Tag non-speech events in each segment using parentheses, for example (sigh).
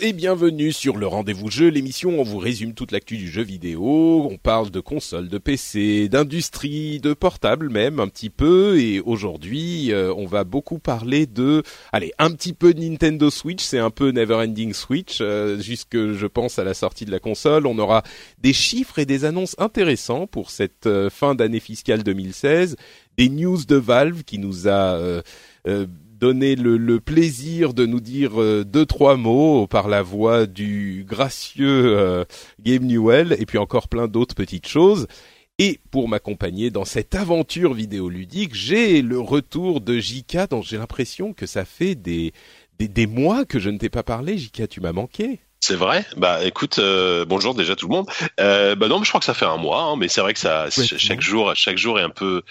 Et bienvenue sur le Rendez-vous Jeu, l'émission où on vous résume toute l'actu du jeu vidéo. On parle de consoles, de PC, d'industrie, de portables même un petit peu. Et aujourd'hui, euh, on va beaucoup parler de, allez, un petit peu de Nintendo Switch. C'est un peu Neverending Switch, euh, jusque je pense à la sortie de la console. On aura des chiffres et des annonces intéressants pour cette euh, fin d'année fiscale 2016. Des news de Valve qui nous a euh, donné le, le, plaisir de nous dire euh, deux trois mots par la voix du gracieux euh, Gabe Newell et puis encore plein d'autres petites choses. Et pour m'accompagner dans cette aventure vidéoludique, j'ai le retour de Jika dont j'ai l'impression que ça fait des, des, des mois que je ne t'ai pas parlé. Jika, tu m'as manqué. C'est vrai. Bah écoute, euh, bonjour déjà tout le monde. Euh, bah non, mais je crois que ça fait un mois, hein, mais c'est vrai que ça, Ouais, chaque jour, chaque jour est un peu.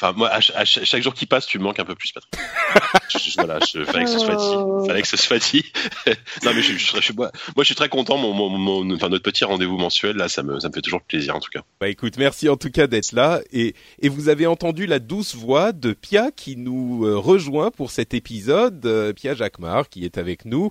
Enfin, moi, à, à ch- chaque jour qui passe, tu me manques un peu plus, Patrick. (laughs) Je- je- voilà, je, fallait que ce soit dit. Fallait que ce soit dit. (laughs) non, mais je, je, je, je- moi, moi, je suis très content. Mon, mon, mon- enfin, notre petit rendez-vous mensuel, là, ça me, ça me fait toujours plaisir, en tout cas. Bah écoute, merci en tout cas d'être là et, et vous avez entendu la douce voix de Pia qui nous euh, rejoint pour cet épisode, euh, Pia Jacquemart qui est avec nous.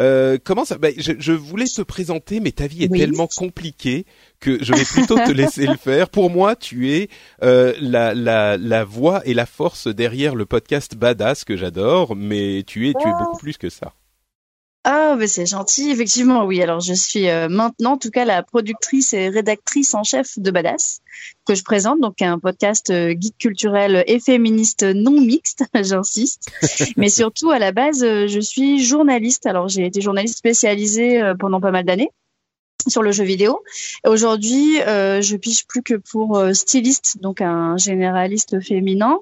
Euh, comment ça bah, je, je voulais te présenter, mais ta vie est Oui. tellement compliquée que je vais plutôt te (laughs) laisser le faire. Pour moi, tu es euh, la, la, la voix et la force derrière le podcast Badass que j'adore, mais tu es tu es Ah. beaucoup plus que ça. Ah, mais c'est gentil, effectivement, oui. Alors, je suis euh, maintenant, en tout cas, la productrice et rédactrice en chef de Badass, que je présente, donc un podcast euh, geek culturel et féministe non mixte, (laughs) j'insiste. (laughs) mais surtout, à la base, euh, je suis journaliste. Alors, j'ai été journaliste spécialisée pendant pas mal d'années sur le jeu vidéo. Aujourd'hui, euh, je pige plus que pour euh, styliste, donc un généraliste féminin.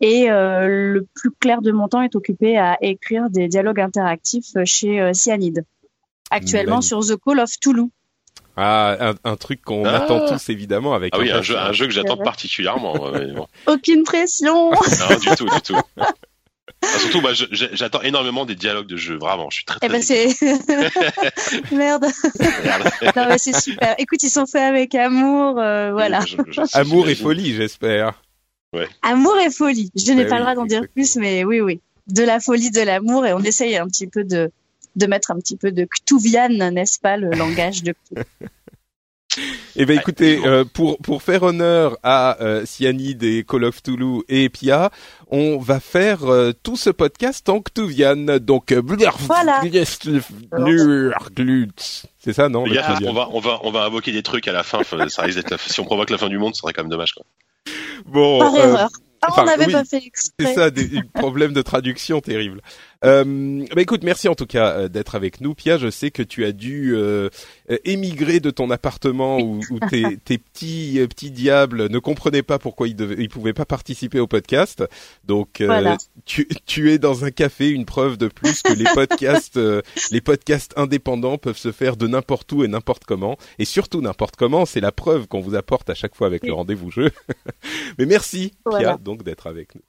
Et euh, le plus clair de mon temps est occupé à écrire des dialogues interactifs chez euh, Cyanide. Actuellement sur The Call of Toulouse. Ah, un, un truc qu'on Ah. attend tous évidemment avec Ah oui, un jeu, un jeu que j'attends particulièrement. Aucune pression. Non, du tout, du tout. (laughs) Ah, surtout, bah, j'attends énormément des dialogues de jeu. Vraiment, je suis très. Eh très ben c'est (laughs) merde. Merde. (laughs) Non mais c'est super. Écoute, ils sont faits avec amour, euh, voilà. Je- je- je- Amour et folie, j'espère. Amour et folie. Je n'ai Bah pas oui, le droit d'en dire plus, mais oui, oui. De la folie, de l'amour, et on essaye un petit peu de de mettre un petit peu de Cthulhuvian, n'est-ce pas, le langage de. (laughs) (laughs) Eh ben Ouais, écoutez, euh, pour pour faire honneur à euh, Cyanide et Call of Toulouse et Pia, on va faire euh, tout ce podcast en Ctuvian. Donc euh, Voilà. c'est ça non gars, on va, on va, on va invoquer des trucs à la fin. Ça risque d'être la- si on provoque la fin du monde, ce serait quand même dommage. Quoi. Bon, Par euh, erreur. Ah, on n'avait oui, pas fait C'est exprès. ça, des, des problèmes de traduction terribles. Euh, bah écoute, merci en tout cas euh, d'être avec nous, Pia. Je sais que tu as dû euh, euh, émigrer de ton appartement où, où tes, (laughs) tes petits euh, petits diables ne comprenaient pas pourquoi ils devaient, ils pouvaient pas participer au podcast. Donc, euh, Voilà. tu, tu es dans un café, une preuve de plus que les podcasts, euh, (laughs) les podcasts indépendants peuvent se faire de n'importe où et n'importe comment, et surtout n'importe comment. C'est la preuve qu'on vous apporte à chaque fois avec le rendez-vous jeu. (laughs) Mais merci, Pia, Voilà. donc d'être avec nous.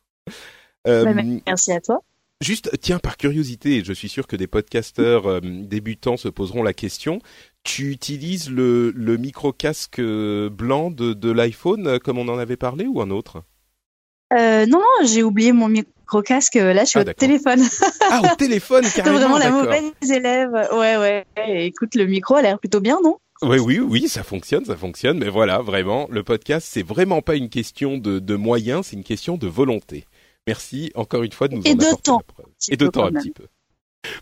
Euh, mais Merci à toi. Juste, tiens, par curiosité, je suis sûr que des podcasteurs euh, débutants se poseront la question. Tu utilises le, le micro-casque euh, blanc de, de l'iPhone euh, comme on en avait parlé ou un autre? Euh, non, non, j'ai oublié mon micro-casque. Là, je suis Ah, au téléphone. Ah, au téléphone, (laughs) carrément, vraiment la mauvaise élève. Ouais, ouais. Et écoute, le micro a l'air plutôt bien, non? Oui, oui, oui, ça fonctionne, ça fonctionne. Mais voilà, vraiment, le podcast, c'est vraiment pas une question de, de moyens, c'est une question de volonté. Merci encore une fois de nous Et en apporter temps. la preuve. Et de temps un petit peu.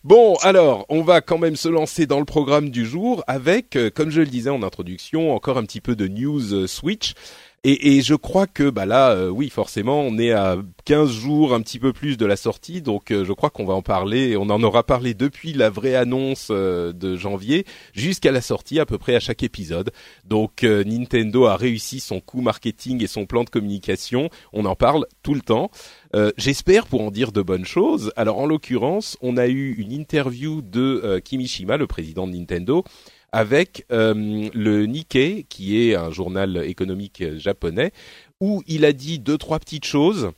Bon, alors, on va quand même se lancer dans le programme du jour avec, euh, comme je le disais en introduction, encore un petit peu de news euh, Switch. Et, et je crois que bah là, euh, oui, forcément, on est à 15 jours, un petit peu plus de la sortie, donc euh, je crois qu'on va en parler. On en aura parlé depuis la vraie annonce euh, de janvier jusqu'à la sortie, à peu près à chaque épisode. Donc euh, Nintendo a réussi son coup marketing et son plan de communication. On en parle tout le temps. Euh, J'espère pour en dire de bonnes choses. Alors en l'occurrence, on a eu une interview de euh, Kimishima, le président de Nintendo, avec euh, le Nikkei, qui est un journal économique japonais, où il a dit deux trois petites choses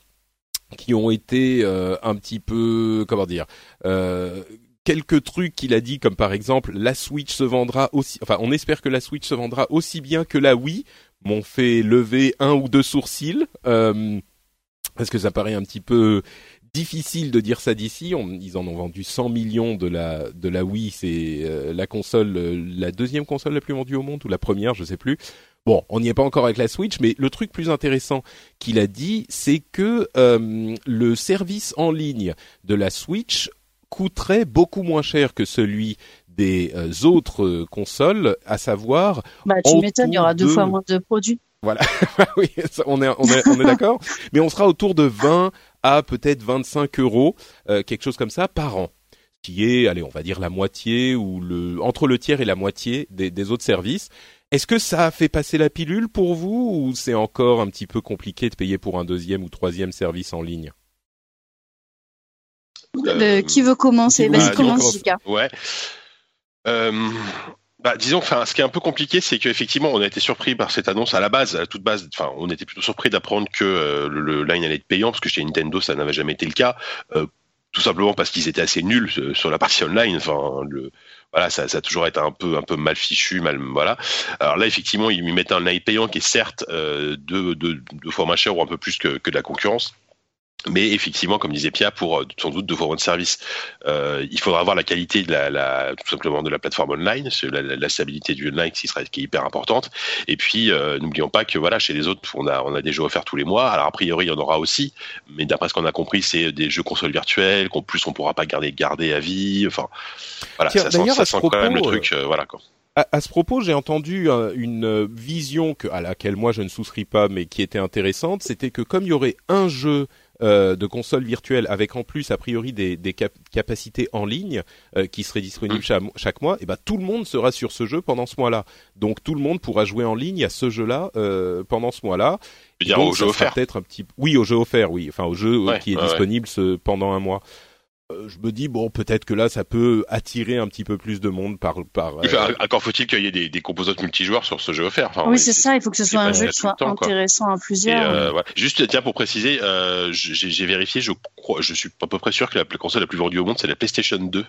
qui ont été euh, un petit peu comment dire euh, quelques trucs qu'il a dit comme par exemple la Switch se vendra aussi enfin on espère que la Switch se vendra aussi bien que la Wii m'ont fait lever un ou deux sourcils euh, parce que ça paraît un petit peu difficile de dire ça d'ici. Ils en ont vendu 100 millions de la de la Wii, c'est euh, la console, euh, la deuxième console la plus vendue au monde ou la première, je sais plus. Bon, on n'y est pas encore avec la Switch, mais le truc plus intéressant qu'il a dit, c'est que euh, le service en ligne de la Switch coûterait beaucoup moins cher que celui des euh, autres euh, consoles, à savoir Bah, tu m'étonnes, il y aura deux de- fois moins de produits. (laughs) oui, ça, on est, on est, on est d'accord. Mais on sera autour de 20 à peut-être 25 euros, euh, quelque chose comme ça, par an. Qui est, allez, on va dire la moitié ou le, entre le tiers et la moitié des, des autres services. Est-ce que ça a fait passer la pilule pour vous ou c'est encore un petit peu compliqué de payer pour un deuxième ou troisième service en ligne? Le- qui veut commencer? Vas-y, veut commence. Ouais. Euh, bah, disons, enfin, ce qui est un peu compliqué, c'est qu'effectivement, on a été surpris par cette annonce à la base, à toute base. Enfin, on était plutôt surpris d'apprendre que euh, le, line allait être payant, parce que chez Nintendo, ça n'avait jamais été le cas. Euh, tout simplement parce qu'ils étaient assez nuls euh, sur la partie online. Enfin, le, voilà, ça, a toujours été un peu, un peu mal fichu, mal, voilà. Alors là, effectivement, ils lui mettent un line payant qui est certes euh, deux, deux, deux fois moins cher ou un peu plus que, que de la concurrence. Mais effectivement, comme disait Pia, pour euh, sans doute deux fois moins de service, euh, il faudra avoir la qualité de la, la, tout simplement de la plateforme online, la, stabilité du online qui sera qui est hyper importante. Et puis, euh, n'oublions pas que voilà, chez les autres, on a on a des jeux offerts tous les mois. Alors a priori, il y en aura aussi, mais d'après ce qu'on a compris, c'est des jeux consoles virtuelles qu'en plus on pourra pas garder garder à vie. Enfin, voilà, Tiens, ça sent, ça sent quand même le truc, euh, voilà quoi. À, à ce propos, j'ai entendu une vision que, à laquelle moi je ne souscris pas, mais qui était intéressante. C'était que comme il y aurait un jeu euh, de console virtuelle avec en plus a priori des, des cap- capacités en ligne euh, qui seraient disponibles Mm. chaque, chaque mois, et ben tout le monde sera sur ce jeu pendant ce mois-là. Donc tout le monde pourra jouer en ligne à ce jeu-là euh, pendant ce mois-là. Je veux dire, Donc, au jeu offert. Peut-être un petit. Oui, au jeu offert, oui. Enfin, au jeu Ouais, qui est ouais, ouais. disponible ce- pendant un mois. Euh, je me dis bon, peut-être que là, ça peut attirer un petit peu plus de monde par par. Faut- euh, Encore faut-il qu'il y ait des, des composantes multijoueurs sur ce jeu offert. Enfin, oui, c'est ça, il faut que ce soit un jeu qui soit temps, quoi. intéressant à Et, plusieurs. euh. Juste tiens pour préciser, euh, j'ai vérifié, je crois, je suis à peu près sûr que la console la plus vendue au monde c'est la PlayStation 2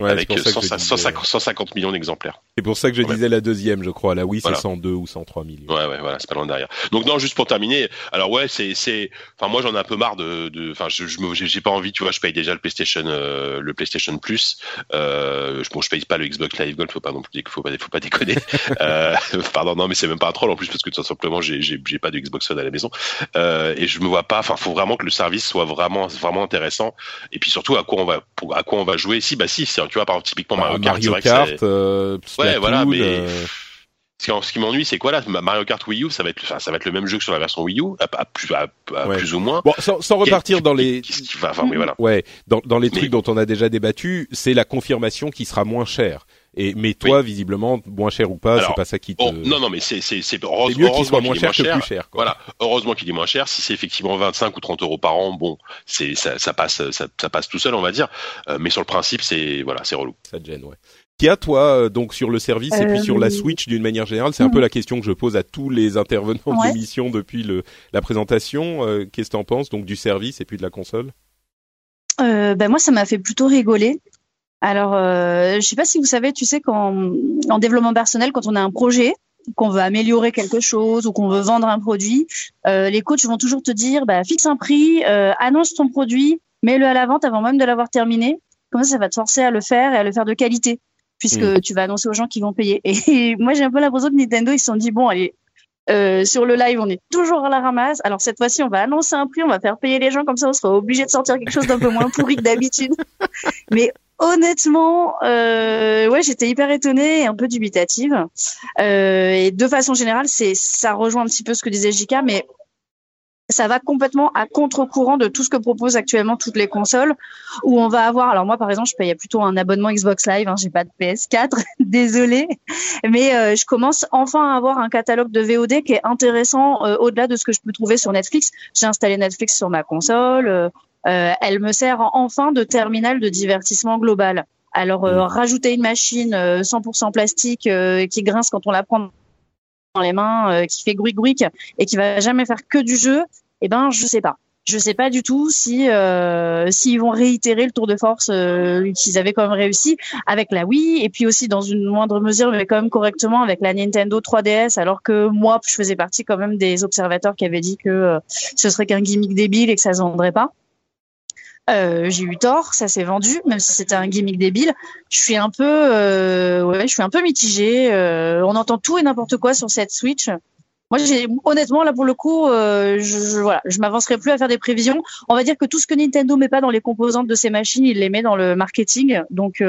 ouais, avec pour ça que je 150, disais- 150 150 millions d'exemplaires. C'est pour ça que je Ouais. disais la deuxième, je crois. La Wii, Voilà. c'est 102 ou 103 millions. Ouais, ouais, voilà, c'est pas loin derrière. Donc non, juste pour terminer, alors ouais, c'est, c'est, enfin moi j'en ai un peu marre de, enfin je, j'ai pas envie, tu vois, je paye déjà le PlayStation, euh, le PlayStation Plus. Euh, je, bon, je paye pas le Xbox Live Gold, faut pas non plus, faut pas, faut pas déconner. (laughs) euh, pardon, non, mais c'est même pas un troll en plus parce que tout simplement j'ai, pas de Xbox One à la maison et je me vois pas. Enfin, faut vraiment que le service soit vraiment, vraiment intéressant. Et puis surtout à quoi on va, pour, à quoi on va jouer? Si, bah si, c'est, tu vois, par exemple typiquement Bah, Mario Kart, Mario Splatoon, voilà, mais- ce qui, m'ennuie, c'est quoi là? Mario Kart Wii U, ça va être, enfin, ça va être le même jeu que sur la version Wii U, à, à plus, à, à Ouais. plus ou moins. Bon, sans, sans repartir dans les, va, enfin, oui, voilà. ouais, dans, dans les Mais- trucs dont on a déjà débattu, c'est la confirmation qui sera moins cher. Et mais toi, visiblement, moins cher ou pas, c'est pas ça qui te. Bon, non, non, mais c'est, c'est, c'est, heureuse- mieux qu'il soit moins cher que plus cher. Quoi. Voilà, heureusement qu'il est moins cher. Si c'est effectivement 25 ou 30 euros par an, bon, c'est, ça, ça passe, ça, ça passe tout seul, on va dire. Euh, mais sur le principe, c'est, voilà, c'est relou. Ça te gêne, ouais. Kia, toi, euh, donc sur le service et puis Euh, sur la Switch d'une manière générale, c'est un peu la question que je pose à tous les intervenants de l'émission depuis le, la présentation. Euh, Qu'est-ce que t'en penses donc du service et puis de la console? Euh, ben moi, ça m'a fait plutôt rigoler. Alors, euh, je sais pas si vous savez, tu sais qu'en en développement personnel, quand on a un projet, qu'on veut améliorer quelque chose ou qu'on veut vendre un produit, euh, les coachs vont toujours te dire, bah, fixe un prix, euh, annonce ton produit, mets-le à la vente avant même de l'avoir terminé. Comme ça, ça va te forcer à le faire et à le faire de qualité, puisque tu vas annoncer aux gens qui vont payer. (laughs) Et moi, j'ai un peu l'impression que Nintendo, ils se sont dit, bon, allez, Euh, sur le live, on est toujours à la ramasse. Alors cette fois-ci, on va annoncer un prix, on va faire payer les gens comme ça, on sera obligé de sortir quelque chose d'un peu moins pourri que d'habitude. (laughs) Mais honnêtement, euh, ouais, j'étais hyper étonnée et un peu dubitative. Euh, et de façon générale, c'est ça rejoint un petit peu ce que disait Jika, mais ça va complètement à contre-courant de tout ce que proposent actuellement toutes les consoles, où on va avoir. Alors moi, par exemple, je paye plutôt un abonnement Xbox Live. Hein, j'ai pas de PS4, (laughs) désolé, mais euh, je commence enfin à avoir un catalogue de VOD qui est intéressant euh, au-delà de ce que je peux trouver sur Netflix. J'ai installé Netflix sur ma console. Euh, elle me sert enfin de terminal de divertissement global. Alors mmh. rajouter une machine 100% plastique qui grince quand on la prend dans les mains, euh, qui fait bruit et qui va jamais faire que du jeu, eh ben je sais pas. Je sais pas du tout si euh, s'ils vont réitérer le tour de force euh, qu'ils avaient quand même réussi avec la Wii et puis aussi dans une moindre mesure mais quand même correctement avec la Nintendo 3DS alors que moi je faisais partie quand même des observateurs qui avaient dit que ce serait qu'un gimmick débile et que ça se vendrait pas. Euh, j'ai eu tort, ça s'est vendu, même si c'était un gimmick débile. Je suis un peu, euh, ouais, je suis un peu mitigée. Euh, on entend tout et n'importe quoi sur cette Switch. Moi, j'ai honnêtement là pour le coup, je, je, voilà, je m'avancerai plus à faire des prévisions. On va dire que tout ce que Nintendo met pas dans les composantes de ses machines, il les met dans le marketing. Donc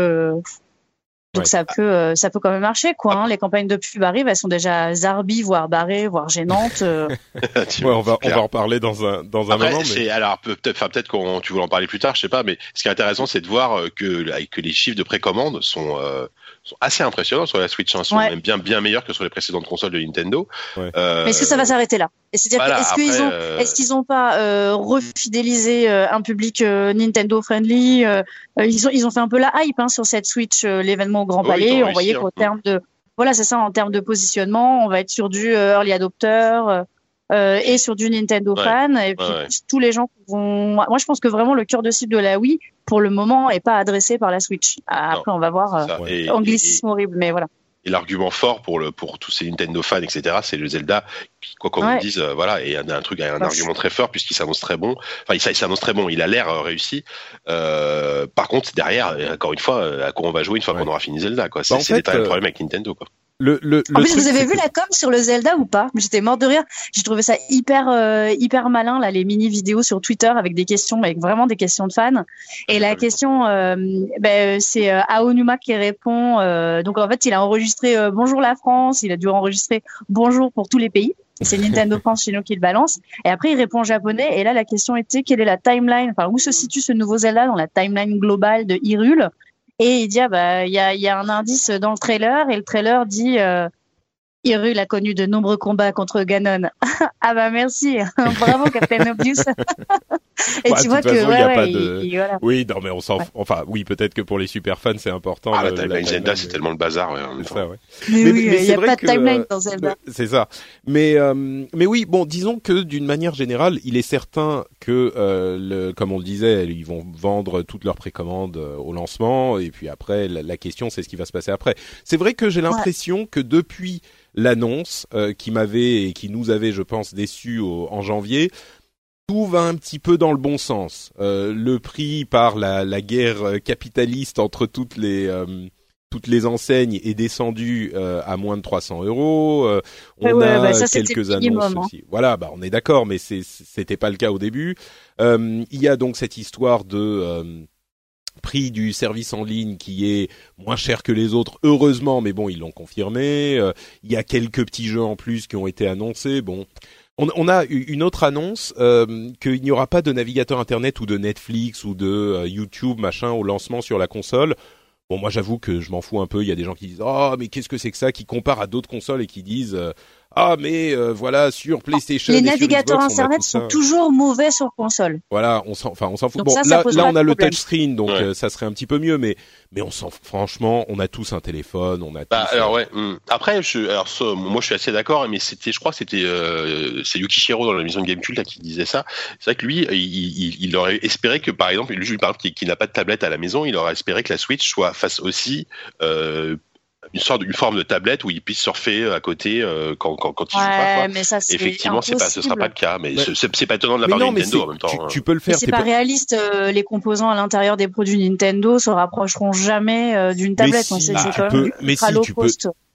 donc ça peut euh, ça peut quand même marcher quoi. Hein. Les campagnes de pub arrivent, elles sont déjà zarbi, voire barrées, voire gênantes. Euh. (laughs) (laughs) ouais, on va on va en parler dans un dans un moment. Mais... Alors peut-être enfin peut-être qu'on tu voulais en parler plus tard, je sais pas. Mais ce qui est intéressant, c'est de voir euh, que que les chiffres de précommande sont sont assez impressionnants sur la Switch. Hein, sont même bien bien meilleurs que sur les précédentes consoles de Nintendo. Euh, Mais est-ce que ça va s'arrêter là? C'est-à-dire est-ce qu'ils ont euh, est-ce qu'ils ont pas euh, refidélisé euh, un public Nintendo friendly Ils ont ils ont fait un peu la hype hein, sur cette Switch, l'événement au Grand Palais. On voyait qu'au terme de voilà, c'est ça en termes de positionnement, on va être sur du early adopter. Euh, et sur du Nintendo fan. Et puis tous les gens vont. Moi, je pense que vraiment le cœur de cible de la Wii, pour le moment, est pas adressé par la Switch. Après, on va voir. Euh, anglicisme horrible, mais voilà. Et l'argument fort pour le pour tous ces Nintendo fans, etc., c'est le Zelda. Quoi qu'on ouais. dise, euh, voilà, et un, un truc, un argument très fort puisqu'il s'annonce très bon. Enfin, il, s'annonce très bon. Il a l'air euh, réussi. Euh, par contre, derrière, encore une fois, à quoi on va jouer une fois qu'on aura fini Zelda, quoi. Bah, c'est bah le problème avec Nintendo, quoi. Le, le, en plus, vous avez vu la com sur le Zelda ou pas? J'étais mort de rire. J'ai trouvé ça hyper euh, hyper malin là, les mini vidéos sur Twitter avec des questions, avec vraiment des questions de fans. Et la question, euh, ben, c'est euh, Aonuma qui répond. Euh, donc en fait, il a enregistré euh, Bonjour la France. Il a dû enregistrer Bonjour pour tous les pays. C'est Nintendo (laughs) France chez nous qui le balance. Et après, il répond en japonais. Et là, la question était quelle est la timeline? Enfin, où se situe ce nouveau Zelda dans la timeline globale de Hyrule? Et il dit ah bah il y a, y a un indice dans le trailer et le trailer dit euh, Hyrule a connu de nombreux combats contre Ganon. (laughs) ah bah merci, (laughs) bravo Captain Obvious. (laughs) Et bah, tu vois que ouais, a pas de... voilà. oui, non mais on s'en, enfin oui, peut-être que pour les super fans c'est important. Ah, le, la Zelda c'est tellement le bazar. Ouais, c'est ça, ouais. Mais, mais oui, il n'y a pas de timeline dans Zelda. C'est ça. Mais euh, mais oui, bon, disons que d'une manière générale, il est certain que euh, le, comme on le disait, ils vont vendre toutes leurs précommandes euh, au lancement et puis après la, la question c'est ce qui va se passer après. C'est vrai que j'ai l'impression que depuis l'annonce euh, qui m'avait et qui nous avait, je pense, déçus en janvier, tout va un petit peu dans le bon sens. Euh, le prix par la, la, guerre capitaliste entre toutes les euh, toutes les enseignes est descendu euh, à moins de 300 euros. on a bah, quelques annonces hein. aussi. Voilà, bah on est d'accord, mais c'était pas le cas au début. il y a donc cette histoire de prix du service en ligne qui est moins cher que les autres, heureusement, mais bon, ils l'ont confirmé. Euh, il y a quelques petits jeux en plus qui ont été annoncés. Bon, on, on a une autre annonce euh, qu'il n'y aura pas de navigateur internet ou de Netflix ou de euh, YouTube machin au lancement sur la console. Bon, moi j'avoue que je m'en fous un peu. Il y a des gens qui disent oh mais qu'est-ce que c'est que ça, qui comparent à d'autres consoles et qui disent euh, ah mais euh, voilà sur PlayStation. Les navigateurs internet sont toujours mauvais sur console. Voilà, on s'en, enfin on s'en fout. bon là, là on a le touchscreen donc euh, ça serait un petit peu mieux, mais mais on s'en franchement on a tous un téléphone, on a. Bah, alors ouais. Hmm. Après je, alors moi je suis assez d'accord, mais c'était je crois que c'était euh, c'est Yukishiro dans la maison de Gamecult qui disait ça. C'est vrai que lui il, il, il, aurait espéré que par exemple lui par exemple qui, qui n'a pas de tablette à la maison, il aurait espéré que la Switch soit face aussi euh, une sorte d'une forme de tablette où il puisse surfer euh, à côté euh, quand quand, quand il ouais, joue pas quoi. Mais ça, Effectivement, c'est pas ce sera pas le cas, mais, mais c'est pas étonnant de la part de Nintendo en même temps. Tu, hein. tu peux le faire. C'est pas, pas, réaliste. Euh, les composants à l'intérieur des produits Nintendo se rapprocheront jamais euh, d'une tablette. Mais si, bah, tu peux, mais si tu peux,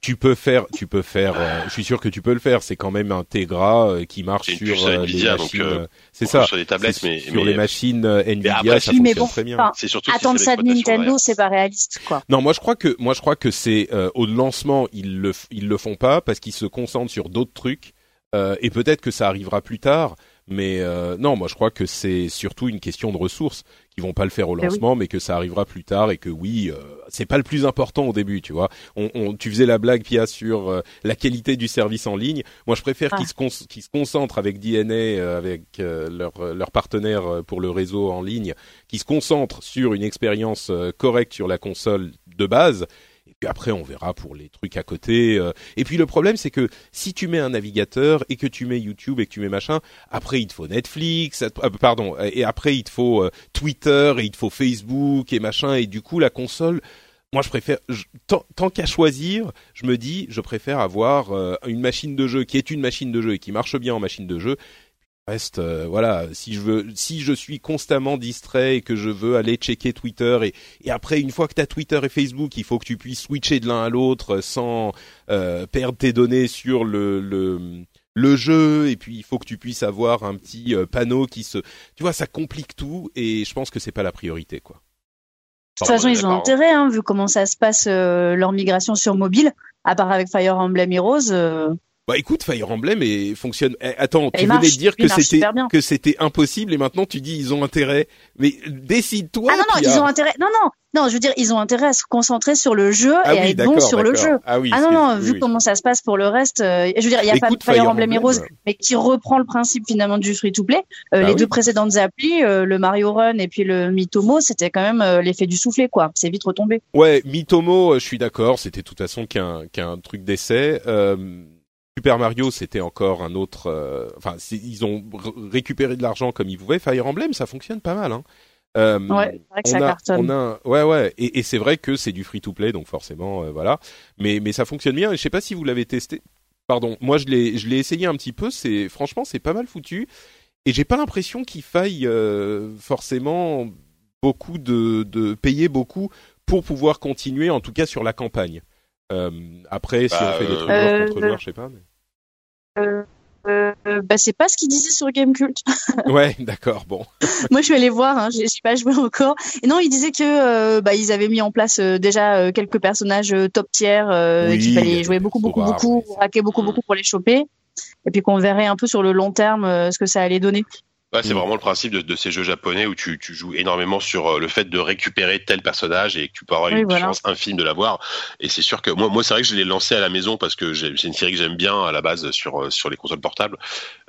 tu peux faire, tu peux faire. euh, je suis sûr que tu peux le faire. C'est quand même un Tegra euh, qui marche sur euh, les Nvidia, machines. euh, euh, c'est ça. Sur les tablettes, mais, sur mais les machines euh, Nvidia, après, ça fonctionne bon, très bien. enfin, c'est surtout Attendre ça de Nintendo, c'est pas réaliste, quoi. Non, moi je crois que moi je crois que c'est euh, au lancement ils le f- ils le font pas parce qu'ils se concentrent sur d'autres trucs euh, et peut-être que ça arrivera plus tard. Mais euh, non, moi je crois que c'est surtout une question de ressources qui vont pas le faire au Ben oui. lancement, mais que ça arrivera plus tard et que oui, euh, c'est pas le plus important au début, tu vois. On, on- tu faisais la blague Pia sur euh, la qualité du service en ligne. Moi, je préfère Ah. qu'ils se, con- qu'ils se concentrent avec DNA, euh, avec euh, leur euh, leur partenaire euh, pour le réseau en ligne, qui se concentrent sur une expérience euh, correcte sur la console de base. Et puis après, on verra pour les trucs à côté. euh. Et puis le problème, c'est que si tu mets un navigateur et que tu mets YouTube et que tu mets machin, après il te faut Netflix, euh, pardon, et après il te faut euh, Twitter et il te faut Facebook et machin. Et du coup, la console, moi je préfère, tant, qu'à choisir, je me dis, je préfère avoir une machine de jeu qui est une machine de jeu et qui marche bien en machine de jeu. Reste, euh, voilà, si je veux, si je suis constamment distrait et que je veux aller checker Twitter et, et après une fois que tu as Twitter et Facebook, il faut que tu puisses switcher de l'un à l'autre sans euh, perdre tes données sur le, le le jeu et puis il faut que tu puisses avoir un petit euh, panneau qui se tu vois ça complique tout et je pense que c'est pas la priorité quoi. De toute façon, ils ont intérêt, hein, vu comment ça se passe euh, leur migration sur mobile, à part avec Fire Emblem Heroes. Bah écoute, Fire Emblem et fonctionne. Eh, attends, Et tu il venais marche, de dire que marche c'était que c'était impossible et maintenant tu dis ils ont intérêt. Mais décide-toi. Ah non, non, Pia. ils ont intérêt. Non, non, non, je veux dire, ils ont intérêt à se concentrer sur le jeu Ah et à oui, être bon d'accord, sur le jeu. Ah oui. Ah non, non, vu oui. comment ça se passe pour le reste, euh, je veux dire, il y a Écoute, pas Fire, Fire Emblem Heroes, euh, mais qui reprend le principe finalement du free-to-play. Euh, Bah les deux précédentes applis, euh, le Mario Run et puis le Mitomo, c'était quand même euh, l'effet du soufflet, quoi. C'est vite retombé. Ouais, Mitomo, euh, je suis d'accord, c'était de toute façon qu'un qu'un truc d'essai. Euh, Super Mario, c'était encore un autre. euh, Enfin, ils ont récupéré de l'argent comme ils pouvaient. Fire Emblem, ça fonctionne pas mal. Hein. Euh, Ouais, c'est vrai que on ça a, cartonne. on a, un- ouais, ouais, et, et c'est vrai que c'est du free to play, donc forcément, euh, voilà. Mais, mais ça fonctionne bien. Et je sais pas si vous l'avez testé. Pardon, moi je l'ai, je l'ai essayé un petit peu. C'est franchement, c'est pas mal foutu. Et j'ai pas l'impression qu'il faille euh, forcément beaucoup de, de payer beaucoup pour pouvoir continuer, en tout cas sur la campagne. Euh, après, si Bah, on fait des euh, trucs Euh, contre joueur, je sais pas. mais- Euh, euh, bah, c'est pas ce qu'il disait sur Gamecult. (laughs) Ouais, d'accord, bon. Moi, je suis allée voir, hein, j'ai pas joué encore. Et non, il disait que euh, bah, ils avaient mis en place euh, déjà euh, quelques personnages euh, top tier, euh, Oui, qu'il fallait jouer beaucoup, beaucoup, beaucoup, raquer beaucoup, beaucoup pour les choper. Et puis qu'on verrait un peu sur le long terme euh, ce que ça allait donner. Ouais, c'est Mm. vraiment le principe de, de ces jeux japonais où tu, tu joues énormément sur euh, le fait de récupérer tel personnage et que tu peux avoir Oui, une voilà. chance infime de l'avoir. Et c'est sûr que moi, moi c'est vrai que je l'ai lancé à la maison parce que j'ai- c'est une série que j'aime bien à la base sur euh, sur les consoles portables.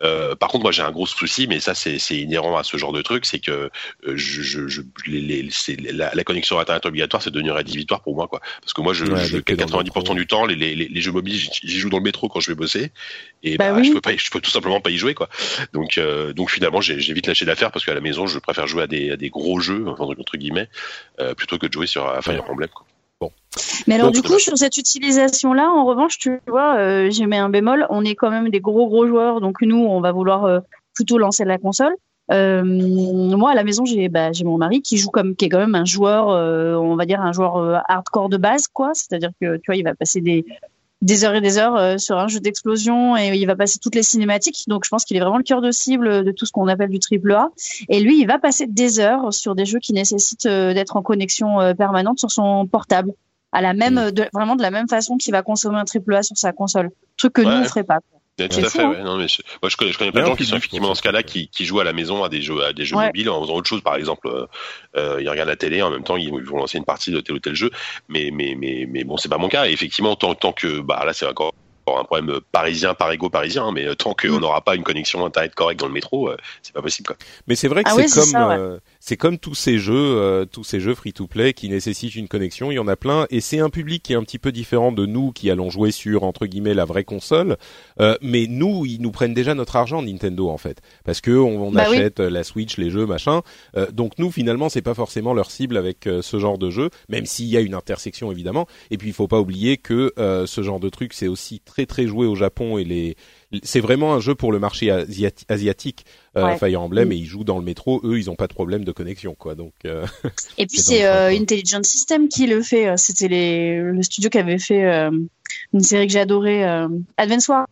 Euh, par contre, moi j'ai un gros souci, mais ça c'est c'est inhérent à ce genre de truc, c'est que euh, je, je, je les, les- la, la connexion internet obligatoire, c'est devenu rédhibitoire pour moi, quoi. Parce que moi, je, Ouais, je dès que t'es dans le 90% métro. du temps, les, les, les jeux mobiles, j'y joue dans le métro quand je vais bosser, et Bah bah, oui. je peux pas, je peux tout simplement pas y jouer, quoi. Donc, euh, donc finalement, j'ai vite lâché l'affaire parce qu'à la maison, je préfère jouer à des, à des gros jeux, enfin, entre guillemets, euh, plutôt que de jouer sur Fire Emblem. Quoi. Mais alors, Donc, du coup, sur cette utilisation-là, en revanche, tu vois, euh, j'ai mis un bémol. On est quand même des gros, gros joueurs. Donc, nous, on va vouloir euh, plutôt lancer la console. Euh, moi, à la maison, j'ai bah, j'ai mon mari qui joue comme, qui est quand même un joueur, euh, on va dire un joueur euh, hardcore de base, quoi. C'est-à-dire que, tu vois, il va passer des, des heures et des heures euh, sur un jeu d'explosion et il va passer toutes les cinématiques. Donc, je pense qu'il est vraiment le cœur de cible de tout ce qu'on appelle du triple A. Et lui, il va passer des heures sur des jeux qui nécessitent euh, d'être en connexion euh, permanente sur son portable à la même, Mm. de, vraiment de la même façon qu'il va consommer un triple A sur sa console. Truc que nous, on ferait pas. Ouais, tout à fou, fait. hein. Ouais. Non, mais je, moi, je connais, je connais plein de gens qui sont effectivement dans ce cas-là, qui, qui jouent à la maison à des jeux, à des jeux Ouais. mobiles en faisant autre chose. Par exemple, euh, euh, ils regardent la télé en même temps, ils, vont lancer une partie de tel ou tel jeu. Mais, mais, mais, mais bon, c'est pas mon cas. Et effectivement, tant, tant que, bah là, c'est encore un problème parisien par égo parisien, mais euh, tant qu'on Mm. n'aura pas une connexion internet correcte dans le métro, euh, c'est pas possible. Quoi. Mais c'est vrai que Ah c'est oui, comme ça, ouais. euh, c'est comme tous ces jeux, euh, tous ces jeux free to play qui nécessitent une connexion. Il y en a plein, et c'est un public qui est un petit peu différent de nous qui allons jouer sur entre guillemets la vraie console. Euh, mais nous, ils nous prennent déjà notre argent Nintendo en fait, parce que on, on Bah achète euh, la Switch, les jeux, machin. Euh, donc nous, finalement, c'est pas forcément leur cible avec euh, ce genre de jeu, même s'il y a une intersection évidemment. Et puis il faut pas oublier que euh, ce genre de truc, c'est aussi très très joué au Japon et les c'est vraiment un jeu pour le marché asiati- asiatique. Euh, Ouais. Fire Emblem Mm. et ils jouent dans le métro. Eux, ils ont pas de problème de connexion, quoi. Donc, euh, (laughs) Et puis C'est euh. Intelligent System qui le fait. euh, C'était les le studio qui avait fait euh, une série que j'ai adorée, euh, Advance Wars.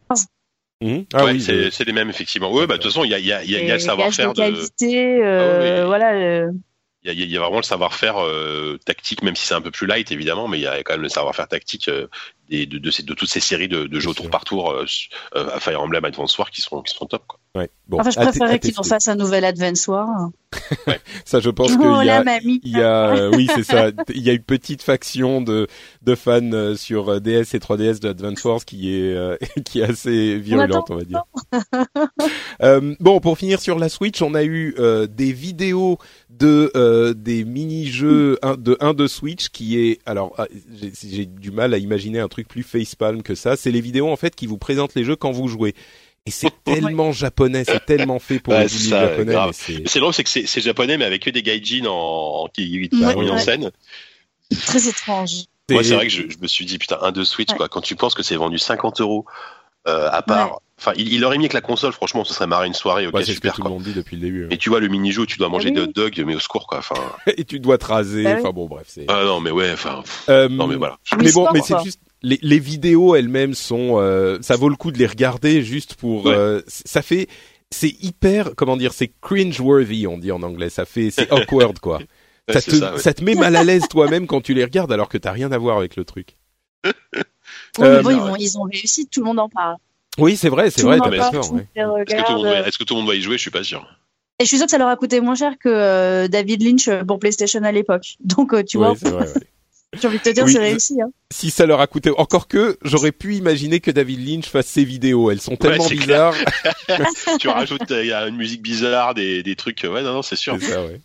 mhm. ah ouais, oui, c'est les mêmes effectivement. Ouais, bah de toute façon, il y a, y a, il y a, y a savoir-faire de, qualité, euh, Ah oui. voilà. euh, il y y a vraiment le savoir-faire euh, tactique, même si c'est un peu plus light évidemment, mais il y a quand même le savoir-faire tactique euh, des, de, de, ces- de toutes ces séries de, de jeux tour par tour, euh, à Fire Emblem, Advance Wars, qui sont qui sont top. Quoi. Ouais. Bon, enfin, je à t- à préférerais qu'ils en fassent un nouvel Advance Wars. Ça, je pense qu'il y a, mamie. il y a, euh, oui, c'est ça. (laughs) Il y a une petite faction de de fans euh, sur euh, DS et 3DS de Advance Wars qui est euh, (laughs) qui est assez virulente, on va dire. (laughs) Euh, bon, pour finir sur la Switch, on a eu euh, des vidéos de euh, des mini-jeux de un de Switch qui est alors ah, j'ai du mal à imaginer un truc plus facepalm que ça. C'est les vidéos en fait qui vous présentent les jeux quand vous jouez. Et c'est (laughs) tellement japonais, c'est tellement fait pour Ouais, les ça, japonais. c'est- drôle, c'est que c'est japonais, mais avec que des gaijins en, qui, qui Ouais, sont mis en ouais. scène. Très étrange. Moi, c'est vrai que je, je me suis dit, putain, un de Switch, Ouais. quoi. Quand tu penses que c'est vendu 50 euros, euh, à part, enfin, il, il aurait mis que la console, franchement, ce serait marré une soirée, ok, Ouais, c'est ce que super, tout le monde dit depuis le début. Et tu vois le mini-jeu tu dois manger Ah des oui. hot dogs, mais au secours, quoi. Enfin, (laughs) Et tu dois te raser. Bah. Enfin bon, bref, ah non, mais ouais, enfin, Euh, non, mais voilà. Oui, mais bon, mais c'est juste les, les vidéos elles-mêmes sont, euh, ça vaut le coup de les regarder juste pour. Ouais. euh, ça fait, c'est hyper, comment dire, c'est cringe-worthy, on dit en anglais. Ça fait, c'est awkward quoi. (laughs) Ouais, ça, te, ça, ouais. ça te met mal à l'aise toi-même quand tu les regardes alors que t'as rien à voir avec le truc. (laughs) Ouais, Euh, mais bon, ils, non, vont- ils ont réussi, tout le monde en parle. Oui, c'est vrai, c'est vrai, t'as pas tort. ouais. Est-ce que, tout le monde va- est-ce que tout le monde va y jouer? Je suis pas sûr. Et je suis sûre que ça leur a coûté moins cher que euh, David Lynch pour PlayStation à l'époque. Donc, euh, tu Ouais, vois, c'est vrai, ouais. (laughs) j'ai envie de te dire, Oui, c'est réussi. Hein. Si ça leur a coûté, encore que j'aurais pu imaginer que David Lynch fasse ses vidéos. Elles sont tellement bizarres. (laughs) tu rajoutes, euh, il y a une musique bizarre, des, des trucs, euh, ouais, non, non, c'est sûr. C'est ça, ouais.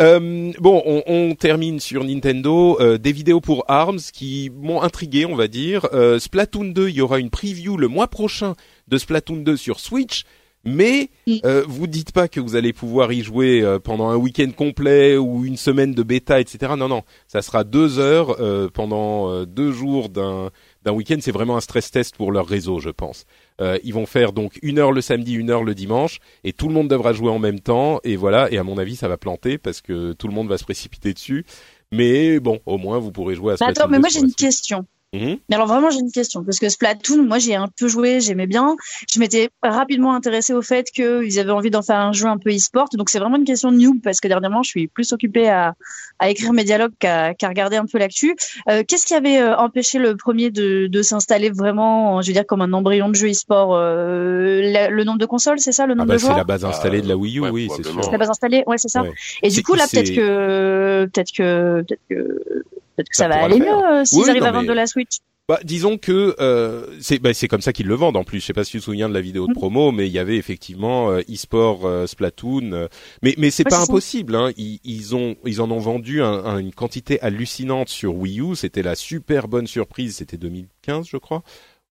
Euh, bon, on, on termine sur Nintendo. Euh, des vidéos pour Arms qui m'ont intrigué, on va dire. Euh, Splatoon 2, il y aura une preview le mois prochain de Splatoon 2 sur Switch. Mais Mm. euh, vous dites pas que vous allez pouvoir y jouer euh, pendant un week-end complet ou une semaine de bêta, etc. Non, non, ça sera deux heures euh, pendant euh, deux jours d'un d'un week-end. C'est vraiment un stress test pour leur réseau, je pense. Euh, ils vont faire donc une heure le samedi, une heure le dimanche, et tout le monde devra jouer en même temps. Et voilà. Et à mon avis, ça va planter parce que tout le monde va se précipiter dessus. Mais bon, au moins vous pourrez jouer à Mais Splatoon attends, mais 2 moi j'ai une question. Mhm. Mais alors vraiment j'ai une question parce que Splatoon, moi j'ai un peu joué, j'aimais bien. Je m'étais rapidement intéressée au fait qu'ils avaient envie d'en faire un jeu un peu e-sport. Donc c'est vraiment une question de noob parce que dernièrement je suis plus occupée à, à écrire mes dialogues qu'à regarder un peu l'actu. Euh, Qu'est-ce qui avait euh, empêché le premier de, de s'installer vraiment, je veux dire comme un embryon de jeu e-sport euh, Le nombre de consoles, c'est ça, le Ah nombre bah de c'est joueurs la base installée de la Wii U, ouais, oui, c'est sûr. C'est la base installée, ouais c'est ça. Ouais. Et du C'est- coup là c'est- peut-être que peut-être que peut-être que peut-être que Ça ça, va aller mieux euh, s'ils Oui, arrivent non, à vendre mais- de la Switch. Bah, disons que euh, c'est bah, c'est comme ça qu'ils le vendent en plus. Je sais pas si tu te souviens de la vidéo de Mhm. promo, mais il y avait effectivement euh, e-sport euh, Splatoon. euh, mais mais c'est Ouais, pas impossible. Hein. Ils, ils ont ils en ont vendu un- un- une quantité hallucinante sur Wii U. C'était la super bonne surprise. C'était 2015, je crois.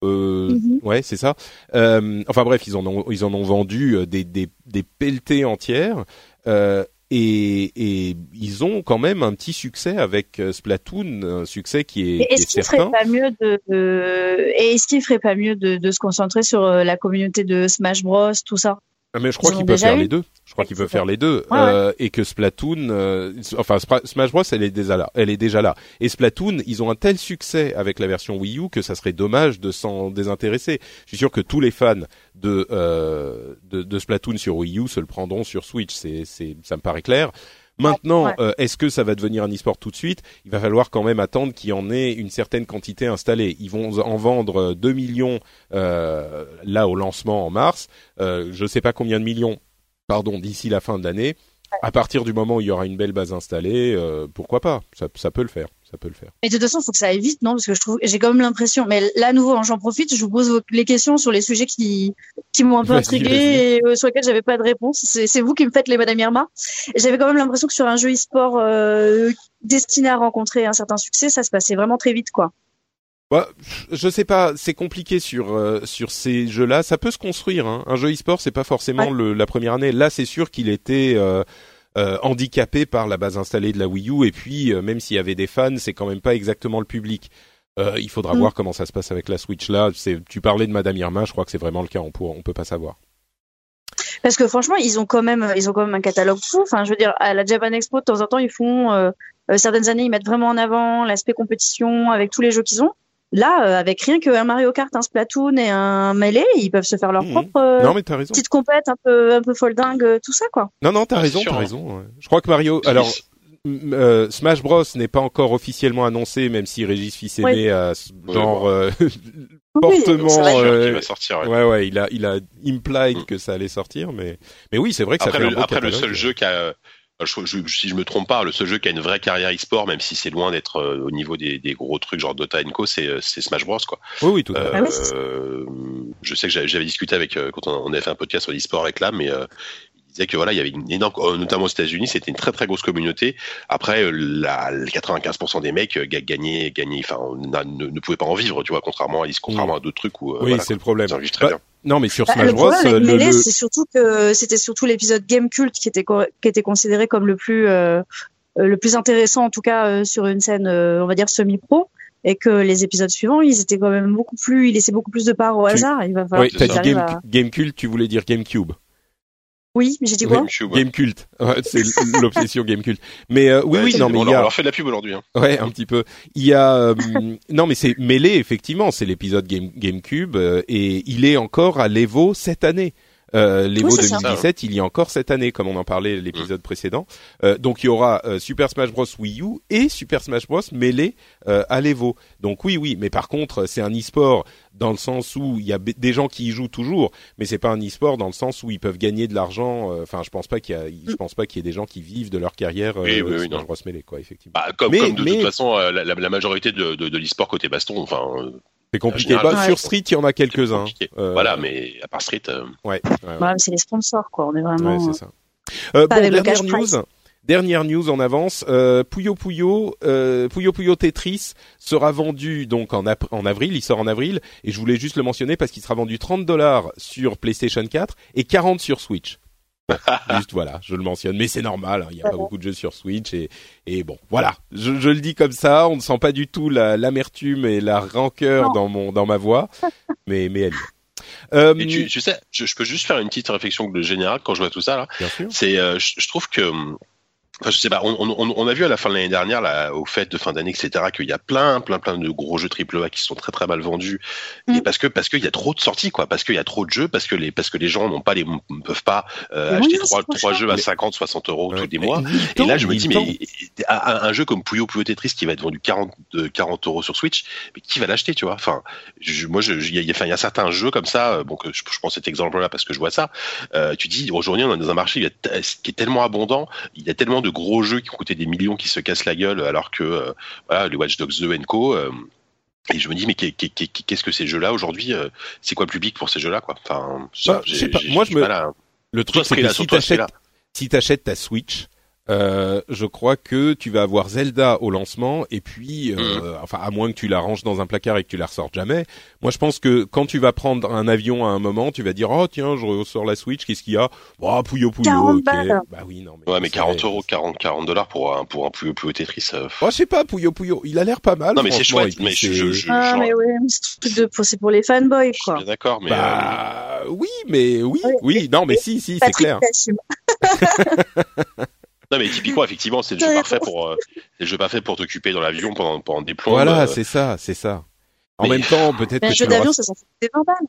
Euh, Mhm. Ouais, c'est ça. Euh, enfin bref, ils en ont ils en ont vendu des des des pelletées entières. Euh, et, et ils ont quand même un petit succès avec euh, Splatoon, un succès qui est, qui est-ce est qu'il certain. ferait pas mieux de, de- et est-ce qu'il ferait pas mieux de, de se concentrer sur euh, la communauté de Smash Bros tout ça? Ah, mais je crois Ils qu'ils peuvent faire eu? les deux. Je crois peuvent ça. faire les deux. Ouais, Euh, et que Splatoon, euh, enfin Smash Bros, elle est déjà là. Elle est déjà là. Et Splatoon, ils ont un tel succès avec la version Wii U que ça serait dommage de s'en désintéresser. Je suis sûr que tous les fans de euh, de, de Splatoon sur Wii U se le prendront sur Switch. C'est c'est ça me paraît clair. Maintenant, Ouais. euh, est-ce que ça va devenir un e-sport tout de suite? Il va falloir quand même attendre qu'il y en ait une certaine quantité installée. Ils vont en vendre 2 millions euh, là au lancement en mars. Euh, je sais pas combien de millions pardon, d'ici la fin de l'année. À partir du moment où il y aura une belle base installée, euh, pourquoi pas? Ça, ça peut le faire. Ça peut le faire. Et de toute façon, il faut que ça aille vite, non? Parce que je trouve, j'ai quand même l'impression. Mais là, à nouveau, hein, j'en profite, je vous pose les questions sur les sujets qui qui m'ont un peu intrigué et euh, sur lesquels j'avais pas de réponse. C'est vous qui me faites les Madame Irma. J'avais quand même l'impression que sur un jeu e-sport euh, destiné à rencontrer un certain succès, ça se passait vraiment très vite, quoi. Bah, je sais pas, c'est compliqué sur euh, sur ces jeux-là. Ça peut se construire. Hein. Un jeu e-sport, c'est pas forcément Ouais. le, la première année. Là, c'est sûr qu'il était euh, euh, handicapé par la base installée de la Wii U. Et puis, même s'il y avait des fans, c'est quand même pas exactement le public. Il faudra Mm. voir comment ça se passe avec la Switch là. Tu parlais de Madame Irma, je crois que c'est vraiment le cas. On peut, on peut pas savoir. Parce que franchement, ils ont quand même, ils ont quand même un catalogue fou. Enfin, je veux dire, à la Japan Expo, de temps en temps, ils font certaines années, ils mettent vraiment en avant l'aspect compétition avec tous les jeux qu'ils ont. Là, euh, avec rien qu'un Mario Kart, un Splatoon et un Melee, ils peuvent se faire leur Mhm. propre euh, non mais t'as raison. petite compète un peu, un peu folle dingue, euh, tout ça, quoi. Non non t'as Ouais, raison, t'as raison. ouais. Je crois que Mario. Alors euh, Smash Bros n'est pas encore officiellement annoncé, même si Régis Fils-Aimé a Ouais, genre bon. euh, (laughs) Oui, euh, va sortir. ouais. Ouais, ouais, il a, il a implied Mm. que ça allait sortir, mais, mais oui, c'est vrai que Après, ça fait le, un beau après le seul jeu qui a, euh, je, je- si je me trompe pas, le seul jeu qui a une vraie carrière e-sport, même si c'est loin d'être euh, au niveau des, des gros trucs genre Dota Co, c'est euh, c'est Smash Bros quoi. Oui, oui, tout à fait. C'est ça. Euh, je sais que j'avais j'avais discuté avec euh, quand on, avait fait un podcast sur l'e-sport avec là, mais euh, il disait que voilà, il y avait une énorme, euh, notamment aux États-Unis, c'était une très très grosse communauté. Après, euh, la, les 95% des mecs euh, ga- gagnaient, gagnaient, enfin, ne, ne pouvaient pas en vivre, tu vois, contrairement à, contrairement à d'autres trucs où, euh, oui, voilà, c'est le problème. ils en vivent très Bah, bien. Non, mais sur Bah, Smash le Bros, problème euh, avec le, Melee, le- c'est surtout que c'était surtout l'épisode Game Cult qui était, qui était considéré comme le plus, euh, euh, le plus intéressant, en tout cas, euh, sur une scène, euh, on va dire, semi-pro. Et que les épisodes suivants, ils étaient quand même beaucoup plus, ils laissaient beaucoup plus de part au Tu- hasard. Il va falloir oui, ça. dit Game, à- Game Cult, tu voulais dire GameCube. Oui, mais j'ai dit quoi? GameCube, ouais. Game Cult, Ouais, c'est (laughs) l'obsession Game Cult. Mais euh, oui, Ouais, oui, non, mais on il leur- y on a, leur fait de la pub aujourd'hui. Hein. ouais, un petit peu. Il y a, euh, (laughs) non, mais c'est mêlé effectivement. C'est l'épisode Game GameCube euh, et il est encore à l'Evo cette année. Euh, L'Evo Oui, c'est ça. 2017, il y a encore cette année, comme on en parlait l'épisode précédent. Euh, donc il y aura euh, Super Smash Bros Wii U et Super Smash Bros mêlé euh, à l'Evo. Donc oui, oui, mais par contre, c'est un e-sport dans le sens où il y a des gens qui y jouent toujours, mais c'est pas un e-sport dans le sens où ils peuvent gagner de l'argent. euh, Enfin, je pense pas qu'il y a, je pense pas qu'il y ait des gens qui vivent de leur carrière euh, Oui, oui, oui, Smash. Bros mêlé, quoi, effectivement. Bah, comme, Mais- comme de mais- toute façon, euh, la, la- la majorité de, de, de l'e-sport côté baston, enfin, euh, C'est compliqué. général, Bah, ouais. Sur Street, il y en a quelques-uns. compliqué. Euh, voilà, mais à part Street, euh, Ouais, ouais, ouais. Bah, c'est les sponsors, quoi. On est vraiment. Ouais, c'est ça. Euh, bon, dernière news. Dernière news en avance, euh, Puyo Puyo, euh, Puyo Puyo Tetris sera vendu donc en, ap- en avril, il sort en avril, et je voulais juste le mentionner parce qu'il sera vendu 30 dollars sur PlayStation 4 et 40 sur Switch. (laughs) juste voilà, je le mentionne, mais c'est normal, hein, il n'y a pas beaucoup de jeux sur Switch et, et bon, voilà, je, je le dis comme ça, on ne sent pas du tout la- l'amertume et la rancœur Non. dans mon dans ma voix, (laughs) mais mais elle. y est. Euh, et tu, tu sais, je, je peux juste faire une petite réflexion générale quand je vois tout ça là. bien sûr. C'est, euh, je, je trouve que, hum, enfin, je sais pas, on, on, on a vu à la fin de l'année dernière, là, au fait de fin d'année, etc., qu'il y a plein, plein, plein de gros jeux AAA qui sont très, très mal vendus. Et Mm. parce que, parce qu'il y a trop de sorties, quoi, parce qu'il y a trop de jeux, parce que les, parce que les gens n'ont pas les, ne peuvent pas euh, acheter trois, trois jeux à Mais- 50, 60 euros Ouais. tous les mois. Et là, je me dis, mais un, un jeu comme Puyo Puyo Tetris qui va être vendu 40, de 40 euros sur Switch, mais qui va l'acheter, tu vois? Enfin, je, moi, il y a, enfin, il y a certains jeux comme ça, euh, bon, que je, je prends cet exemple-là parce que je vois ça. Euh, tu dis, aujourd'hui, on est dans un marché y qui est tellement abondant, il y a tellement de gros jeux qui ont coûté des millions qui se cassent la gueule, alors que euh, voilà, les Watch Dogs 2 and Co. euh, et je me dis, mais qu'est- qu'est- qu'est- qu'est-ce que ces jeux-là aujourd'hui euh, C'est quoi le public pour ces jeux-là, quoi? Enfin, Bah, pas. Moi, je me- à- Le truc, ce c'est que si t'achètes si ta Switch, euh, je crois que tu vas avoir Zelda au lancement et puis, Mhm. euh, enfin, à moins que tu la ranges dans un placard et que tu la ressortes jamais. Moi, je pense que quand tu vas prendre un avion à un moment, tu vas dire, oh tiens, je ressors la Switch, qu'est-ce qu'il y a? Bon, Puyo Puyo, 40 ok. balles. Bah oui, non. Mais Ouais, mais c'est- 40 euros, 40, 40 dollars pour un, pour un Puyo Puyo Tetris. euh, Oh, je sais pas, Puyo Puyo, il a l'air pas mal. Non, mais c'est chouette, mais je- c'est- je- je- Ah, genre- mais ouais, mais c'est pour- c'est pour les fanboys, Je suis quoi. bien d'accord, mais euh, Bah oui, mais oui, oui, non, mais si, si, c'est clair. (laughs) (laughs) non, mais typiquement, (laughs) effectivement, c'est le jeu parfait pour, euh, c'est le jeu parfait pour t'occuper dans l'avion pendant, pendant des plombs. Voilà, euh, c'est ça, c'est ça. En mais- même temps, peut-être que un jeu d'avion, ça s'en fait des 20 balles.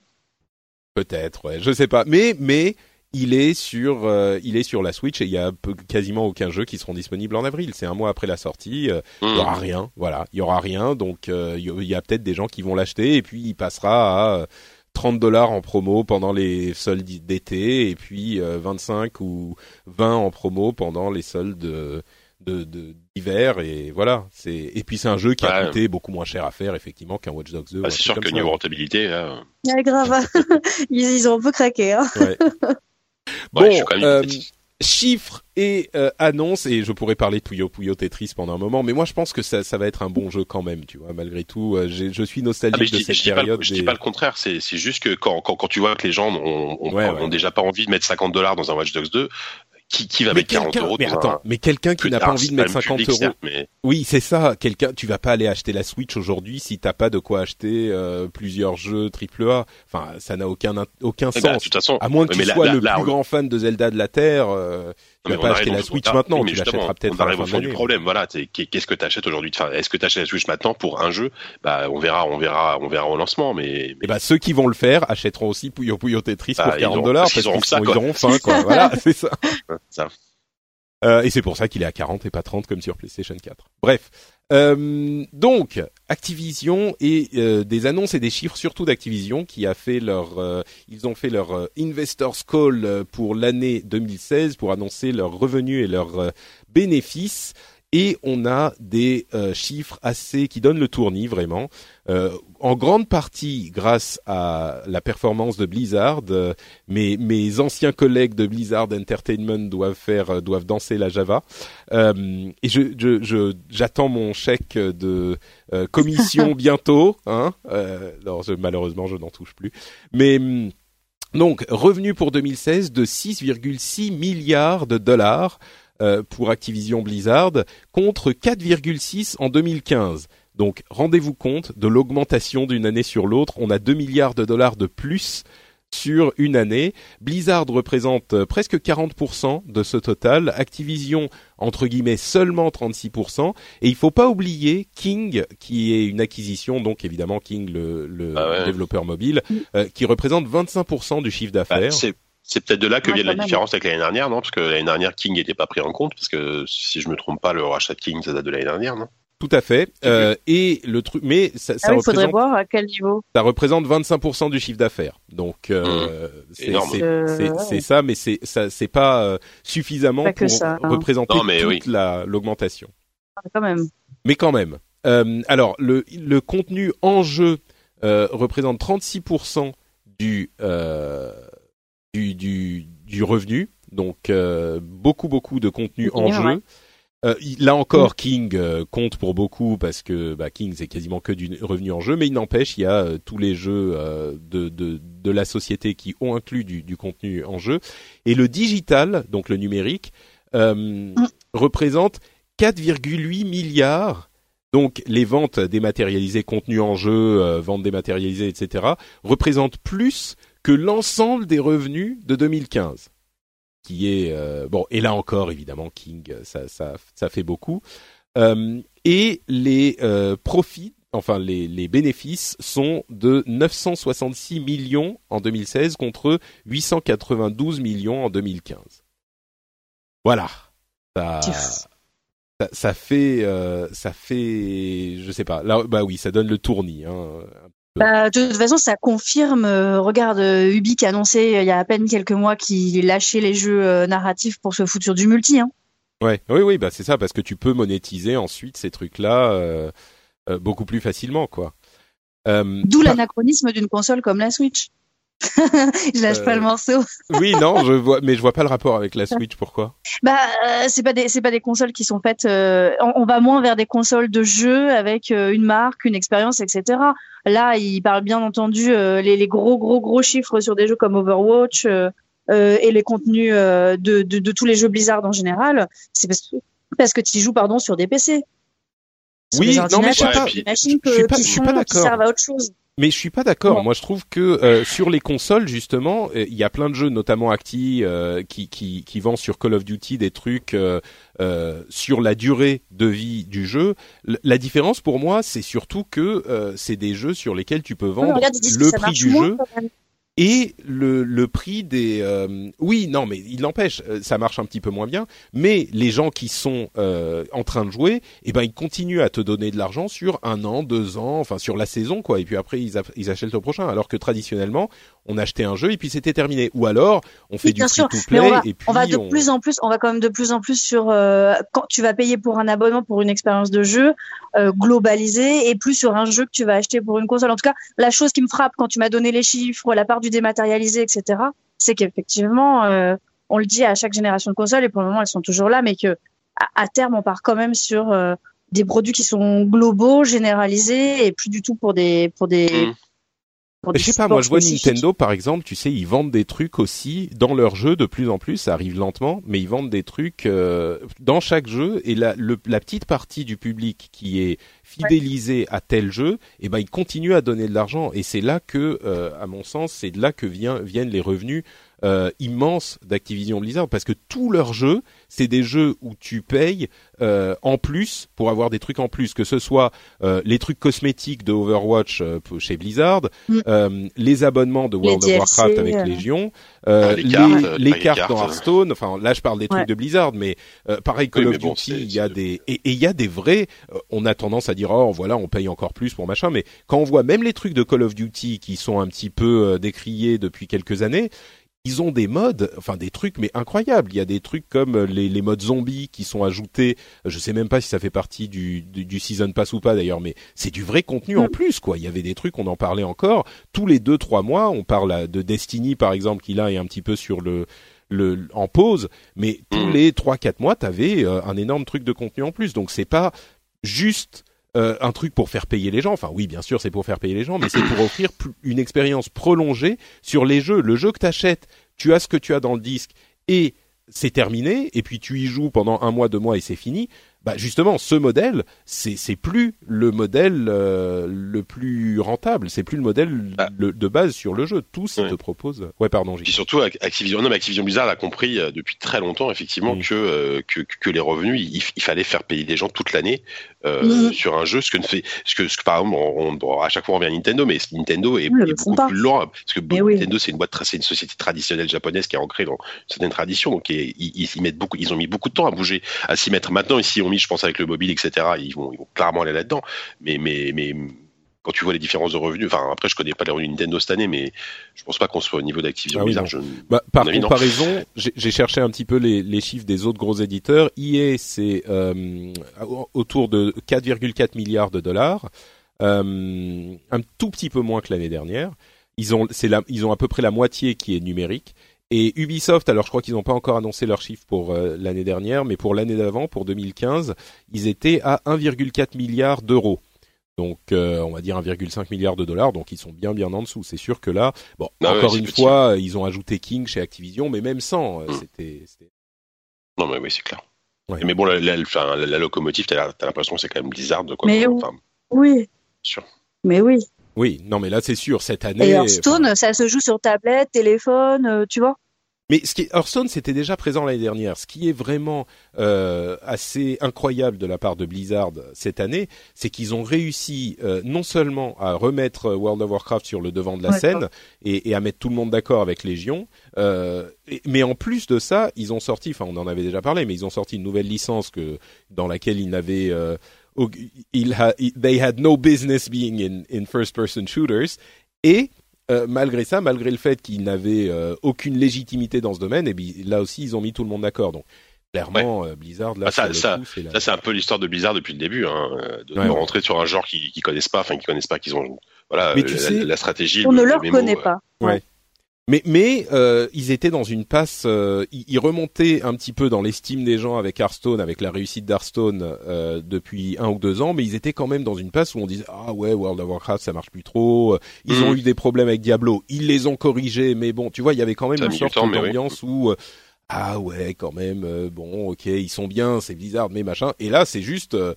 Peut-être, ouais, je sais pas. Mais mais il est sur euh, il est sur la Switch et il y a peu- quasiment aucun jeu qui seront disponibles en avril. C'est un mois après la sortie. euh, Il y hum. aura rien, voilà, il y aura rien. Donc euh, il y a- il y a peut-être des gens qui vont l'acheter et puis il passera à euh, 30 dollars en promo pendant les soldes d'été et puis euh, 25 ou 20 en promo pendant les soldes de de- de- d'hiver et voilà c'est et puis c'est un jeu qui a Ouais. coûté beaucoup moins cher à faire effectivement qu'un Watch Dogs 2 ou Bah, c'est sûr que ça. niveau rentabilité, là, Ouais, grave. (laughs) ils, ils ont un peu craqué, hein. Ouais. (laughs) ouais, Bon, je suis quand même euh. Chiffres et euh, annonces et je pourrais parler de Puyo Puyo Tetris pendant un moment mais moi je pense que ça, ça va être un bon jeu quand même tu vois malgré tout euh, je suis Ah, nostalgique je de dis, cette je dis pas, le- période je dis pas le contraire, c'est c'est juste que quand, quand, quand tu vois que les gens ont, ont, Ouais, ont ouais. déjà pas envie de mettre 50 dollars dans un Watch Dogs 2, qui, qui va Mais mettre 40 quelqu'un, euros mais dans attends, un- mais quelqu'un qui n'a pas Alors, envie de mettre quand même 50 public, euros. mais Oui, c'est ça. Quelqu'un, tu vas pas aller acheter la Switch aujourd'hui si t'as pas de quoi acheter euh, plusieurs jeux AAA. Enfin, ça n'a aucun aucun eh ben, de sens. toute façon, À moins que tu là- sois là- le là, plus grand fan de Zelda de la Terre, euh, tu vas pas acheter la Switch maintenant, mais tu justement, l'achèteras peut-être On arrive au fond du problème. Voilà, qu'est-ce que tu achètes aujourd'hui? Enfin, Est-ce que tu achètes la Switch maintenant pour un jeu? Bah, on verra, on verra, on verra au lancement. Mais, mais Et bah ceux qui vont le faire achèteront aussi Puyo Puyo Tetris Bah, pour ils 40 auront- dollars parce qu'ils auront faim (laughs) voilà, c'est ça. Euh, et c'est pour ça qu'il est à 40 et pas 30 comme sur PlayStation 4. Bref. Euh, donc, Activision et euh, des annonces et des chiffres surtout d'Activision qui a fait leur, euh, ils ont fait leur euh, investors call euh, pour l'année 2016 pour annoncer leurs revenus et leurs bénéfices. Et on a des euh, chiffres assez qui donnent le tournis vraiment, Euh, en grande partie grâce à la performance de Blizzard. euh, mes, mes anciens collègues de Blizzard Entertainment doivent faire, euh, doivent danser la Java. Euh, et je, je, je- j'attends mon chèque de euh, commission (laughs) bientôt. Hein euh, non, je- malheureusement, je n'en touche plus. Mais hum, donc, revenu pour 2016 de 6,6 milliards de dollars euh, pour Activision Blizzard contre 4,6 en 2015. Donc, rendez-vous compte de l'augmentation d'une année sur l'autre. On a 2 milliards de dollars de plus sur une année. Blizzard représente euh, presque 40% de ce total. Activision, entre guillemets, seulement 36%. Et il faut pas oublier King, qui est une acquisition, donc évidemment King, le, le Ah ouais. développeur mobile, euh, qui représente 25% du chiffre Bah, d'affaires. c'est c'est peut-être de là que Ouais, vient la même. différence avec l'année dernière, non? Parce que l'année dernière, King n'était pas pris en compte, parce que si je me trompe pas, le rachat de King, ça date de l'année dernière, non? Tout à fait. Euh, et le truc, mais ça, ça Ah oui, il faudrait représente, voir à quel niveau. ça représente 25% du chiffre d'affaires. Donc euh, c'est- Euh, c'est- ça, mais c'est ça, c'est pas euh, suffisamment Pas pour ça, hein. représenter Non, mais toute oui. la l'augmentation. Quand même. Mais quand même. Euh, alors le le contenu en jeu euh, représente 36% du euh, du du du revenu. Donc euh, beaucoup beaucoup de contenu en jeu. Euh, là encore, King euh, compte pour beaucoup parce que bah, King c'est quasiment que du revenu en jeu, mais il n'empêche, il y a euh, tous les jeux de, de de la société qui ont inclus du, du contenu en jeu. Et le digital, donc le numérique, euh, représente 4,8 milliards. Donc les ventes dématérialisées, contenu en jeu, ventes dématérialisées, etc., représentent plus que l'ensemble des revenus de 2015 qui est euh, bon et là encore évidemment King ça ça ça fait beaucoup Euh, et les euh, profits enfin les les bénéfices sont de 966 millions en 2016 contre 892 millions en 2015 voilà. Ça ça, ça fait ça fait je sais pas. Là bah oui ça donne le tournis hein. Bah, de toute façon, ça confirme. euh, regarde, euh, Ubi qui a annoncé euh, il y a à peine quelques mois qu'il lâchait les jeux euh, narratifs pour se foutre sur du multi. Hein. Ouais, oui, oui, bah c'est ça parce que tu peux monétiser ensuite ces trucs-là beaucoup plus facilement, quoi. D'où l'anachronisme d'une console comme la Switch. (laughs) je lâche Euh, pas le morceau. (laughs) Oui, non, je vois, mais je vois pas le rapport avec la Switch. Pourquoi? Bah, euh, c'est pas des c'est pas des consoles qui sont faites. euh, on, on va moins vers des consoles de jeux avec euh, une marque, une expérience, etc. Là, il parle bien entendu euh, les, les gros gros gros chiffres sur des jeux comme Overwatch euh, euh, et les contenus euh, de, de de tous les jeux Blizzard en général. C'est parce, parce que tu joues pardon sur des PC. Sur Oui, des non, mais je pas, suis pas- je suis pas qui d'accord. Mais je suis pas d'accord. Moi, je trouve que euh, sur les consoles, justement, euh, il y a plein de jeux, notamment Acti, euh, qui, qui, qui vend sur Call of Duty des trucs euh, euh, sur la durée de vie du jeu. L- la différence pour moi, c'est surtout que euh, c'est des jeux sur lesquels tu peux vendre le prix du jeu. Et le, le prix des euh, oui non mais il n'empêche euh, ça marche un petit peu moins bien mais les gens qui sont euh, en train de jouer eh ben ils continuent à te donner de l'argent sur un an deux ans enfin sur la saison quoi. Et puis après ils, achètent le prochain. Alors que traditionnellement on achetait un jeu et puis c'était terminé. Ou alors on fait Oui, du free to play on va, et puis on va de on- plus en plus, on va quand même de plus en plus sur euh, quand tu vas payer pour un abonnement pour une expérience de jeu globalisée et plus sur un jeu que tu vas acheter pour une console. En tout cas, la chose qui me frappe quand tu m'as donné les chiffres, la part du dématérialisé, etc., c'est qu'effectivement, euh, on le dit à chaque génération de consoles et pour le moment elles sont toujours là, mais que à, terme on part quand même sur euh, des produits qui sont globaux, généralisés et plus du tout pour des pour des Mm. Je sais pas, moi je vois. Nintendo par exemple, tu sais, ils vendent des trucs aussi dans leurs jeux de plus en plus, ça arrive lentement, mais ils vendent des trucs euh, dans chaque jeu et la, le- la petite partie du public qui est fidélisée à tel jeu, eh ben ils continuent à donner de l'argent et c'est là que, euh, à mon sens, c'est de là que vient, viennent les revenus euh, immenses d'Activision Blizzard parce que tous leurs jeux, c'est des jeux où tu payes euh, en plus pour avoir des trucs en plus, que ce soit euh, les trucs cosmétiques de Overwatch euh, pour- chez Blizzard, Mm. euh, les abonnements de Les World of DLC, Warcraft avec euh. Légion, euh, Ah, les les, cartes, les les cartes cartes, dans. Hearthstone. Enfin, là, je parle des trucs de Blizzard, mais euh, pareil Call Oui, of bon, Duty, il y a des et et il y a des vrais. euh, on a tendance à dire oh voilà, on paye encore plus pour machin, mais quand on voit même les trucs de Call of Duty qui sont un petit peu euh, décriés depuis quelques années. Ils ont des modes, enfin des trucs, mais incroyables. Il y a des trucs comme euh, les, les modes zombies qui sont ajoutés. Je sais même pas si ça fait partie du, du, du season pass ou pas d'ailleurs, mais c'est du vrai contenu en Mm. plus, quoi. Il y avait des trucs, on en parlait encore tous les deux trois mois. On parle de Destiny par exemple, qui là est un petit peu sur le le en pause, mais tous Mm. les trois quatre mois, t'avais euh, un énorme truc de contenu en plus. Donc c'est pas juste euh, un truc pour faire payer les gens. Enfin oui, bien sûr, c'est pour faire payer les gens, mais c'est pour offrir une expérience prolongée sur les jeux. Le jeu que t'achètes, tu as ce que tu as dans le disque et c'est terminé, et puis tu y joues pendant un mois, deux mois et c'est fini. Bah justement, ce modèle, c'est c'est plus le modèle euh, le plus rentable, c'est plus le modèle Ah. le- de base sur le jeu. Tous ils Ouais. te proposent. Ouais, pardon. Puis surtout, Ac- Activision, non, mais Activision Blizzard a compris euh, depuis très longtemps, effectivement, Mm. que, euh, que que les revenus, il, il fallait faire payer les gens toute l'année euh, Mm. sur un jeu. Ce que ne fait, ce que, ce que par exemple, on, on- à chaque fois on revient à Nintendo, mais Nintendo est, beaucoup pas. plus loin parce que Mais oui. Nintendo c'est une boîte, c'est une société traditionnelle japonaise qui est ancrée dans certaines traditions, donc et- ils, mettent beaucoup, ils ont mis beaucoup de temps à bouger, à s'y mettre. Maintenant, ici, ils ont mis, je pense, avec le mobile, etc. Ils vont, ils vont clairement aller là-dedans. Mais, mais, mais quand tu vois les différences de revenus, enfin après, je connais pas les revenus Nintendo cette année, mais je pense pas qu'on soit au niveau d'Activision Ah oui, Blizzard. non. Je- Bah, par avis, comparaison, j'ai cherché un petit peu les, les chiffres des autres gros éditeurs. EA, c'est euh, autour de 4,4 milliards de dollars, euh, un tout petit peu moins que l'année dernière. Ils ont, la, ils ont à peu près la moitié qui est numérique. Et Ubisoft, alors je crois qu'ils n'ont pas encore annoncé leurs chiffres pour euh, l'année dernière, mais pour l'année d'avant, pour 2015, ils étaient à 1,4 milliard d'euros. Donc euh, on va dire 1,5 milliard de dollars, donc ils sont bien bien en dessous. C'est sûr que là, bon, Ah encore une petit. fois, ils ont ajouté King chez Activision, mais même sans, euh, Mm. c'était, Non, mais oui, c'est clair. Ouais. Mais bon, la, la, la- la locomotive, t'as t'as l'impression que c'est quand même Blizzard, quoi. Mais Enfin, Oui. Sûr. Mais oui. Oui, non, mais là c'est sûr cette année. Et enfin, Hearthstone, ça se joue sur tablette, téléphone, euh, tu vois. Mais ce qui est, Hearthstone, c'était déjà présent l'année dernière. Ce qui est vraiment euh, assez incroyable de la part de Blizzard cette année, c'est qu'ils ont réussi euh, non seulement à remettre euh, World of Warcraft sur le devant de la Ouais. scène et, et à mettre tout le monde d'accord avec Légion, euh, et- mais en plus de ça, ils ont sorti, enfin on en avait déjà parlé, mais ils ont sorti une nouvelle licence que dans laquelle ils n'avaient ils ha- they had no business being in, in first-person shooters et euh, malgré ça, malgré le fait qu'ils n'avaient euh, aucune légitimité dans ce domaine, et bi- là aussi ils ont mis tout le monde d'accord. Donc clairement, euh, Blizzard là, Ah, ça- coup, c'est la- Ça, c'est un peu l'histoire de Blizzard depuis le début, hein, de, de Ouais, ouais. rentrer sur un genre qu'ils qu'ils connaissent pas, enfin, qu'ils connaissent pas, qu'ils ont, voilà, la, sais- la stratégie. On le- ne le leur mémo, connaît euh, pas. Ouais. Mais mais euh, ils étaient dans une passe, euh, ils, ils remontaient un petit peu dans l'estime des gens avec Hearthstone, avec la réussite d'Hearthstone euh, depuis un ou deux ans, mais ils étaient quand même dans une passe où on disait ah ouais World of Warcraft ça marche plus trop, ils Mhm. ont eu des problèmes avec Diablo, ils les ont corrigés, mais bon tu vois il y avait quand même Ça une sorte mais oui. d'ambiance où euh, ah ouais quand même euh, bon ok ils sont bien c'est Blizzard mais machin et là c'est juste euh,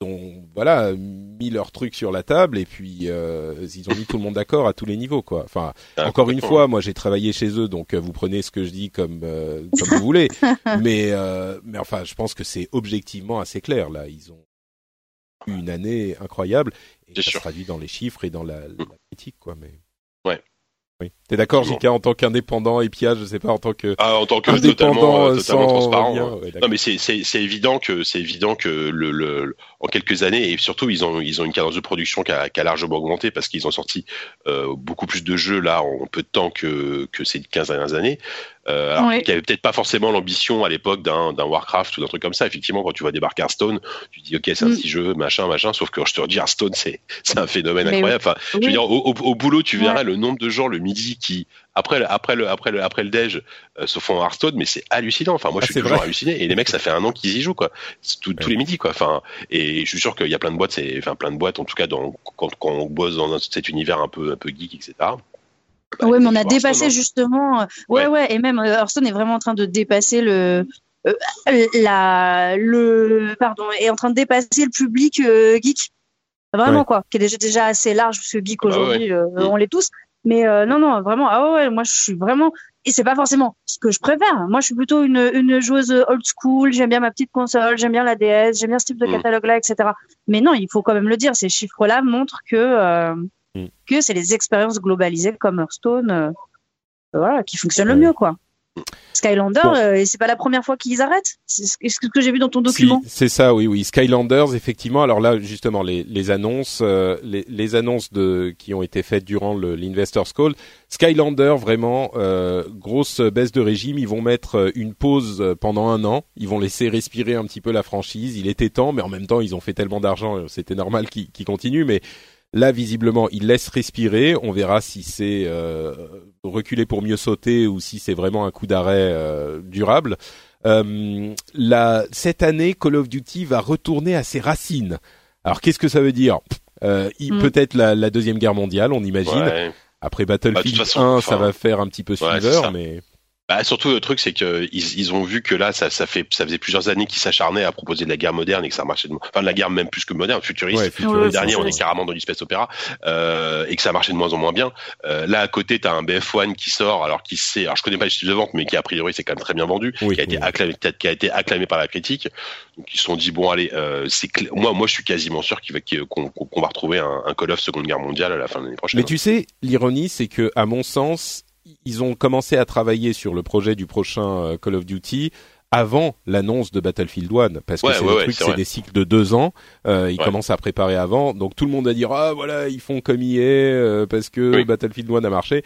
ont voilà mis leur truc sur la table et puis euh, ils ont mis tout le monde d'accord à tous les niveaux quoi enfin ah, encore une fois, moi j'ai travaillé chez eux, donc euh, vous prenez ce que je dis comme euh, comme vous voulez. (laughs) Mais euh, mais enfin, je pense que c'est objectivement assez clair là. Ils ont eu une année incroyable et ça sûr. se traduit dans les chiffres et dans la, la critique quoi. Mais Ouais. Oui. T'es d'accord. JK, en tant qu'indépendant et Pia, je sais pas en tant que Ah, en tant que totalement, euh, totalement sans transparent. hein. ouais. Non mais c'est c'est c'est évident que c'est évident que le le- en quelques années et surtout ils ont ils ont une cadence de production qui a, qui a largement augmenté parce qu'ils ont sorti euh, beaucoup plus de jeux là en peu de temps que que ces 15 dernières années Euh, alors qui avait peut-être pas forcément l'ambition à l'époque d'un d'un Warcraft ou d'un truc comme ça. Effectivement, quand tu vois débarquer Hearthstone, tu te dis ok c'est un Mm. petit jeu, machin, machin. Sauf que je te redis Hearthstone, c'est c'est un phénomène Mais incroyable. Enfin, je veux dire, au, au- au boulot, tu verras le nombre de gens le midi qui après le- après le après le après le déj euh, se font Hearthstone, mais c'est hallucinant. Enfin, moi Ah, je suis c'est toujours halluciné. Et les mecs, ça fait un an qu'ils y jouent quoi, tout- tous Ouais. les midis quoi. Enfin, et je suis sûr qu'il y a plein de boîtes, c'est enfin plein de boîtes en tout cas dans quand, quand on bosse dans cet univers un peu un peu geek etc. Bah, ouais, mais on a dépassé Hearthstone, hein. justement. euh, Ouais, ouais, et même euh, Hearthstone est vraiment en train de dépasser le. euh, la, le. Pardon, est en train de dépasser le public euh, geek. Vraiment, Ouais. quoi. Qui est déjà, déjà assez large, parce que geek Bah ouais, aujourd'hui, euh, Mm. on l'est tous. Mais euh, non, non, vraiment, ah ouais, moi je suis vraiment. Et c'est pas forcément ce que je préfère. Moi je suis plutôt une, une joueuse old school, j'aime bien ma petite console, j'aime bien la DS, j'aime bien ce type de Mm. catalogue-là, etc. Mais non, il faut quand même le dire, ces chiffres-là montrent que. euh, Mm. que c'est les expériences globalisées comme Hearthstone euh, voilà, qui fonctionnent le mieux, quoi. Skylander, Bon. euh, c'est pas la première fois qu'ils arrêtent. C'est ce que j'ai vu dans ton Si, document. c'est ça, oui, oui. Skylanders, effectivement. Alors là, justement, les, les annonces, euh, les, les annonces de qui ont été faites durant l'Investors Call. Skylander, vraiment, euh, grosse baisse de régime. Ils vont mettre euh, une pause euh, pendant un an. Ils vont laisser respirer un petit peu la franchise. Il était temps, mais en même temps, ils ont fait tellement d'argent, c'était normal qu'ils qu'ils continuent. Mais là, visiblement, ils laissent respirer. On verra si c'est euh, reculer pour mieux sauter ou si c'est vraiment un coup d'arrêt euh, durable. Euh, la, cette année, Call of Duty va retourner à ses racines. Alors, qu'est-ce que ça veut dire? Euh, il- Mm. Peut-être la, la deuxième guerre mondiale, on imagine. Ouais. Après Bah, Battlefield façon, 1, enfin, ça va faire un petit peu suiveur, mais Bah, surtout le truc c'est que ils, ont vu que là ça ça fait ça faisait plusieurs années qu'ils s'acharnaient à proposer de la guerre moderne et que ça marchait de enfin de la guerre même plus que moderne futuriste. ouais, futuriste, Le dernier, on est carrément dans du space opéra euh, et que ça marchait de moins en moins bien. Euh, là, à côté, t'as un BF1 qui sort, alors qui sait, alors je connais pas les chiffres de vente, mais qui a priori c'est quand même très bien vendu, Oui, qui a été acclamé, qui a été acclamé par la critique. Donc ils se sont dit bon allez, euh, c'est cl- moi moi je suis quasiment sûr qu'on va retrouver un, un Call of Seconde Guerre mondiale à la fin de l'année prochaine. Mais tu sais, l'ironie, c'est que, à mon sens, ils ont commencé à travailler sur le projet du prochain euh, Call of Duty avant l'annonce de Battlefield 1, parce que c'est ouais, ouais, des cycles de deux ans. Euh, ils Ouais. commencent à préparer avant, donc tout le monde a dit ah voilà, ils font comme il est euh, parce que Oui. Battlefield 1 a marché.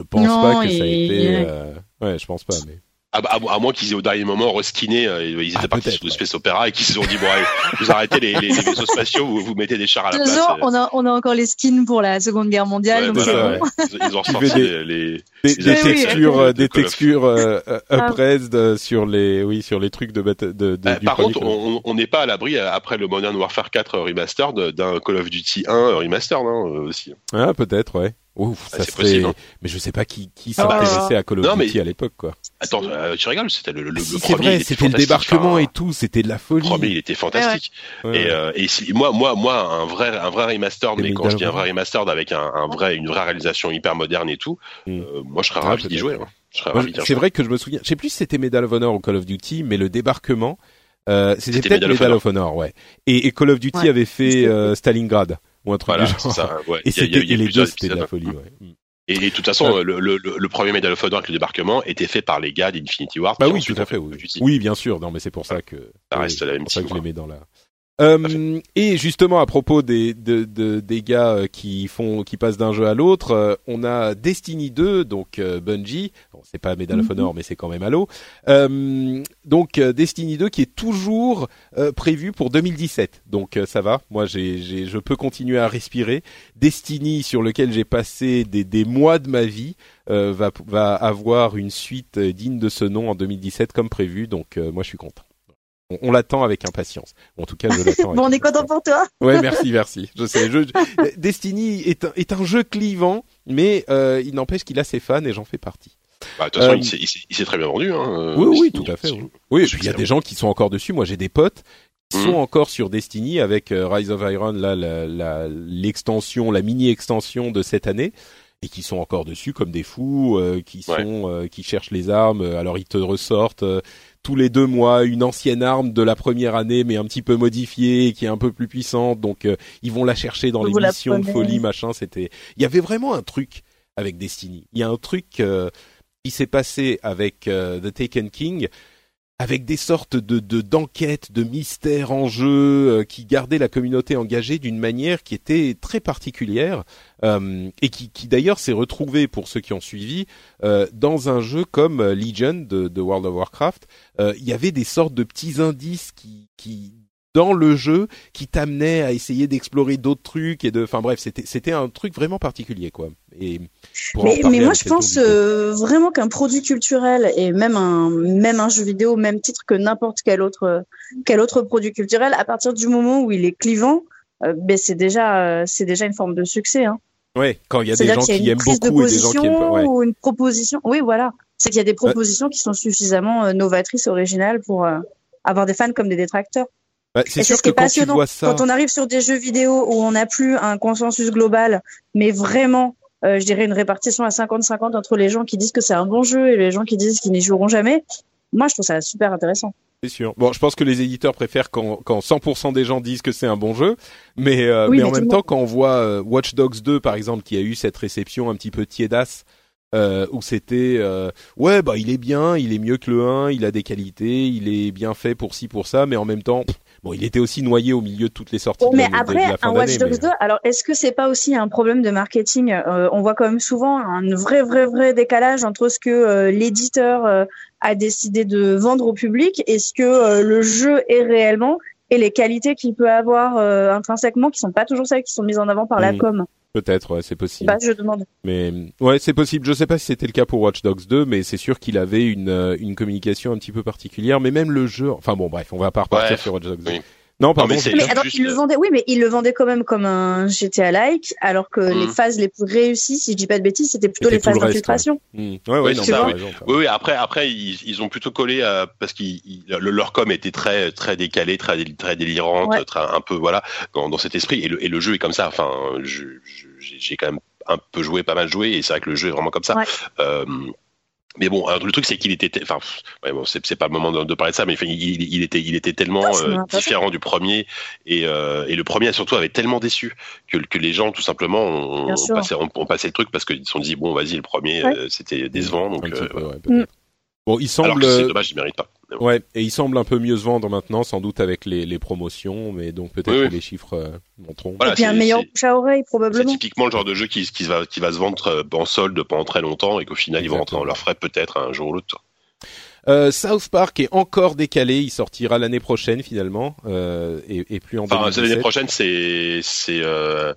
Je pense Non, pas que ça a été. euh, Ouais, je pense pas. Mais À, à- à moins qu'ils aient au dernier moment reskiné, euh, ils étaient Ah, partis peut-être, sur le ouais. space opéra et qu'ils se sont dit bon allez, vous arrêtez les, les, les vaisseaux spatiaux, vous, vous mettez des chars à la De toute place. façon, euh, on a, on a encore les skins pour la Seconde Guerre mondiale, ouais, donc voilà, c'est ouais. bon. Ils, ils ont ressorti des- les, les- des, Ils des textures, oui, euh, de des textures euh, euh, Ah. upres de- sur les, oui, sur les trucs de, de, de Bah, du par contre, on on n'est pas à l'abri euh, après le Modern Warfare 4 remastered d'un Call of Duty 1 remastered hein, euh, aussi. Ah, peut-être, ouais. Ouf, ça c'est serait. possible, hein. Mais je sais pas qui, qui Ah, s'intéressait à Call of non, Duty mais- à l'époque, quoi. Attends, euh, tu rigoles, c'était le, le, Ah, le si, c'est premier. vrai, c'était le débarquement enfin, et tout, c'était de la folie. Le premier, il était fantastique. Ouais. Et, euh, et si, moi, moi, moi, un vrai, un vrai remastered, Et mais quand je dis un vrai remastered avec un, un vrai, une vraie réalisation hyper moderne et tout, Mm. euh, moi, je serais Ah, ravi d'y jouer. hein. Je serais Moi, ravi d'y c'est vrai que je me souviens. Je sais plus si c'était Medal of Honor ou Call of Duty, mais le débarquement, euh, c'était peut-être Medal of Medal of Honor, ouais. Et, et Call of Duty Ouais. avait fait euh, Stalingrad ou un truc Voilà, du genre. ça. Ouais. Et Il y a- il y a- c'était il y a et les deux, c'était de la folie, ouais. Et, et de toute façon, le, le, le, le premier Medal of Honor avec le débarquement était fait par les gars d'Infinity Ward. Bah oui, tout à fait. Oui, oui, bien sûr. Non, mais c'est pour ça que Ça oui, reste la c'est même pour ça que je les mets dans la. Euh, et justement à propos des de, de- des gars euh, qui font qui passent d'un jeu à l'autre, euh, on a Destiny 2 donc euh, Bungie, bon, c'est pas Medal of Mhm. Honor mais c'est quand même Halo. Euh, donc euh, Destiny 2 qui est toujours euh, prévu pour 2017. Donc euh, ça va, moi j'ai j'ai je peux continuer à respirer. Destiny sur lequel j'ai passé des des mois de ma vie euh, va va avoir une suite digne de ce nom en 2017 comme prévu. Donc euh, moi je suis content. On, on l'attend avec impatience. En tout cas, je l'attends. avec (laughs) Bon, on est content pour toi. Ouais, merci, merci. Je sais. Je, je- Destiny est un, est un jeu clivant, mais euh, il n'empêche qu'il a ses fans et j'en fais partie. Bah, de toute façon, Euh, il s'est- il s'est il s'est très bien vendu. Hein, oui, oui, tout à fait. Oui, oui et puis il y a des gens qui sont encore dessus. Moi, j'ai des potes qui sont Mhm. encore sur Destiny avec euh, Rise of Iron, là, la- la- l'extension, la, mini extension de cette année. Et qui sont encore dessus comme des fous, euh, qui Ouais. sont, euh, qui cherchent les armes. Alors ils te ressortent euh, tous les deux mois une ancienne arme de la première année, mais un petit peu modifiée, qui est un peu plus puissante. Donc euh, ils vont la chercher dans les missions de folie, machin. C'était, il y avait vraiment un truc avec Destiny. Il y a un truc euh, qui s'est passé avec euh, The Taken King avec des sortes de d'enquêtes, de, mystères en jeu qui gardaient la communauté engagée d'une manière qui était très particulière et qui, qui d'ailleurs s'est retrouvée pour ceux qui ont suivi dans un jeu comme Legion de, de World of Warcraft. Il y avait des sortes de petits indices qui, qui dans le jeu qui t'amenait à essayer d'explorer d'autres trucs et de enfin bref c'était c'était un truc vraiment particulier quoi et mais, mais moi je pense euh, vraiment qu'un produit culturel et même un même un jeu vidéo même titre que n'importe quel autre quel autre produit culturel à partir du moment où il est clivant euh, ben c'est déjà euh, c'est déjà une forme de succès hein. Ouais, quand il y a des gens qui aiment beaucoup et des gens qui aiment pas. Ouais. Ou une proposition. Oui, voilà. C'est qu'il y a des propositions qui sont suffisamment novatrices, originales pour avoir des fans comme des détracteurs. Bah, c'est sûr que quand tu vois ça, quand on arrive sur des jeux vidéo où on n'a plus un consensus global, mais vraiment, euh, je dirais une répartition à 50-50 entre les gens qui disent que c'est un bon jeu et les gens qui disent qu'ils n'y joueront jamais. Moi, je trouve ça super intéressant. C'est sûr. Bon, je pense que les éditeurs préfèrent quand, quand 100% des gens disent que c'est un bon jeu, mais, euh, mais, en même temps, quand on voit euh, Watch Dogs 2, par exemple, qui a eu cette réception un petit peu tiédasse, euh, où c'était euh, ouais bah il est bien, il est mieux que le 1, il a des qualités, il est bien fait pour ci pour ça, mais en même temps Bon, il était aussi noyé au milieu de toutes les sorties. mais après, un Watch Dogs 2, alors est-ce que c'est pas aussi un problème de marketing euh, On voit quand même souvent un vrai, vrai, vrai décalage entre ce que euh, l'éditeur euh, a décidé de vendre au public et ce que le jeu est réellement et les qualités qu'il peut avoir intrinsèquement qui sont pas toujours celles qui sont mises en avant par la com. Peut-être, ouais, c'est possible. Bah, je demande. Mais ouais, c'est possible. Je sais pas si c'était le cas pour Watch Dogs 2, mais c'est sûr qu'il avait une euh, une communication un petit peu particulière. Mais même le jeu, enfin bon, bref, on va pas repartir sur Watch Dogs 2. Non, pardon. mais, mais alors, il le vendait, oui, mais il le vendait quand même comme un GTA like, alors que les mm. phases les plus réussies, si je dis pas de bêtises, c'était plutôt les phases d'infiltration. Ouais, ouais, ouais non, ça, oui. oui, après, après, ils, ils ont plutôt collé à, parce qu'ils, leur com était très, très décalé, très, très délirante, très, un peu, voilà, dans, dans cet esprit. Et le, et le jeu est comme ça. Enfin, j'ai quand même un peu joué, pas mal joué, et c'est vrai que le jeu est vraiment comme ça. Euh, mais bon, le truc c'est qu'il était, enfin, ouais, bon, c'est pas le moment de, parler de ça, mais il, il, était, il était tellement euh, différent du premier et, euh, et le premier surtout avait tellement déçu que, que les gens tout simplement ont, passé, ont, passé, le truc parce qu'ils se sont dit bon vas-y le premier euh, c'était décevant donc. Euh, Bon, il semble. c'est dommage, il mérite pas. Ouais, et il semble un peu mieux se vendre maintenant, sans doute avec les, les promotions, mais donc peut-être que les chiffres euh, montreront. Voilà, et puis un meilleur bouche à oreille probablement. C'est typiquement le genre de jeu qui, qui, va, qui va se vendre euh, en solde pendant très longtemps et qu'au final ils vont rentrer dans leurs frais peut-être un jour ou l'autre. Euh, South Park est encore décalé, il sortira l'année prochaine finalement, euh, et, et, plus en enfin, L'année prochaine, c'est c'est euh,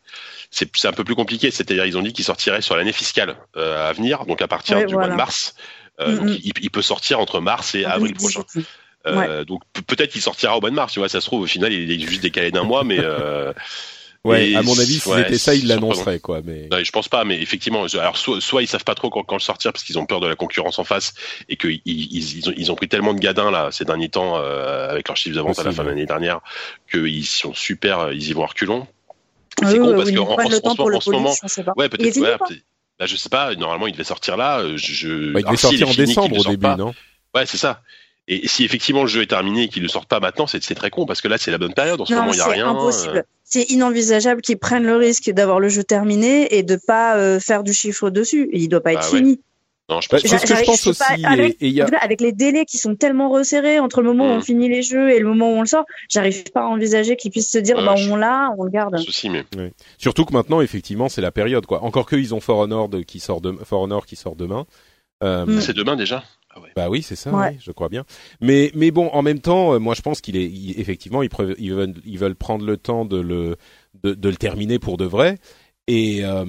c'est un peu plus compliqué. C'est-à-dire, ils ont dit qu'il sortirait sur l'année fiscale euh, à venir, donc à partir du mois de mars. Euh, donc il, peut sortir entre mars et avril prochain. Euh, donc peut-être qu'il sortira au mois de mars, tu vois, ça se trouve au final il est juste décalé d'un mois, mais euh, Ouais, à mon avis, si c'était ça, ils l'annonceraient, quoi. Mais non, je pense pas, mais effectivement, alors soit, soit ils savent pas trop quand, quand le sortir parce qu'ils ont peur de la concurrence en face et qu'ils ils, ils, ont, ils ont pris tellement de gadins là ces derniers temps euh, avec leurs chiffres de vente à la fin de l'année dernière qu'ils sont super, ils y vont reculons. C'est con parce qu'en en, en, ce moment, ouais, peut-être, ouais, bah, je sais pas, normalement il devait sortir là. Euh, je... Bah, il devait sortir en décembre au début, non? Ouais, c'est ça. Et si effectivement le jeu est terminé et qu'il ne sorte pas maintenant, c'est très con parce que là c'est la bonne période. En ce moment, il n'y a rien. C'est impossible. Euh. C'est inenvisageable qu'ils prennent le risque d'avoir le jeu terminé et de pas euh, faire du chiffre dessus. Il doit pas être bah fini. Non, je pense, que je pense aussi. avec, avec, les délais qui sont tellement resserrés entre le moment où on mmh. finit les jeux et le moment où on le sort, j'arrive pas à envisager qu'ils puissent se dire, bah, on l'a, on le garde. Souci, mais... Surtout que maintenant, effectivement, c'est la période, quoi. Encore que ils ont For Honor qui sort de... For Honor qui sort demain. Euh... Mmh. C'est demain déjà. Ah ouais. Bah oui, c'est ça, oui, je crois bien. Mais mais bon, en même temps, euh, moi je pense qu'il est effectivement ils, ils, veulent ils veulent prendre le temps de le de, de le terminer pour de vrai et euh,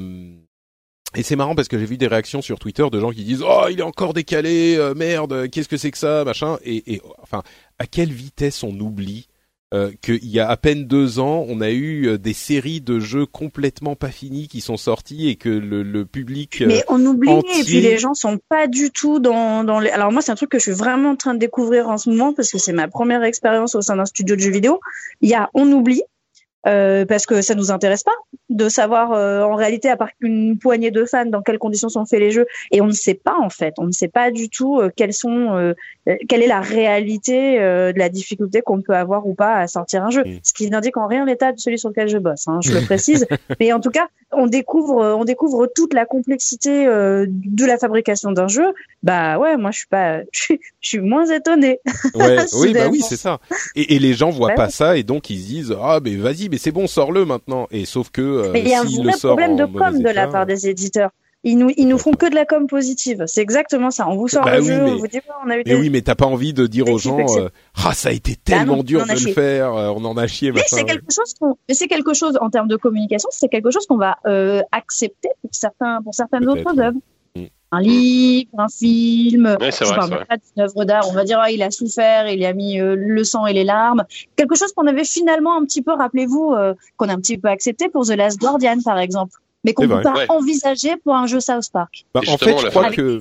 et c'est marrant parce que j'ai vu des réactions sur Twitter de gens qui disent oh il est encore décalé euh, merde qu'est-ce que c'est que ça machin. Et, et enfin à quelle vitesse on oublie euh, qu'il y a à peine deux ans on a eu euh, des séries de jeux complètement pas finis qui sont sortis et que le, le public mais on oublie et puis les gens sont pas du tout dans dans les alors moi c'est un truc que je suis vraiment en train de découvrir en ce moment parce que c'est ma première expérience au sein d'un studio de jeux vidéo. Il y a on oublie euh, parce que ça nous intéresse pas de savoir euh, en réalité à part une poignée de fans dans quelles conditions sont faits les jeux. Et on ne sait pas en fait. On ne sait pas du tout euh, quelles sont euh, quelle est la réalité de la difficulté qu'on peut avoir ou pas à sortir un jeu. Ce qui n'indique en rien l'état de celui sur lequel je bosse hein, je le (laughs) précise. Mais en tout cas on découvre, on découvre toute la complexité euh, de la fabrication d'un jeu. Bah ouais, moi je suis pas, je suis, (laughs) je suis moins étonnée. Ouais, (laughs) oui, bah oui, c'est ça. Et, et, les gens voient Bah pas ça et donc ils se disent ah mais vas-y, mais c'est bon, sors-le maintenant. Et sauf que euh, Mais il y a un vrai problème de com de la part des éditeurs. Ils nous, ils nous font que de la com positive. C'est exactement ça. On vous sort Bah le oui, jeu, mais- on vous dit ouais, on a eu Mais des. oui, mais t'as pas envie de dire aux gens euh, ah ça a été Bah tellement non, dur de le faire, euh, on en a chié. Mais c'est quelque chose qu'on, mais c'est quelque chose en termes de communication, c'est quelque chose qu'on va euh, accepter pour certains, pour certaines autres œuvres. Un livre, un film. Je vrai, parle pas d'une œuvre d'art. On va dire ah, il a souffert, il a mis euh, le sang et les larmes. Quelque chose qu'on avait finalement un petit peu, rappelez-vous, euh, qu'on a un petit peu accepté pour The Last Guardian par exemple, mais qu'on ne peut pas Ouais. envisager pour un jeu South Park. Bah, en fait, justement, je crois que.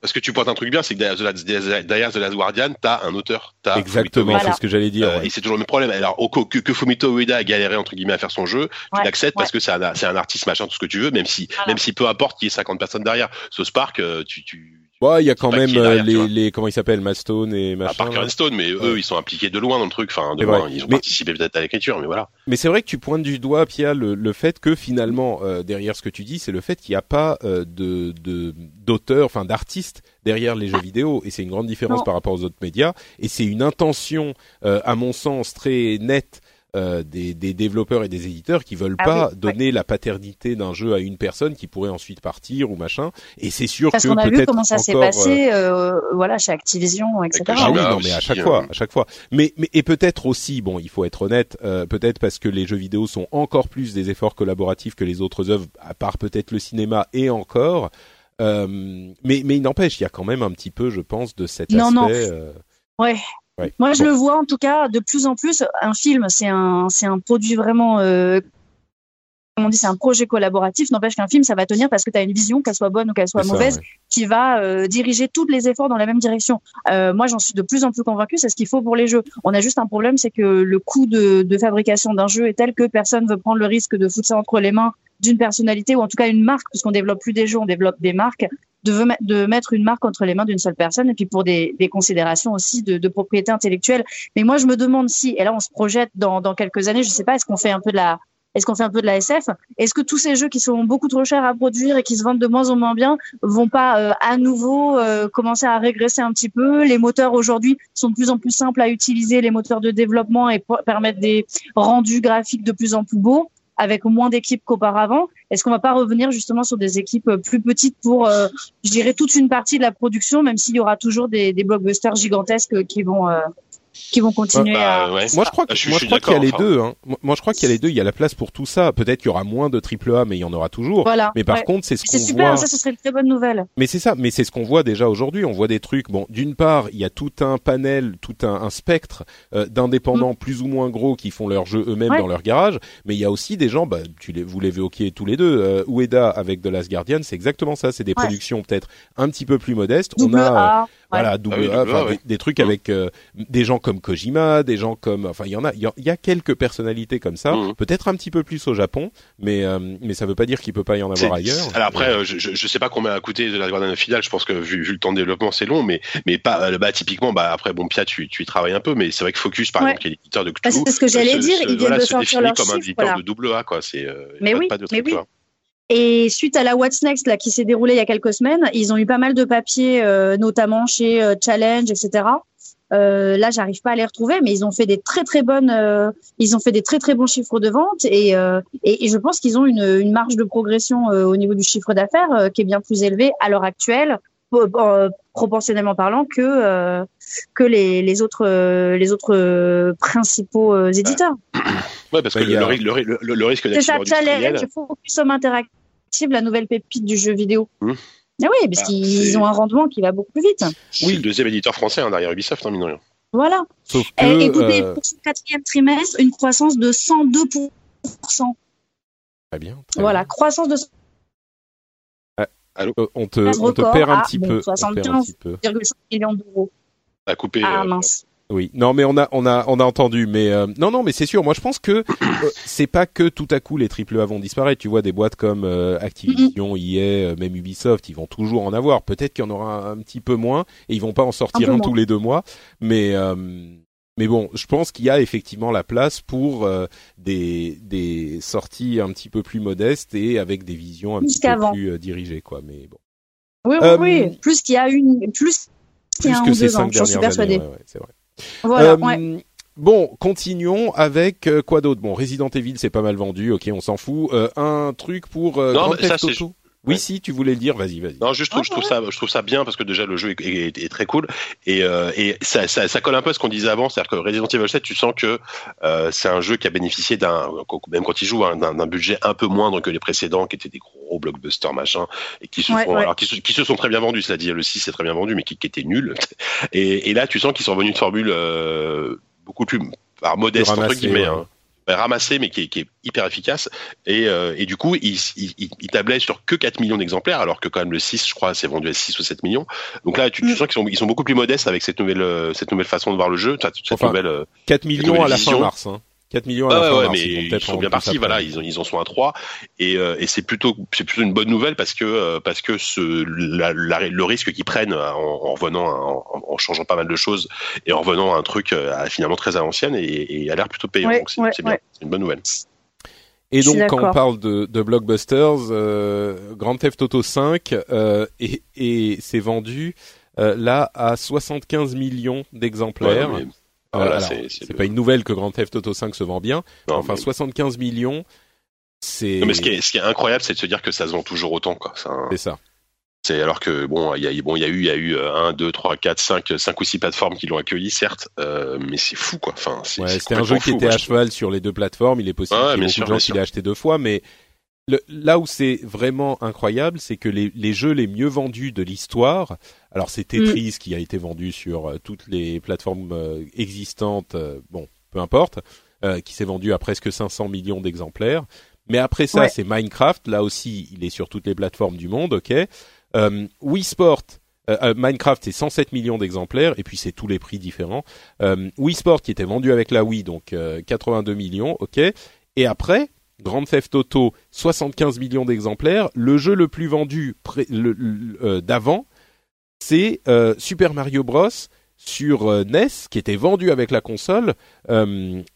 Parce que tu pointes un truc bien, c'est que derrière The Last- derrière The Last Guardian, t'as un auteur, exactement, c'est Voilà. ce que j'allais dire. Euh, ouais. Et c'est toujours le même problème. Alors, que, que Fumito Ueda a galéré entre guillemets à faire son jeu, tu Ouais, l'acceptes parce que c'est un, c'est un artiste machin, tout ce que tu veux, même si, Voilà. même si peu importe qu'il y ait 50 personnes derrière. Ce Spark, euh, tu, tu, Ouais, il y a quand même euh, derrière, les, les comment ils s'appellent, Mastone et à machin. part là. Karen Stone, mais eux, ils sont impliqués de loin dans le truc. Enfin, de loin, ils ont Mais- participé peut-être à l'écriture, mais voilà. Mais c'est vrai que tu pointes du doigt, Pia, le, le fait que finalement, euh, derrière ce que tu dis, c'est le fait qu'il n'y a pas euh, de de- d'auteur, enfin d'artiste derrière les jeux vidéo, et c'est une grande différence Non. par rapport aux autres médias. Et c'est une intention, euh, à mon sens, très nette. Euh, des, des développeurs et des éditeurs qui veulent Ah pas oui, donner la paternité d'un jeu à une personne qui pourrait ensuite partir ou machin et c'est sûr Parce que qu'on a vu peut-être comment ça s'est encore, euh, passé, euh, voilà, chez Activision, etc. Avec Ah oui, non, mais à chaque euh, fois, à chaque fois. Mais, mais et peut-être aussi, bon, il faut être honnête, euh, peut-être parce que les jeux vidéo sont encore plus des efforts collaboratifs que les autres œuvres, à part peut-être le cinéma et encore. Euh, mais mais il n'empêche, il y a quand même un petit peu, je pense, de cet Non, aspect. non. euh, Ouais. Ouais. Moi, je Bon. le vois en tout cas de plus en plus. Un film, c'est un, c'est un produit vraiment. Euh, comme on dit, c'est un projet collaboratif. N'empêche qu'un film, ça va tenir parce que tu as une vision, qu'elle soit bonne ou qu'elle soit ça, mauvaise, ouais. qui va euh, diriger tous les efforts dans la même direction. Euh, moi, j'en suis de plus en plus convaincue. C'est ce qu'il faut pour les jeux. On a juste un problème, c'est que le coût de, de fabrication d'un jeu est tel que personne veut prendre le risque de foutre ça entre les mains d'une personnalité ou en tout cas une marque, puisqu'on développe plus des jeux, on développe des marques de, de mettre une marque entre les mains d'une seule personne et puis pour des, des considérations aussi de, de propriété intellectuelle. Mais moi, je me demande si, et là, on se projette dans, dans quelques années, je sais pas, est-ce qu'on fait un peu de la, est-ce qu'on fait un peu de la SF Est-ce que tous ces jeux qui sont beaucoup trop chers à produire et qui se vendent de moins en moins bien vont pas euh, à nouveau euh, commencer à régresser un petit peu? Les moteurs aujourd'hui sont de plus en plus simples à utiliser, les moteurs de développement et permettent des rendus graphiques de plus en plus beaux avec moins d'équipes qu'auparavant. Est-ce qu'on va pas revenir justement sur des équipes euh, plus petites pour, euh, je dirais, toute une partie de la production, même s'il y aura toujours des, des blockbusters gigantesques qui vont, euh, qui vont continuer Bah, à. ouais. Moi je crois que Je suis- moi je je suis crois qu'il y a les d'accord, deux. Hein. Moi- je crois qu'il y a les deux. Il y a la place pour tout ça. Peut-être qu'il y aura moins de triple A, mais il y en aura toujours. Voilà. Mais par ouais. contre, c'est ce C'est qu'on super, voit. ça, ce serait une très bonne nouvelle. Mais c'est ça, mais c'est ce qu'on voit déjà aujourd'hui. On voit des trucs. Bon, d'une part, il y a tout un panel, tout un, un spectre euh, d'indépendants plus ou moins gros qui font leurs jeux eux-mêmes Ouais. dans leur garage. Mais il y a aussi des gens, bah, tu les, vous l'évoquiez tous les deux. Euh, Ueda avec The Last Guardian, c'est exactement ça. C'est des Ouais. productions peut-être un petit peu plus modestes. Double On a, euh, A. voilà, double Ah oui, A, double A, enfin, ouais. des, des trucs avec euh, des gens comme Kojima, des gens comme, enfin, il y en a, il y, a- il y a quelques personnalités comme ça. Mhm. Peut-être un petit peu plus au Japon, mais euh, mais ça veut pas dire qu'il peut pas y en avoir ailleurs. Alors après, euh, je, je, sais pas combien a coûté de la Guardian filiale. Je pense que vu, vu le temps de développement, c'est long, mais mais pas. euh, Bah typiquement, bah après, bon, Pia, tu, tu y travailles un peu, mais c'est vrai que Focus, par Ouais. exemple, qui est l'éditeur de Bah, Cthulhu, c'est ce que j'allais se- dire, se- ils viennent voilà, de se sortir définit leurs comme un éditeur de double A, quoi. C'est euh, Mais pas, oui, pas de mais oui. Et suite à la What's Next là qui s'est déroulée il y a quelques semaines, ils ont eu pas mal de papiers, euh, notamment chez euh, Challenge, etc. Euh, là, j'arrive pas à les retrouver, mais ils ont fait des très très bonnes, euh, ils ont fait des très très bons chiffres de vente et euh, et, et je pense qu'ils ont une, une marge de progression euh, au niveau du chiffre d'affaires euh, qui est bien plus élevée à l'heure actuelle, euh, proportionnellement parlant, que euh, que les, les autres euh, les autres euh, principaux euh, éditeurs. Ouais, parce que il y a- le, le, le, le risque C'est ça, Challenge, Focus Home Interactive, la nouvelle pépite du jeu vidéo. Mmh. Ah oui, parce Ah, qu'ils ont un rendement qui va beaucoup plus vite. Oui. le deuxième éditeur français hein, derrière Ubisoft, hein, mine de rien. Voilà. Sauf écoutez, euh, pour ce quatrième trimestre, une croissance de 102%. très bien. très Voilà, bien. croissance de Euh, on te, Passe on te perd un petit bon, peu. on te perd un 75. petit peu. 1,5 millions d'euros. À couper. Ah euh, mince. Oui, non, mais on a, on a, on a entendu, mais euh, non, non, mais c'est sûr. Moi, je pense que euh, c'est pas que tout à coup les triple A vont disparaître. Tu vois, des boîtes comme euh, Activision, EA, euh, même Ubisoft, ils vont toujours en avoir. Peut-être qu'il y en aura un, un petit peu moins et ils vont pas en sortir un, tous les deux mois, mais euh, mais bon, je pense qu'il y a effectivement la place pour euh, des des sorties un petit peu plus modestes et avec des visions un Plus petit peu plus dirigées, quoi. Mais bon, Oui, oui, oui. Plus qu'il y a une, plus qu'il y plus a un que ou ces deux ans, cinq j'en suis dernières persuadée. années, ouais, ouais, c'est vrai. Voilà, Euh, ouais. Bon, continuons avec euh, quoi d'autre? Bon, Resident Evil, c'est pas mal vendu. Ok, on s'en fout. Euh, un truc pour euh, Non, Grand mais ça, Theft c'est- Auto? Oui, Ouais. si tu voulais le dire, vas-y, vas-y. Non, juste, je trouve, je trouve ça, je trouve ça bien parce que déjà le jeu est, est- est très cool et, euh, et ça, ça, ça colle un peu à ce qu'on disait avant, c'est-à-dire que Resident Evil 7, tu sens que euh, c'est un jeu qui a bénéficié d'un, même quand il joue, hein, d'un budget un peu moindre que les précédents, qui étaient des gros blockbusters machin, et qui se Ouais, font, ouais. alors qui se, qui se sont très bien vendus, c'est-à-dire le 6 c'est très bien vendu, mais qui, qui était nul. Et, et là, tu sens qu'ils sont revenus de formule euh, beaucoup plus, alors, modeste entre guillemets. ouais. hein. Bah, ramassé mais qui est, qui est hyper efficace et, euh, et du coup il, il, il- il tablait sur que 4 millions d'exemplaires alors que quand même le 6 je crois c'est vendu à 6 ou 7 millions donc là tu, tu Mm. sens qu'ils sont, ils sont beaucoup plus modestes avec cette nouvelle euh, cette nouvelle façon de voir le jeu cette cette Enfin, nouvelle euh, 4 millions nouvelle à la fin mars. Hein. 4 millions à Ouais, la fin ouais, mars. mais ils, sont en bien partis. Voilà, ils, en- ils en sont à 3 et, euh, et c'est plutôt c'est plutôt une bonne nouvelle parce que euh, parce que ce, la, la- le risque qu'ils prennent en, en revenant à- en, en changeant pas mal de choses et en revenant à un truc euh, à- finalement très à l'ancienne et, et a l'air plutôt payant. Ouais, donc c'est bien, ouais. c'est une bonne nouvelle. Et donc, quand on parle de, de blockbusters, euh, Grand Theft Auto 5 euh, et, et c'est vendu euh, là à 75 millions d'exemplaires. Ouais, Euh, voilà, alors, c'est- le- pas une nouvelle que Grand Theft Auto 5 se vend bien. non, enfin, mais- 75 millions, c'est Non, mais ce qui est, ce qui est incroyable, c'est de se dire que ça se vend toujours autant, quoi. C'est un- c'est ça. C'est alors que bon, il y a bon, il y a eu, il y a eu euh, un, deux, trois, quatre, cinq, cinq ou six plateformes qui l'ont accueilli, certes, euh, mais c'est fou, quoi. Enfin, c'est Ouais, un jeu qui fou, était moi, à cheval sur les deux plateformes. Il est possible Ouais, qu'il y ait beaucoup de gens qui l'aient acheté deux fois, mais le- là où c'est vraiment incroyable, c'est que les, les jeux les mieux vendus de l'histoire, alors c'est Tetris qui a été vendu sur euh, toutes les plateformes euh, existantes, euh, bon, peu importe, euh, qui s'est vendu à presque 500 millions d'exemplaires. Mais après ça, Ouais. c'est Minecraft. Là aussi, il est sur toutes les plateformes du monde, ok. Euh, Wii Sport, Minecraft, c'est 107 millions d'exemplaires, et puis c'est tous les prix différents. Euh, Wii Sport qui était vendu avec la Wii, donc euh, 82 millions, ok. Et après, Grand Theft Auto, 75 millions d'exemplaires. Le jeu le plus vendu euh, d'avant, c'est euh, Super Mario Bros sur euh, NES, qui était vendu avec la console,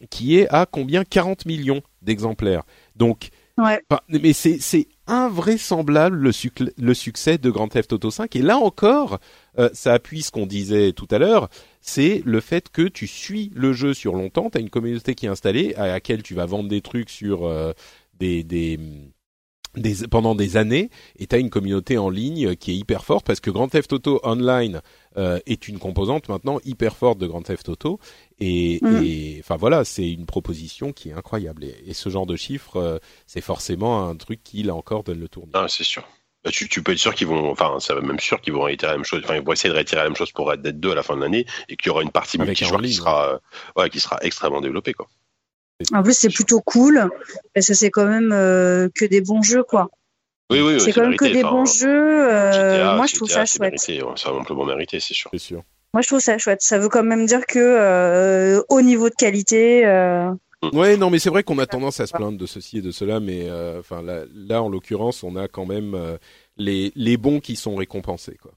qui est à combien? 40 millions d'exemplaires. Donc, Ouais. Mais c'est invraisemblable le, suc- le succès de Grand Theft Auto 5 et là encore ça appuie ce qu'on disait tout à l'heure c'est le fait que tu suis le jeu sur longtemps tu as une communauté qui est installée à laquelle tu vas vendre des trucs sur euh, des, des des, pendant des années et tu as une communauté en ligne qui est hyper forte parce que Grand Theft Auto Online euh, est une composante maintenant hyper forte de Grand Theft Auto et Mm. et, enfin voilà c'est une proposition qui est incroyable et, et ce genre de chiffres euh, c'est forcément un truc qui là encore donne le tournis. Ah, c'est sûr. Bah, tu, tu peux être sûr qu'ils vont, enfin, c'est même sûr qu'ils vont réitérer la même chose. Enfin, ils vont essayer de réitérer la même chose pour Red Dead 2 à la fin de l'année et qu'il y aura une partie Avec multijoueur qui sera, euh, ouais, qui sera extrêmement développée, quoi. En plus, c'est plutôt cool parce que c'est quand même euh, que des bons jeux, quoi. Oui, oui, c'est quand même que des Enfin, bons jeux. euh, GTA, moi, je trouve GTA, ça chouette. c'est amplement mérité, c'est sûr. C'est sûr. Moi, je trouve ça chouette. Ça veut quand même dire que euh, au niveau de qualité, euh, Ouais, non, mais c'est vrai qu'on a tendance à se plaindre de ceci et de cela, mais euh, enfin là, là, en l'occurrence, on a quand même euh, les les bons qui sont récompensés, quoi.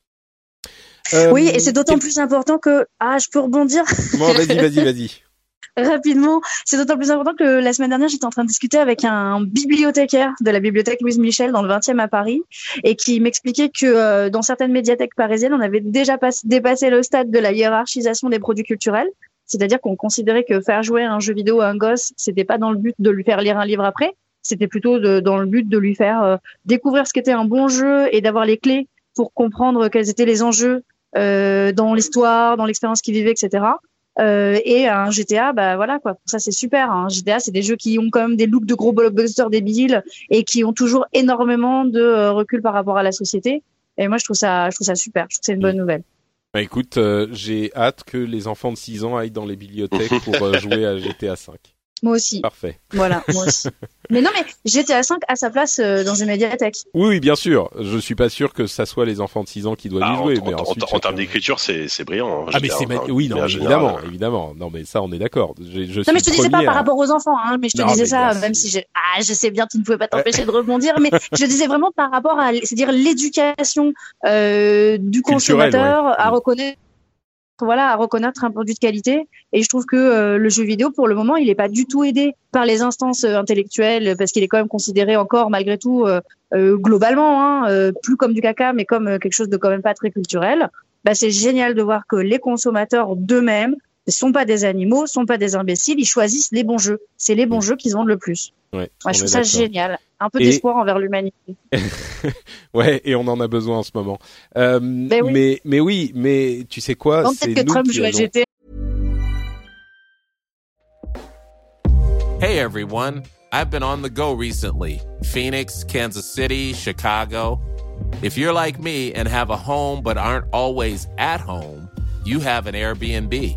Euh, oui, et c'est d'autant plus important que ah, je peux rebondir? Bon, vas-y, vas-y, vas-y. (laughs) rapidement. C'est d'autant plus important que la semaine dernière, j'étais en train de discuter avec un bibliothécaire de la bibliothèque Louise Michel dans le 20e à Paris et qui m'expliquait que euh, dans certaines médiathèques parisiennes, on avait déjà pas- dépassé le stade de la hiérarchisation des produits culturels. C'est-à-dire qu'on considérait que faire jouer un jeu vidéo à un gosse, c'était pas dans le but de lui faire lire un livre après, c'était plutôt de- dans le but de lui faire euh, découvrir ce qu'était un bon jeu et d'avoir les clés pour comprendre quels étaient les enjeux euh, dans l'histoire, dans l'expérience qu'il vivait, etc. Euh, et un GTA, bah voilà quoi. Ça c'est super. Un GTA, c'est des jeux qui ont quand même des looks de gros blockbusters débiles et qui ont toujours énormément de euh, recul par rapport à la société. Et moi je trouve ça, je trouve ça super. Je trouve que c'est une bonne nouvelle. Bah écoute, euh, j'ai hâte que les enfants de 6 ans aillent dans les bibliothèques pour euh, jouer à GTA 5. Moi aussi. Parfait. Voilà, moi (laughs) aussi. Mais non, mais GTA 5 a sa place euh, dans une médiathèque. Oui, oui, bien sûr. Je suis pas sûr que ça soit les enfants de 6 ans qui doivent Ah, y en, jouer, en- mais en- ensuite. en termes d'écriture, c'est c'est brillant. hein, Ah mais c'est ma- oui non général, évidemment euh, évidemment non mais ça on est d'accord je, je Non, suis mais je te disais pas par à- rapport aux enfants, hein, mais je te Non, disais ça, bien même si je, ah, je sais bien, tu ne pouvais pas t'empêcher de rebondir, mais (laughs) je disais vraiment par rapport à, c'est-à-dire l'éducation euh, du consommateur ouais. à Mm. reconnaître voilà, à reconnaître un produit de qualité. Et je trouve que euh, le jeu vidéo, pour le moment, il n'est pas du tout aidé par les instances euh, intellectuelles, parce qu'il est quand même considéré encore, malgré tout, euh, globalement, hein, plus comme du caca, mais comme quelque chose de quand même pas très culturel. Bah, c'est génial de voir que les consommateurs d'eux-mêmes ne sont pas des animaux, sont pas des imbéciles, ils choisissent les bons jeux. C'est les bons mm. jeux qu'ils vendent le plus. Ouais, je trouve ça génial. Un peu d'espoir envers l'humanité. (laughs) ouais, et on en a besoin en ce moment. Euh, ben oui. Mais, mais oui, mais tu sais quoi Peut-être que Trump joue à GTA. Hey everyone, I've been on the go recently. Phoenix, Kansas City, Chicago. If you're like me and have a home but aren't always at home, you have an Airbnb.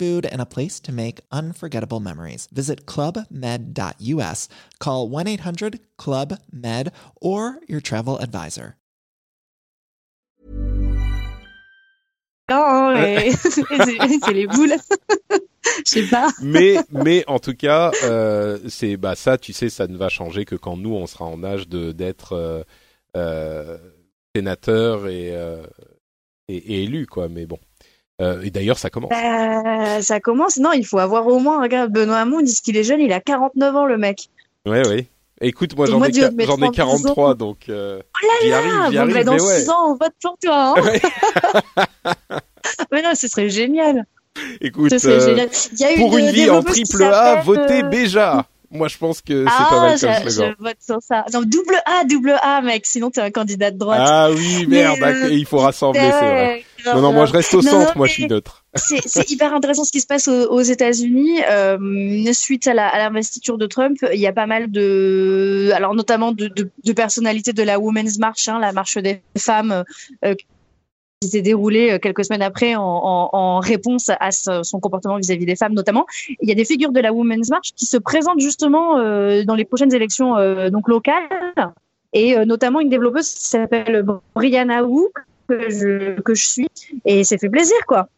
food and a place to make unforgettable memories. Visit clubmed.us, call 1 800 Club Med, or your travel advisor. Non, (laughs) c'est les boules. (laughs) Je sais pas. mais mais en tout cas, euh, c'est bah ça, tu sais, ça ne va changer que quand nous on sera en âge de d'être euh, euh, sénateur et, euh, et, et élu quoi. Mais bon. Euh, et d'ailleurs, ça commence. Bah, ça commence. Non, il faut avoir au moins. Regarde, Benoît Hamon, dit qu'il est jeune, il a 49 ans, le mec. Ouais, ouais. Écoute, moi, j'en ai, j'en ai 43, donc euh, oh là j'y arrive, arrive. Bah, dans 6 ans, on vote pour toi. Hein ouais. (laughs) mais non, ce serait génial. Écoute, euh, génial. pour une, vie en triple A, votez Béja. Moi, je pense que c'est pas mal comme slogan. Je vote sur ça. Non, double A, double A, mec. Sinon, t'es un candidat de droite. Ah oui, merde. Euh, il faut rassembler, c'est vrai. Non, non, moi, je reste au centre. moi, je suis neutre. C'est (laughs) hyper intéressant ce qui se passe aux, aux États-Unis. Euh, suite à l'investiture de Trump, il y a pas mal de, alors notamment de, de, de personnalités de la Women's March, hein, la marche des femmes, euh, qui s'est déroulé euh, quelques semaines après en, en, en réponse à son comportement vis-à-vis des femmes notamment. Il y a des figures de la Women's March qui se présentent justement euh, dans les prochaines élections euh, donc locales et euh, notamment une développeuse qui s'appelle Brianna Wu que je, que je suis et c'est fait plaisir quoi.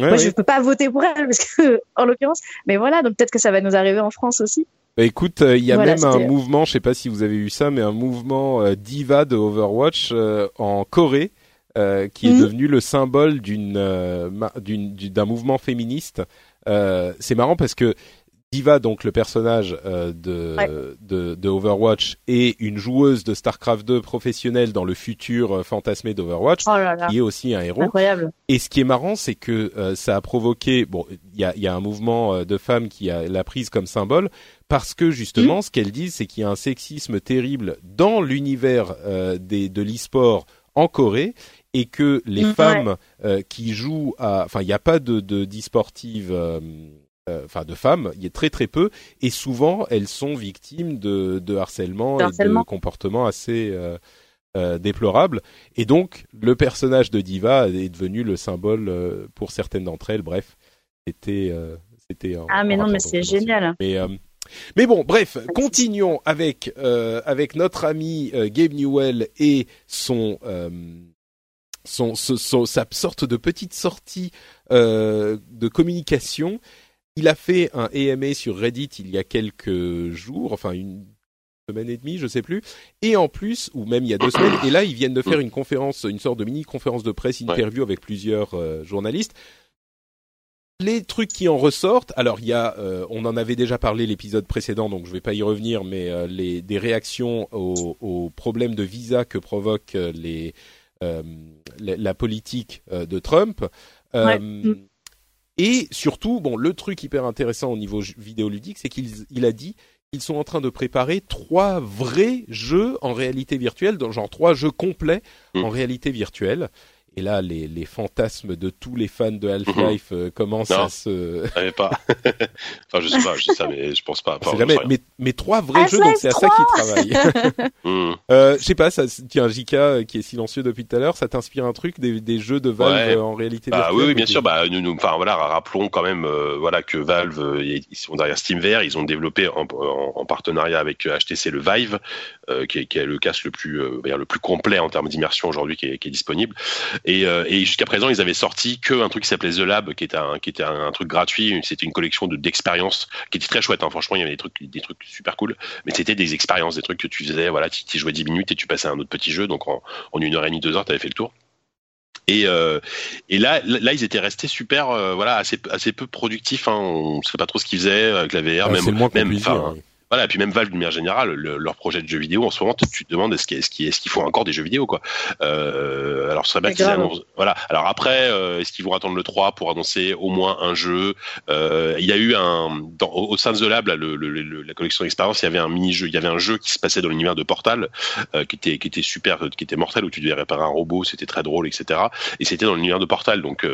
Ouais, Moi, je peux pas voter pour elle parce que, (laughs) en l'occurrence, mais voilà, donc peut-être que ça va nous arriver en France aussi. Bah écoute, il y a même un mouvement, je sais pas si vous avez vu ça, mais un mouvement diva de Overwatch en Corée euh, qui est mhm. devenu le symbole d'une euh, d'un mouvement féministe. Euh, c'est marrant parce que Diva, donc le personnage euh, de, de, de Overwatch, est une joueuse de Starcraft 2 professionnelle dans le futur fantasmé d'Overwatch, oh qui est aussi un héros. Incroyable. Et ce qui est marrant, c'est que ça a provoqué, bon, il y a, y a, un mouvement de femmes qui a l'a prise comme symbole, parce que justement, mhm. ce qu'elles disent, c'est qu'il y a un sexisme terrible dans l'univers des de l'e-sport en Corée et que les mm, femmes euh, qui jouent à, enfin, il n'y a pas de de d'e-sportives, euh, euh, enfin de femmes, il y a très très peu, et souvent elles sont victimes de, de harcèlement, et de comportements assez déplorables. Et donc le personnage de Diva est devenu le symbole pour certaines d'entre elles. Bref, c'était c'était. Ah mais non, mais c'est génial. Mais mais bon, bref, continuons avec euh, avec notre ami Gabe Newell et son son, son, sa sorte de petite sortie euh, de communication. Il a fait un AMA sur Reddit il y a quelques jours, enfin une semaine et demie, je sais plus. Et en plus, ou même il y a deux (coughs) semaines, et là ils viennent de faire une conférence, une sorte de mini conférence de presse, interview avec plusieurs euh, journalistes. Les trucs qui en ressortent, alors il y a, euh, on en avait déjà parlé l'épisode précédent, donc je vais pas y revenir, mais euh, les des réactions aux, aux, problèmes de visa que provoquent les euh, la, politique euh, de Trump. Euh. Et surtout, bon, le truc hyper intéressant au niveau vidéoludique, c'est qu'il il a dit ils sont en train de préparer trois vrais jeux en réalité virtuelle, dans genre trois jeux complets Mm. en réalité virtuelle. Et là, les, les fantasmes de tous les fans de Half-Life euh, commencent Non. à se. Je savais pas. (laughs) enfin, je sais pas, je dis ça, mais je pense pas. Enfin, jamais. Mais, mais trois vrais jeux, donc c'est à ça qu'ils travaillent. (laughs) Hmm. euh, je sais pas, ça, tiens, Jika euh, qui est silencieux depuis tout à l'heure, ça t'inspire un truc des, des jeux de Valve Ouais. euh, en réalité Bah virtuelle oui, oui, bien ou- sûr. Bah nous, nous, enfin voilà, rappelons quand même, euh, voilà que Valve, euh, ils sont derrière SteamVR, ils ont développé en, en- en partenariat avec HTC le Vive, euh, qui, est, qui est le casque le plus, euh, le plus complet en termes d'immersion aujourd'hui qui est, qui est disponible. Et, euh, et jusqu'à présent, ils avaient sorti que un truc qui s'appelait The Lab, qui était un, qui était un, un truc gratuit. C'était une collection de d'expériences qui était très chouette. Hein. Franchement, il y avait des trucs, des trucs super cool. Mais c'était des expériences, des trucs que tu faisais. Voilà, tu, tu jouais 10 minutes et tu passais à un autre petit jeu. Donc en, en une heure et demie, deux heures, tu avais fait le tour. Et, euh, et là, là, ils étaient restés super, euh, voilà, assez, assez peu productifs. Hein. On ne savait pas trop ce qu'ils faisaient avec la VR, Ah, même, même, enfin. Voilà, et puis même Valve de manière générale, le- leur projet de jeux vidéo en ce moment, tu te demandes est-ce qu'il est-ce qu'il- est-ce qu'il faut encore des jeux vidéo quoi. Euh, alors ce serait bien qu'ils annoncent. Voilà. Alors après, euh, est-ce qu'ils vont attendre le 3 pour annoncer au moins un jeu? Euh, Il y a eu un dans, au, sein de The Lab, là, le, le- le- la collection d'expérience, il y avait un mini jeu, il y avait un jeu qui se passait dans l'univers de Portal, qui était qui était super, qui était mortel où tu devais réparer un robot, c'était très drôle, etc. Et c'était dans l'univers de Portal, donc un,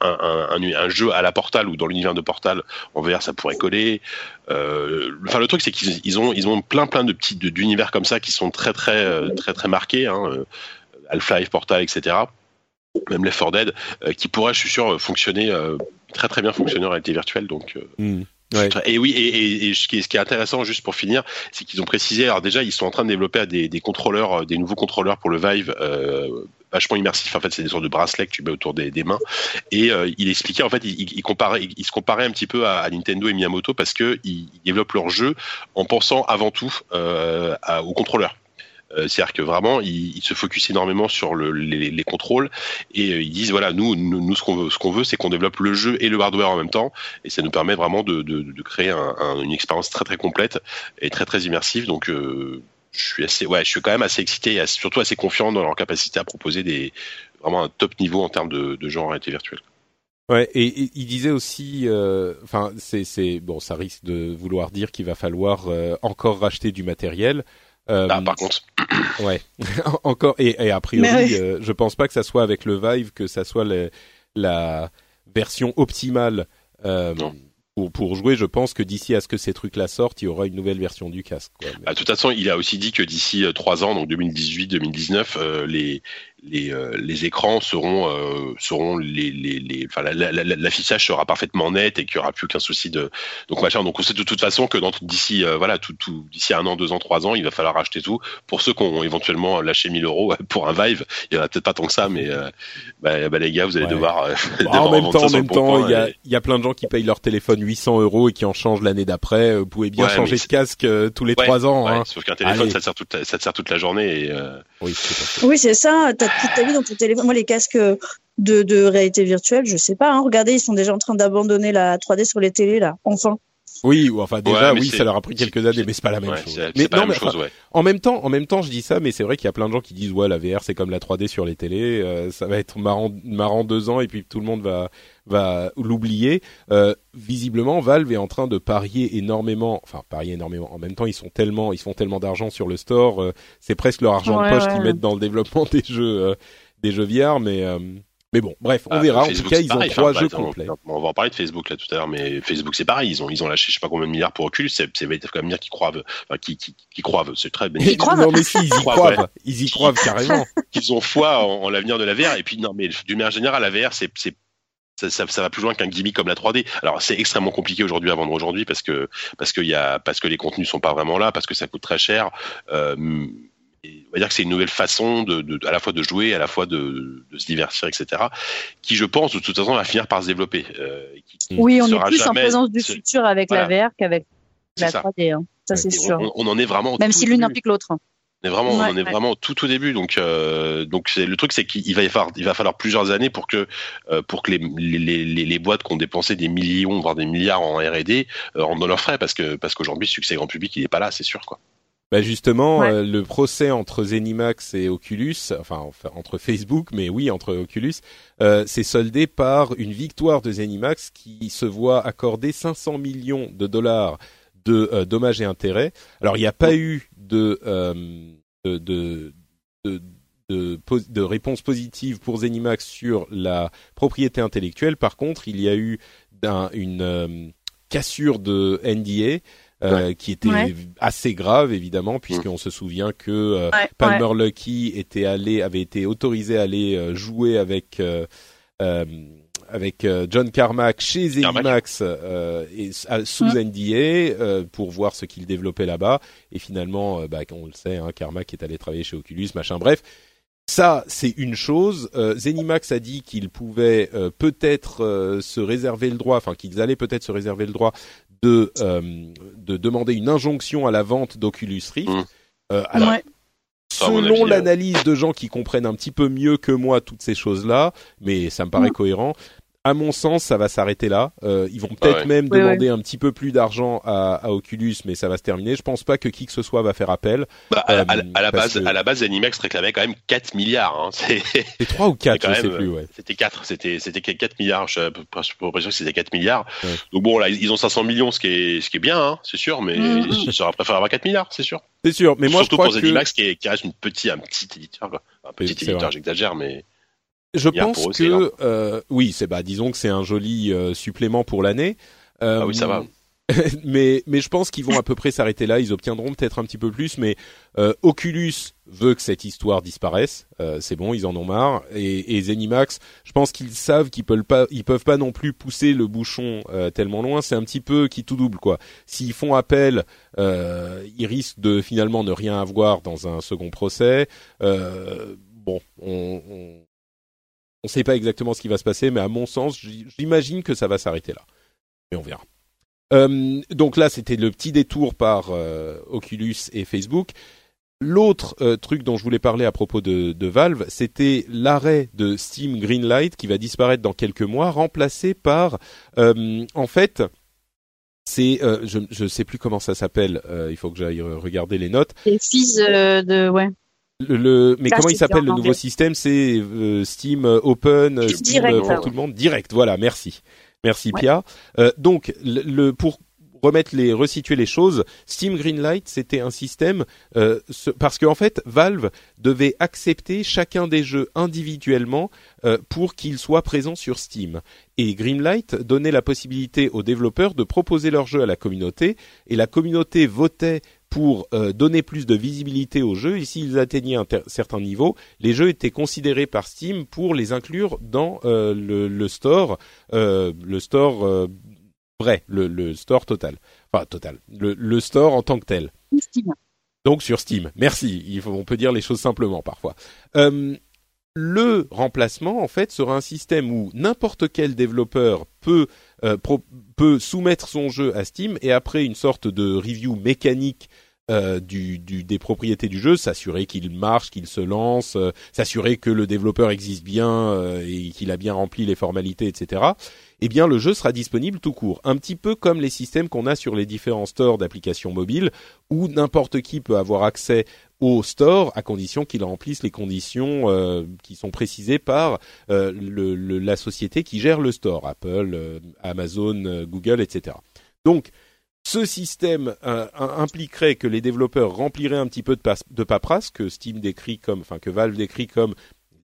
un, un, un, un jeu à la Portal ou dans l'univers de Portal en VR, ça pourrait coller. Enfin, le truc, c'est qu'ils ils ont, ils ont plein, plein de petits d'univers comme ça qui sont très, très, euh, très, très marqués. Hein, euh, Half-Life, Portal, etc. Même Left 4 Dead, euh, qui pourraient, je suis sûr, fonctionner très, très bien fonctionner en réalité virtuelle. Donc, Hmm. Ouais. et oui, et, et- et ce, qui est, intéressant, juste pour finir, c'est qu'ils ont précisé, alors déjà, ils sont en train de développer des, des contrôleurs, des nouveaux contrôleurs pour le Vive, euh, vachement immersifs. En fait, c'est des sortes de bracelets que tu mets autour des, mains. Et euh, il expliquait, en fait, il, il, comparait, il, se comparait un petit peu à, Nintendo et Miyamoto parce que ils, ils développent leur jeu en pensant avant tout euh, à- aux contrôleurs. Euh, C'est-à-dire que vraiment, ils, se focusent énormément sur le, les, les contrôles et euh, ils disent voilà, nous, nous, ce qu'on veut, ce qu'on veut, c'est qu'on développe le jeu et le hardware en même temps, et ça nous permet vraiment de, créer un, un- une expérience très très complète et très très immersive. Donc, je suis assez, ouais, je suis quand même assez excité et assez- surtout assez confiant dans leur capacité à proposer des vraiment un top niveau en termes de, de jeux en réalité virtuelle. Ouais, et, et il disait aussi, euh, enfin, c'est, c'est bon, ça risque de vouloir dire qu'il va falloir euh, encore racheter du matériel. Euh, Ah, par contre, (clears throat) ouais, (laughs) encore et, et a priori, euh, je pense pas que ça soit avec le Vive que ça soit le- la version optimale euh, Non. Pour jouer. Je pense que d'ici à ce que ces trucs-là sortent, il y aura une nouvelle version du casque. Quoi. Bah, de toute façon, il a aussi dit que d'ici euh, trois ans, donc 2018-2019, euh, les les, euh, les écrans seront euh, seront les les, les enfin la- la- la- l'affichage sera parfaitement net et qu'il y aura plus aucun souci de donc machin. Donc on sait de toute façon que d'ici euh, voilà tout tout d'ici un an, deux ans, trois ans, il va falloir acheter tout. Pour ceux qui ont éventuellement lâché 1000 euros pour un Vive, il y en a peut-être pas tant que ça, mais euh, bah, bah, les gars, vous allez Ouais. devoir, euh, Bah, (laughs) devoir en même temps, en même temps, il y a, et- il y a plein de gens qui payent leur téléphone 800 euros et qui en changent l'année d'après. Euh, Vous pouvez bien Ouais, changer de casque euh, tous les Ouais, trois ans. ouais, hein. Sauf qu'un téléphone, Allez. ça te sert toute la, ça te sert toute la journée et euh, Oui, c'est ça. T'as toute ta vie dans ton téléphone. Moi, les casques de, de réalité virtuelle, je sais pas. Hein. Regardez, ils sont déjà en train d'abandonner la 3D sur les télés là. Enfin. Oui, ou enfin déjà, Ouais, oui, ça leur a pris quelques années, mais c'est pas la même ouais, chose. Mais non, la même mais chose, ouais. En même temps, en même temps, je dis ça, mais c'est vrai qu'il y a plein de gens qui disent ouais, la VR c'est comme la 3D sur les télés, euh, ça va être marrant, marrant deux ans et puis tout le monde va va l'oublier. Euh, visiblement, Valve est en train de parier énormément, enfin parier énormément. En même temps, ils sont tellement, ils font tellement d'argent sur le store, euh, c'est presque leur argent Ouais, de poche ouais. qu'ils mettent dans le développement (laughs) des jeux, euh, des jeux VR, mais euh, mais bon, bref, on Ah, verra. En Facebook, tout cas, ils ont pareil. trois Enfin, jeux complets. On va en parler de Facebook là tout à l'heure, mais Facebook c'est pareil. Ils ont ils ont lâché je sais pas combien de milliards pour Oculus. C'est c'est quand même dire qu'ils croivent, enfin qui qui, qui croivent. C'est très bien. Ils croivent. non mais si, ils y Croivent, ouais. ils y croivent carrément. (laughs) qu'ils ont foi en, en l'avenir de la VR. Et puis non, mais d'une manière générale, la VR c'est ça, ça, ça va plus loin qu'un gimmick comme la 3D. Alors c'est extrêmement compliqué aujourd'hui à vendre aujourd'hui parce que parce que y a parce que les contenus sont pas vraiment là, parce que ça coûte très cher. Euh, on va dire que c'est une nouvelle façon de, de, à la fois de jouer, à la fois de, de se divertir, etc. Qui je pense de toute façon va finir par se développer. Euh, qui- Oui, on est plus en présence du futur avec la VR qu'avec la C'est ça. 3D. Hein. Ça, c'est sûr. on, on en est vraiment Même si l'une implique l'autre. On est vraiment, on Ouais, est ouais. vraiment au tout tout début. Donc, euh, donc c'est le truc, c'est qu'il va y falloir, il va falloir plusieurs années pour que, euh, pour que les, les, les, les boîtes qui ont dépensé des millions, voire des milliards en R&D, euh, rentrent dans leurs frais, parce que, parce qu'aujourd'hui, le succès grand public, il est pas là, c'est sûr, quoi. Bah justement, Ouais. euh, le procès entre ZeniMax et Oculus, enfin, enfin, entre Facebook, mais oui entre Oculus, euh, s'est soldé par une victoire de ZeniMax qui se voit accorder 500 millions de dollars de euh, dommages et intérêts. Alors il n'y a pas eu de euh, de, de, de de, de réponse positive pour Zenimax sur la propriété intellectuelle. Par contre, il y a eu un, une euh, cassure de NDA euh, qui était assez grave évidemment puisqu'on se souvient que euh, Palmer Lucky était allé avait été autorisé à aller euh, jouer avec avec John Carmack chez Zenimax et, sous mm. NDA pour voir ce qu'il développait là-bas et finalement bah, on le sait hein, Carmack est allé travailler chez Oculus machin bref ça, c'est une chose. Euh, Zenimax a dit qu'ils pouvaient peut-être se réserver le droit, enfin qu'ils allaient peut-être se réserver le droit de euh, de demander une injonction à la vente d'Oculus Rift. Mmh. Euh, alors, selon l'analyse de gens qui comprennent un petit peu mieux que moi toutes ces choses-là, mais ça me paraît mmh. cohérent à mon sens, ça va s'arrêter là. Euh, ils vont peut-être même demander un petit peu plus d'argent à, à, Oculus, mais ça va se terminer. Je pense pas que qui que ce soit va faire appel. Bah, à, à, la base, à la base, Animax réclamait quand même 4 milliards. Hein. (laughs) C'est 3 ou 4, je sais plus. Ouais. C'était 4, c'était c'était 4 milliards. Je pour que c'était 4 milliards. Donc bon, là, ils ont 500 millions, ce qui est ce qui est bien, hein, c'est sûr, mais mmh. j'aurais préféré avoir 4 milliards, c'est sûr. C'est sûr, mais moi Surtout je crois pour que... Zenimax qui, est, qui reste une petite, un petit éditeur, quoi. Un petit éditeur, j'exagère, mais. Je pense que euh, oui, c'est bah disons que c'est un joli euh, supplément pour l'année. Euh, ah oui, ça va. (laughs) mais mais je pense qu'ils vont à peu près s'arrêter là. Ils obtiendront peut-être un petit peu plus, mais euh, Oculus veut que cette histoire disparaisse. Euh, c'est bon, ils en ont marre. Et, et Zenimax, je pense qu'ils savent qu'ils peuvent pas, ils peuvent pas non plus pousser le bouchon euh, tellement loin. C'est un petit peu qui tout double quoi. S'ils font appel, ils risquent de finalement ne rien avoir dans un second procès. bon, on, on on ne sait pas exactement ce qui va se passer, mais à mon sens, j'imagine que ça va s'arrêter là. Mais on verra. Euh, donc là, c'était le petit détour par euh, Oculus et Facebook. L'autre euh, truc dont je voulais parler à propos de, Valve, c'était l'arrêt de Steam Greenlight qui va disparaître dans quelques mois, remplacé par, en fait, c'est, je ne sais plus comment ça s'appelle. il faut que j'aille regarder les notes. Les de, ouais. Le, mais comment il s'appelle le nouveau système? C'est euh, Steam euh, Open, euh, Steam pour tout le monde, direct. Voilà, merci, merci Pia. donc, le, pour remettre les resituer les choses, Steam Greenlight c'était un système parce qu'en en fait Valve devait accepter chacun des jeux individuellement pour qu'ils soient présents sur Steam. Et Greenlight donnait la possibilité aux développeurs de proposer leurs jeux à la communauté et la communauté votait pour euh, donner plus de visibilité aux jeux. Et s'ils atteignaient un certain niveau, les jeux étaient considérés par Steam pour les inclure dans euh, le, le, store, euh, le store vrai, le, le, store total, enfin total, le, le, store en tant que tel. Steam. Donc sur Steam. Merci. Il faut, on peut dire les choses simplement parfois. le remplacement, en fait, sera un système où n'importe quel développeur peut euh, peut soumettre son jeu à Steam et après une sorte de review mécanique euh, du, du, des propriétés du jeu, s'assurer qu'il marche, qu'il se lance, euh, s'assurer que le développeur existe bien euh, et qu'il a bien rempli les formalités, etc. Eh bien, le jeu sera disponible tout court, un petit peu comme les systèmes qu'on a sur les différents stores d'applications mobiles, où n'importe qui peut avoir accès au store à condition qu'il remplisse les conditions qui sont précisées par le, la société qui gère le store, Apple, Amazon, Google, etc. Donc, ce système euh, impliquerait que les développeurs rempliraient un petit peu de, de, paperasse que Steam décrit comme, enfin que Valve décrit comme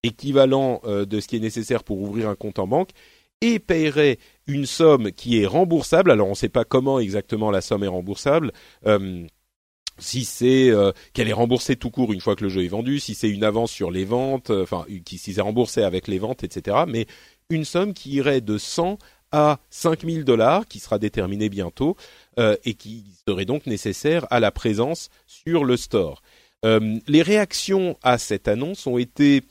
équivalent euh, de ce qui est nécessaire pour ouvrir un compte en banque et paierait une somme qui est remboursable. Alors on ne sait pas comment exactement la somme est remboursable. Euh, si c'est qu'elle est remboursée tout court une fois que le jeu est vendu, si c'est une avance sur les ventes, enfin si c'est remboursé avec les ventes, etc. Mais une somme qui irait de 100 à 5000 dollars, qui sera déterminée bientôt, euh, et qui serait donc nécessaire à la présence sur le store. Euh, les réactions à cette annonce ont été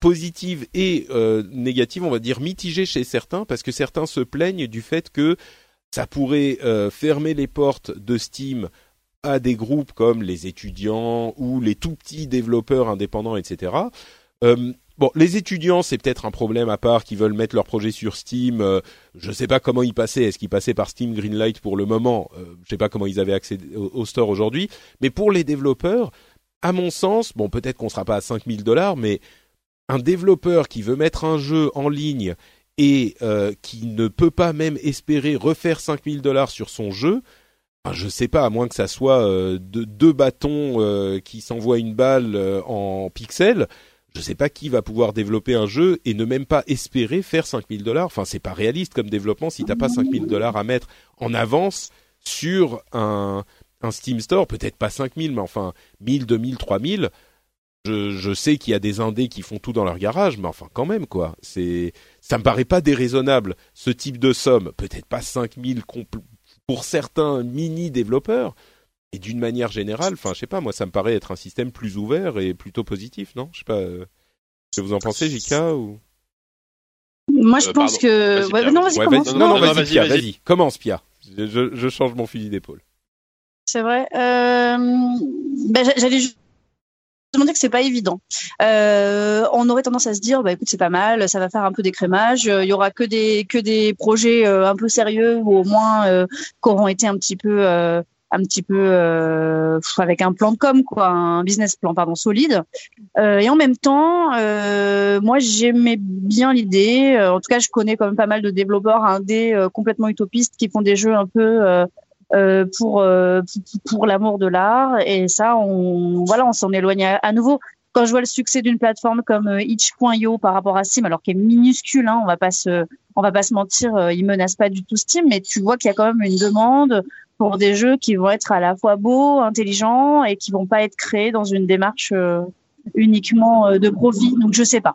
positives et euh, négatives, on va dire mitigées chez certains, parce que certains se plaignent du fait que ça pourrait fermer les portes de Steam à des groupes comme les étudiants ou les tout petits développeurs indépendants, etc. Bon, les étudiants, c'est peut-être un problème à part qui veulent mettre leur projet sur Steam. Euh, je ne sais pas comment ils passaient. Est-ce qu'ils passaient par Steam Greenlight pour le moment? Euh, Je ne sais pas comment ils avaient accès au, store aujourd'hui. Mais pour les développeurs, à mon sens, bon, peut-être qu'on sera pas à 5000 dollars, mais un développeur qui veut mettre un jeu en ligne et euh, qui ne peut pas même espérer refaire 5000 dollars sur son jeu, je sais pas, à moins que ça soit euh, deux bâtons qui s'envoient une balle en pixels, je sais pas qui va pouvoir développer un jeu et ne même pas espérer faire 5000 dollars. Enfin, c'est pas réaliste comme développement si t'as pas 5000 dollars à mettre en avance sur un, un Steam Store, peut-être pas 5000, mais enfin 1000, 2000, 3000. Je, je sais qu'il y a des indés qui font tout dans leur garage, mais enfin quand même quoi. C'est, ça me paraît pas déraisonnable ce type de somme. Peut-être pas 5000 pour certains mini développeurs. Et d'une manière générale, enfin, je sais pas, moi, ça me paraît être un système plus ouvert et plutôt positif, non? Je sais pas. Euh, ce que vous en pensez, Jika ou? Moi, je pense que. non, vas-y, commence. non, non, vas-y, Pia, vas-y. Commence, Pia. Je, je, change mon fusil d'épaule. C'est vrai. Euh... Ben, J'allais juste dire que c'est pas évident. Euh, on aurait tendance à se dire, bah écoute, c'est pas mal, ça va faire un peu d'écrémage. Il y aura que des que des projets euh, un peu sérieux ou au moins euh, qui auront été un petit peu euh, un petit peu euh, avec un plan de com quoi, un business plan pardon solide. Euh, et en même temps, moi j'aimais bien l'idée. En tout cas, je connais quand même pas mal de développeurs indés complètement utopistes qui font des jeux un peu euh, pour euh, pour l'amour de l'art et ça on voilà on s'en éloigne à, nouveau quand je vois le succès d'une plateforme comme euh, itch.io par rapport à Steam alors qu'elle est minuscule hein, on va pas se on va pas se mentir il menace pas du tout Steam mais tu vois qu'il y a quand même une demande pour des jeux qui vont être à la fois beaux intelligents et qui vont pas être créés dans une démarche uniquement de profit donc je sais pas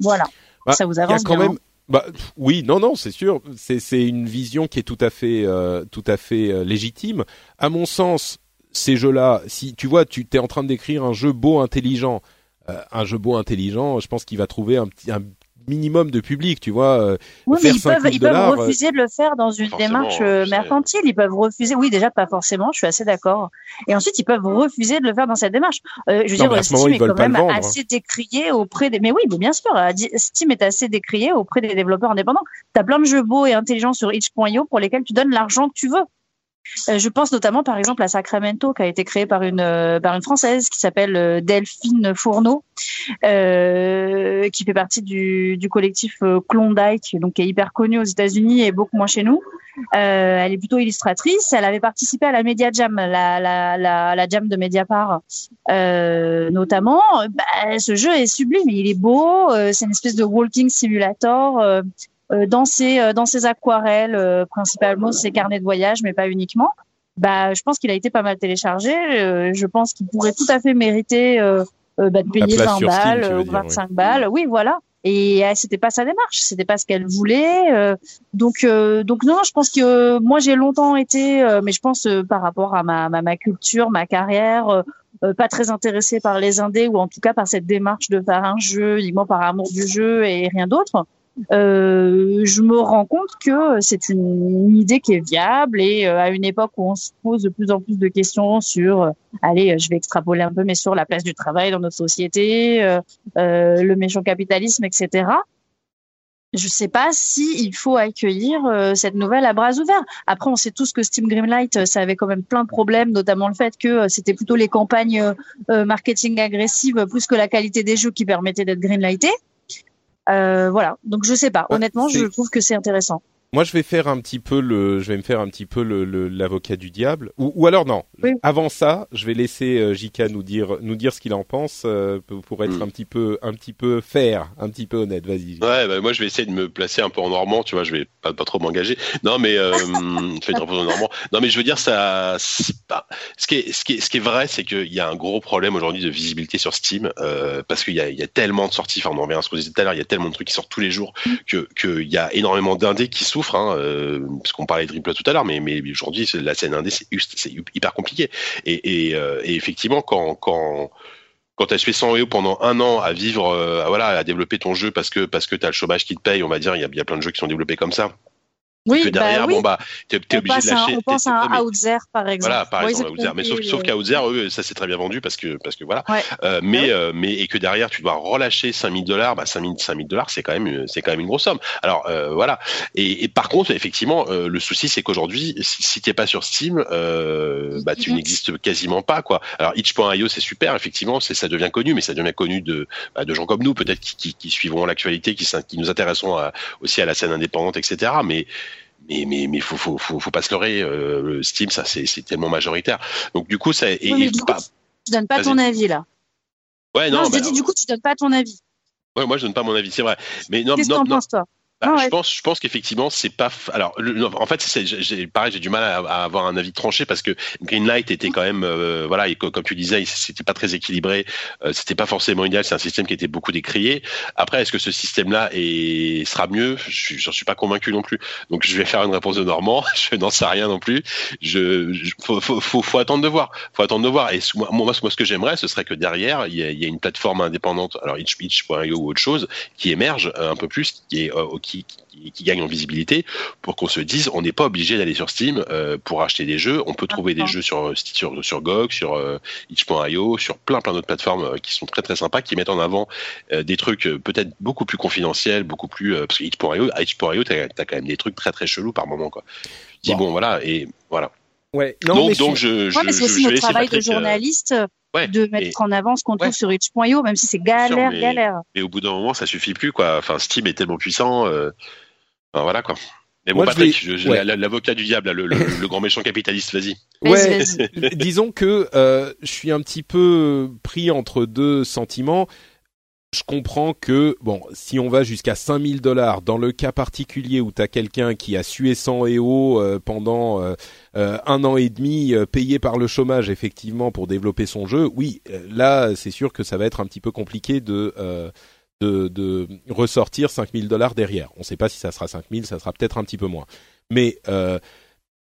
voilà bah, ça vous avance quand même bah oui, non, non, c'est sûr. C'est c'est une vision qui est tout à fait euh, tout à fait euh, légitime. À mon sens, ces jeux-là, si tu vois, tu t'es en train d'écrire un jeu beau, intelligent, euh, un jeu beau, intelligent, je pense qu'il va trouver un petit un minimum de public, tu vois. Euh, oui, mais ils peuvent, ils peuvent refuser de le faire dans une démarche euh, mercantile. Ils peuvent refuser. Oui, déjà pas forcément. Je suis assez d'accord. Et ensuite, ils peuvent refuser de le faire dans cette démarche. Euh, je veux dire, Steam est quand même assez décrié auprès des. Mais oui, bien sûr, Steam est assez décrié auprès des développeurs indépendants. T'as plein de jeux beaux et intelligents sur itch.io pour lesquels tu donnes l'argent que tu veux. Euh, je pense notamment par exemple à Sacramento qui a été créé par une euh, par une française qui s'appelle euh, Delphine Fourneau, euh, qui fait partie du, du collectif Klondike, donc qui est hyper connu aux États-Unis et beaucoup moins chez nous. Euh, elle est plutôt illustratrice. Elle avait participé à la Media Jam, la, la, la, la Jam de Mediapart, euh, notamment. Bah, ce jeu est sublime, il est beau. c'est une espèce de walking simulator dans ses euh, dans ses aquarelles, euh, principalement ses carnets de voyage, mais pas uniquement. Bah, je pense qu'il a été pas mal téléchargé. je pense qu'il pourrait tout à fait mériter bah, de payer 20 balles ou 25 balles. Oui, voilà. Et c'était pas sa démarche, c'était pas ce qu'elle voulait. donc, donc non, je pense que moi j'ai longtemps été, mais je pense par rapport à ma, ma, ma culture, ma carrière, pas très intéressée par les indés ou en tout cas par cette démarche de faire un jeu uniquement par amour du jeu et rien d'autre euh, je me rends compte que c'est une, idée qui est viable et euh, à une époque où on se pose de plus en plus de questions sur, euh, allez, je vais extrapoler un peu, mais sur la place du travail dans notre société, euh, le méchant capitalisme, etc. Je ne sais pas si il faut accueillir cette nouvelle à bras ouverts. Après, on sait tous que Steam Greenlight, ça avait quand même plein de problèmes, notamment le fait que c'était plutôt les campagnes marketing agressives plus que la qualité des jeux qui permettaient d'être greenlightés. Euh, voilà. Donc je sais pas. Honnêtement, je trouve que c'est intéressant. Moi, je vais faire un petit peu le, je vais me faire un petit peu le l'avocat du diable. Ou, ou alors non. Avant ça, je vais laisser euh, Jika nous dire nous dire ce qu'il en pense euh, pour être hmm. un petit peu un petit peu fair, un petit peu honnête. Vas-y. Ouais, bah, moi je vais essayer de me placer un peu en normand. Tu vois, je vais pas pas trop m'engager. Non, mais euh, (laughs) je fais une en normand. Non, mais je veux dire ça. Pas... Ce qui est ce qui est ce qui est vrai, c'est qu'il y a un gros problème aujourd'hui de visibilité sur Steam euh, parce qu'il y a il y a tellement de sorties. Enfin, on en revient à ce qu'on disait tout à l'heure. Il y a tellement de trucs qui sortent tous les jours que qu'il y a énormément d'indés qui sont hein, euh, parce qu'on parlait de Triple tout à l'heure, mais, mais aujourd'hui, la scène indé, c'est hyper compliqué. Et, euh, et, effectivement, quand, quand, quand tu as fait 100 euros pendant un an à vivre, euh, voilà, à développer ton jeu parce que parce que tu as le chômage qui te paye, on va dire, il y a, y a plein de jeux qui sont développés comme ça. Oui, que derrière, bah, oui. bon bah, t'es es obligé de lâcher. on pense à un Outzer par exemple. Voilà, par exemple, Outzer. Mais sauf, sauf qu'à Outzer, eux, ça c'est très bien vendu parce que parce que voilà. Euh, mais euh, mais et que derrière, tu dois relâcher 5000 dollars. Bah 5000 5000 dollars, c'est quand même c'est quand même une grosse somme. Alors euh, voilà. Et, et, par contre, effectivement, euh, le souci c'est qu'aujourd'hui, si, si t'es pas sur Steam, euh, bah tu n'existes quasiment pas quoi. Alors itch.io c'est super, effectivement, c'est ça devient connu, mais ça devient connu de bah, de gens comme nous peut-être qui, qui, qui suivront l'actualité, qui, qui nous intéressons à, aussi à la scène indépendante, etc. Mais mais mais mais faut faut faut, faut pas se leurrer. euh, Steam, ça c'est c'est tellement majoritaire. Donc du coup, ça et, Oui, mais du coup, pas- tu donnes pas ton avis là. ouais Non, non, je te bah, dis du coup, tu donnes pas ton avis. ouais, moi je donne pas mon avis, c'est vrai. Mais non Qu'est-ce que non non. penses toi? Bah, Ah Je pense, je pense qu'effectivement, c'est pas. Alors, le- non, en fait, c'est, j'ai- pareil, j'ai du mal à, à avoir un avis tranché parce que Greenlight était quand même, euh, voilà, et co- comme tu disais, c'était pas très équilibré, euh, c'était pas forcément idéal. C'est un système qui était beaucoup décrié. Après, est-ce que ce système-là est, sera mieux? Je j'en suis pas convaincu non plus. Donc, je vais faire une réponse de Normand. (laughs) Je n'en sais rien non plus. Je, je- faut, faut, faut, faut attendre de voir. Faut attendre de voir. Et moi, moi, moi, ce que j'aimerais, ce serait que derrière, il y, a, il y a une plateforme indépendante, alors itch, itch.io ou autre chose, qui émerge euh, un peu plus, qui est, euh, qui, qui, qui gagne en visibilité, pour qu'on se dise, on n'est pas obligé d'aller sur Steam euh, pour acheter des jeux. On peut trouver des jeux sur sur sur GOG, sur euh, itch.io, sur plein plein d'autres plateformes euh, qui sont très très sympas, qui mettent en avant euh, des trucs euh, peut-être beaucoup plus confidentiels, beaucoup plus euh, parce que itch.io, à itch.io, t'as as quand même des trucs très très chelous par moment quoi. Tu dis Bon. bon voilà et voilà. Ouais. Non, donc mais je donc je, je, Ouais, mais c'est je- aussi je vais notre travail de euh, journaliste ouais, de mettre et- en avant ce qu'on trouve Ouais. sur itch.io, même si c'est galère, mais- galère. mais au bout d'un moment ça suffit plus quoi. Enfin Steam est tellement puissant, euh, enfin, voilà quoi. Mais bon Moi, Patrick, vais- je- je- ouais. la- l'avocat du diable, le, le, le grand méchant capitaliste, vas-y. Ouais, (laughs) disons que euh, je suis un petit peu pris entre deux sentiments. Je comprends que, bon, si on va jusqu'à 5000 dollars, dans le cas particulier où tu as quelqu'un qui a sué sang et eau euh, pendant euh, euh, un an et demi, euh, payé par le chômage effectivement pour développer son jeu, oui, euh, là c'est sûr que ça va être un petit peu compliqué de... de, de ressortir 5000 dollars derrière. On ne sait pas si ça sera 5000, ça sera peut-être un petit peu moins. Mais euh,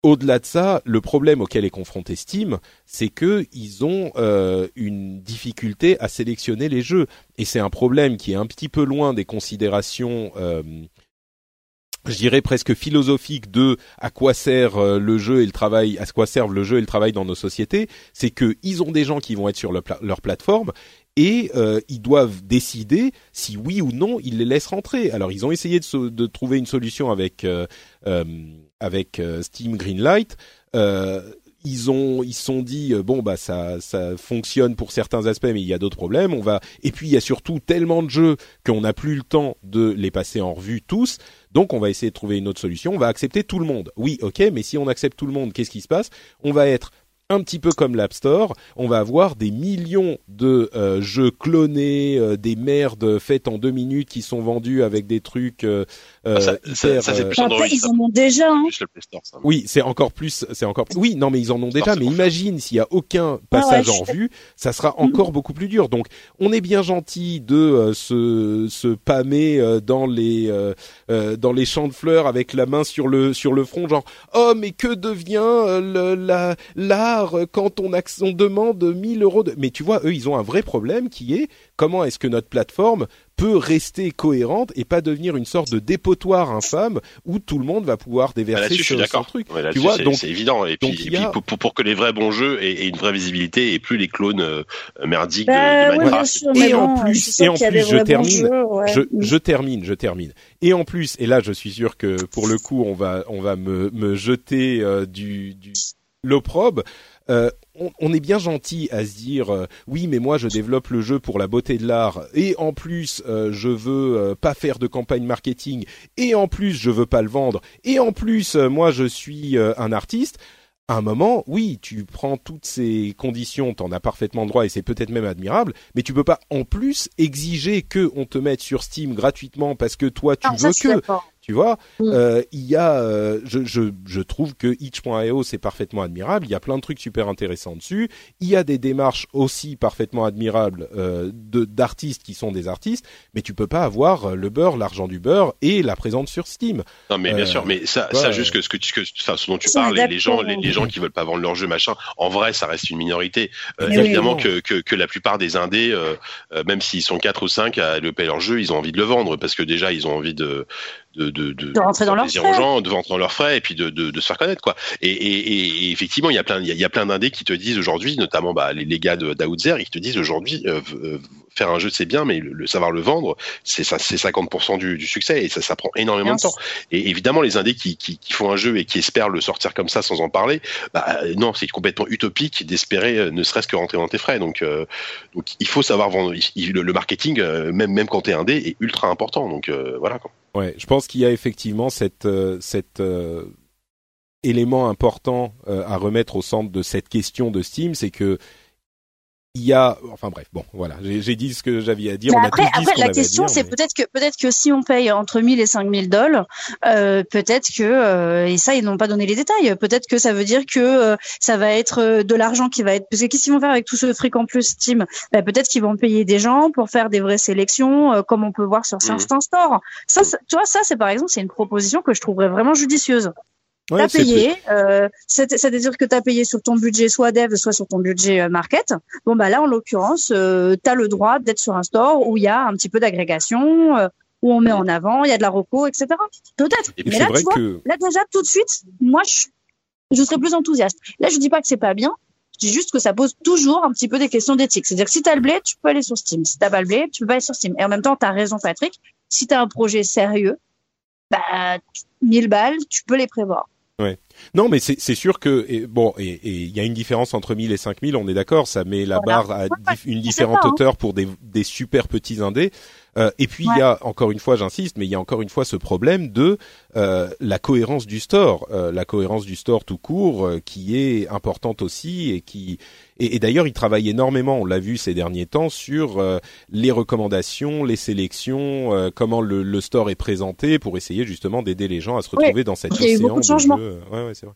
au-delà de ça, le problème auquel est confronté Steam, c'est que ils ont euh, une difficulté à sélectionner les jeux, et c'est un problème qui est un petit peu loin des considérations, euh, je dirais presque philosophiques de à quoi sert euh, le jeu et le travail, à quoi servent le jeu et le travail dans nos sociétés. C'est que ils ont des gens qui vont être sur leur plateforme et euh, ils doivent décider si oui ou non ils les laissent rentrer. Alors ils ont essayé de, de trouver une solution avec euh, avec euh, Steam Greenlight. Euh, ils ont ils sont dit euh, bon bah ça ça fonctionne pour certains aspects mais il y a d'autres problèmes. On va et puis il y a surtout tellement de jeux qu'on n'a plus le temps de les passer en revue tous. Donc on va essayer de trouver une autre solution. On va accepter tout le monde. Oui ok mais si on accepte tout le monde qu'est-ce qui se passe? On va être un petit peu comme l'App Store, on va avoir des millions de euh, jeux clonés, euh, des merdes faites en deux minutes qui sont vendus avec des trucs euh, euh, Ah, ça- ça- hyper, ça, c'est euh, plus Android, Après, ils en ont déjà. Hein. Plus Store, oui, c'est encore plus, c'est encore. Oui, non, mais ils en ont déjà. Mais imagine s'il y a aucun Ah ouais, passage je en vue, ça sera encore beaucoup plus dur. Donc, on est bien gentil de euh, se se pâmer euh, dans les euh, euh, dans les champs de fleurs avec la main sur le sur le front, genre oh mais que devient euh, le, la l'art euh, quand on demande 1000 euros de. Mais tu vois, eux, ils ont un vrai problème qui est comment est-ce que notre plateforme peut rester cohérente et pas devenir une sorte de dépotoir infâme où tout le monde va pouvoir Bah, déverser Là-dessus, je suis ce- son truc. Ouais, là-dessus, vois, c'est- donc- c'est évident. Et puis, donc, et il y puis a- pour, pour- pour que les vrais bons jeux aient, aient une vraie visibilité et plus les clones euh, merdiques Bah, de, de oui, bien Minecraft. sûr, Et en plus- et en plus, je termine, jeux, ouais. je, Mm. je termine, je termine. Et en plus, et là, je suis sûr que pour le coup, on va, on va me, me jeter euh, du, du l'opprobre. Euh, on, on est bien gentil à se dire euh, oui, mais moi, je développe le jeu pour la beauté de l'art, et en plus, euh, je veux euh, pas faire de campagne marketing, et en plus, je veux pas le vendre, et en plus, euh, moi, je suis euh, un artiste à un moment, oui, tu prends toutes ces conditions, t'en as parfaitement droit et c'est peut-être même admirable, mais tu peux pas en plus exiger que on te mette sur Steam gratuitement parce que toi tu Non, veux que. Tu vois. Mm. Euh, il y a, euh, je, je, je trouve que itch.io c'est parfaitement admirable. Il y a plein de trucs super intéressants dessus. Il y a des démarches aussi parfaitement admirables euh, de d'artistes qui sont des artistes, mais tu peux pas avoir euh, le beurre, l'argent du beurre et la présence sur Steam. Non, mais bien Euh, sûr, mais ça, ouais, ça juste que ce que tu, que, enfin, ce dont tu parles, les, les gens, les, gens qui veulent pas vendre leur jeu, machin, en vrai, ça reste une minorité. Euh, évidemment que, que, que la plupart des indés, euh, euh, même s'ils sont quatre ou cinq à le payer leur jeu, ils ont envie de le vendre parce que déjà, ils ont envie de de de, De rentrer dans leurs frais. aux gens, de rentrer dans leurs frais et puis de, se faire connaître quoi. Et, et, et, et effectivement, il y a plein, il y a, il y a plein d'indés qui te disent aujourd'hui, notamment bah, les, les gars de d'Outzer, ils te disent aujourd'hui, euh, euh, faire un jeu c'est bien, mais le, le savoir le vendre, c'est ça, c'est 50% du, du succès et ça, ça prend énormément de temps. Et évidemment, les indés qui, qui, qui font un jeu et qui espèrent le sortir comme ça sans en parler, bah, euh, non, c'est complètement utopique d'espérer euh, ne serait-ce que rentrer dans tes frais. Donc, donc il faut savoir vendre. Il- le, le marketing, même même quand t'es indé, est ultra important. Donc voilà. Quoi. Ouais, je pense qu'il y a effectivement cette, euh, cet élément important à remettre au centre de cette question de Steam, c'est que il y a, enfin bref, bon, voilà, j'ai dit ce que j'avais à dire. on après, a tous dit après, la question, c'est peut-être que peut-être que si on paye entre 1000 et 5000 dollars, euh, peut-être que euh, et ça ils n'ont pas donné les détails. Peut-être que ça veut dire que euh, ça va être euh, de l'argent qui va être. Parce que qu'est-ce qu'ils vont faire avec tout ce fric en plus Steam ben, Peut-être qu'ils vont payer des gens pour faire des vraies sélections, euh, comme on peut voir sur mmh. certains stores. Ça, tu vois, ça c'est par exemple, c'est une proposition que je trouverais vraiment judicieuse. Ouais, t'as payé, euh, c'est-à-dire que tu as payé sur ton budget soit dev, soit sur ton budget euh, market. Bon bah là, en l'occurrence, euh, tu as le droit d'être sur un store où il y a un petit peu d'agrégation, euh, où on met en avant, il y a de la reco, etc. Peut-être. Mais là, tu vois, là déjà tout de suite, moi, je, je serais plus enthousiaste. Là, je dis pas que c'est pas bien. Je dis juste que ça pose toujours un petit peu des questions d'éthique. C'est-à-dire que si tu as le blé, tu peux aller sur Steam. Si t'as pas le blé, tu peux pas aller sur Steam. Et en même temps, tu as raison, Patrick. Si tu as un projet sérieux, bah, 1000 balles, tu peux les prévoir. Ouais. Non, mais c'est sûr que et, bon, et il y a une différence entre 1000 et 5000, on est d'accord, ça met la barre à une différente hein. hauteur pour des, des super petits indés. Euh, et puis il y a encore une fois, j'insiste, mais il y a encore une fois ce problème de euh, la cohérence du store, euh, la cohérence du store tout court, qui est importante aussi et qui et, d'ailleurs il travaille énormément, on l'a vu ces derniers temps sur les recommandations, les sélections, comment le, le, store est présenté pour essayer justement d'aider les gens à se retrouver dans cette océan. Il y a eu beaucoup de changements. Ouais, ouais, c'est vrai.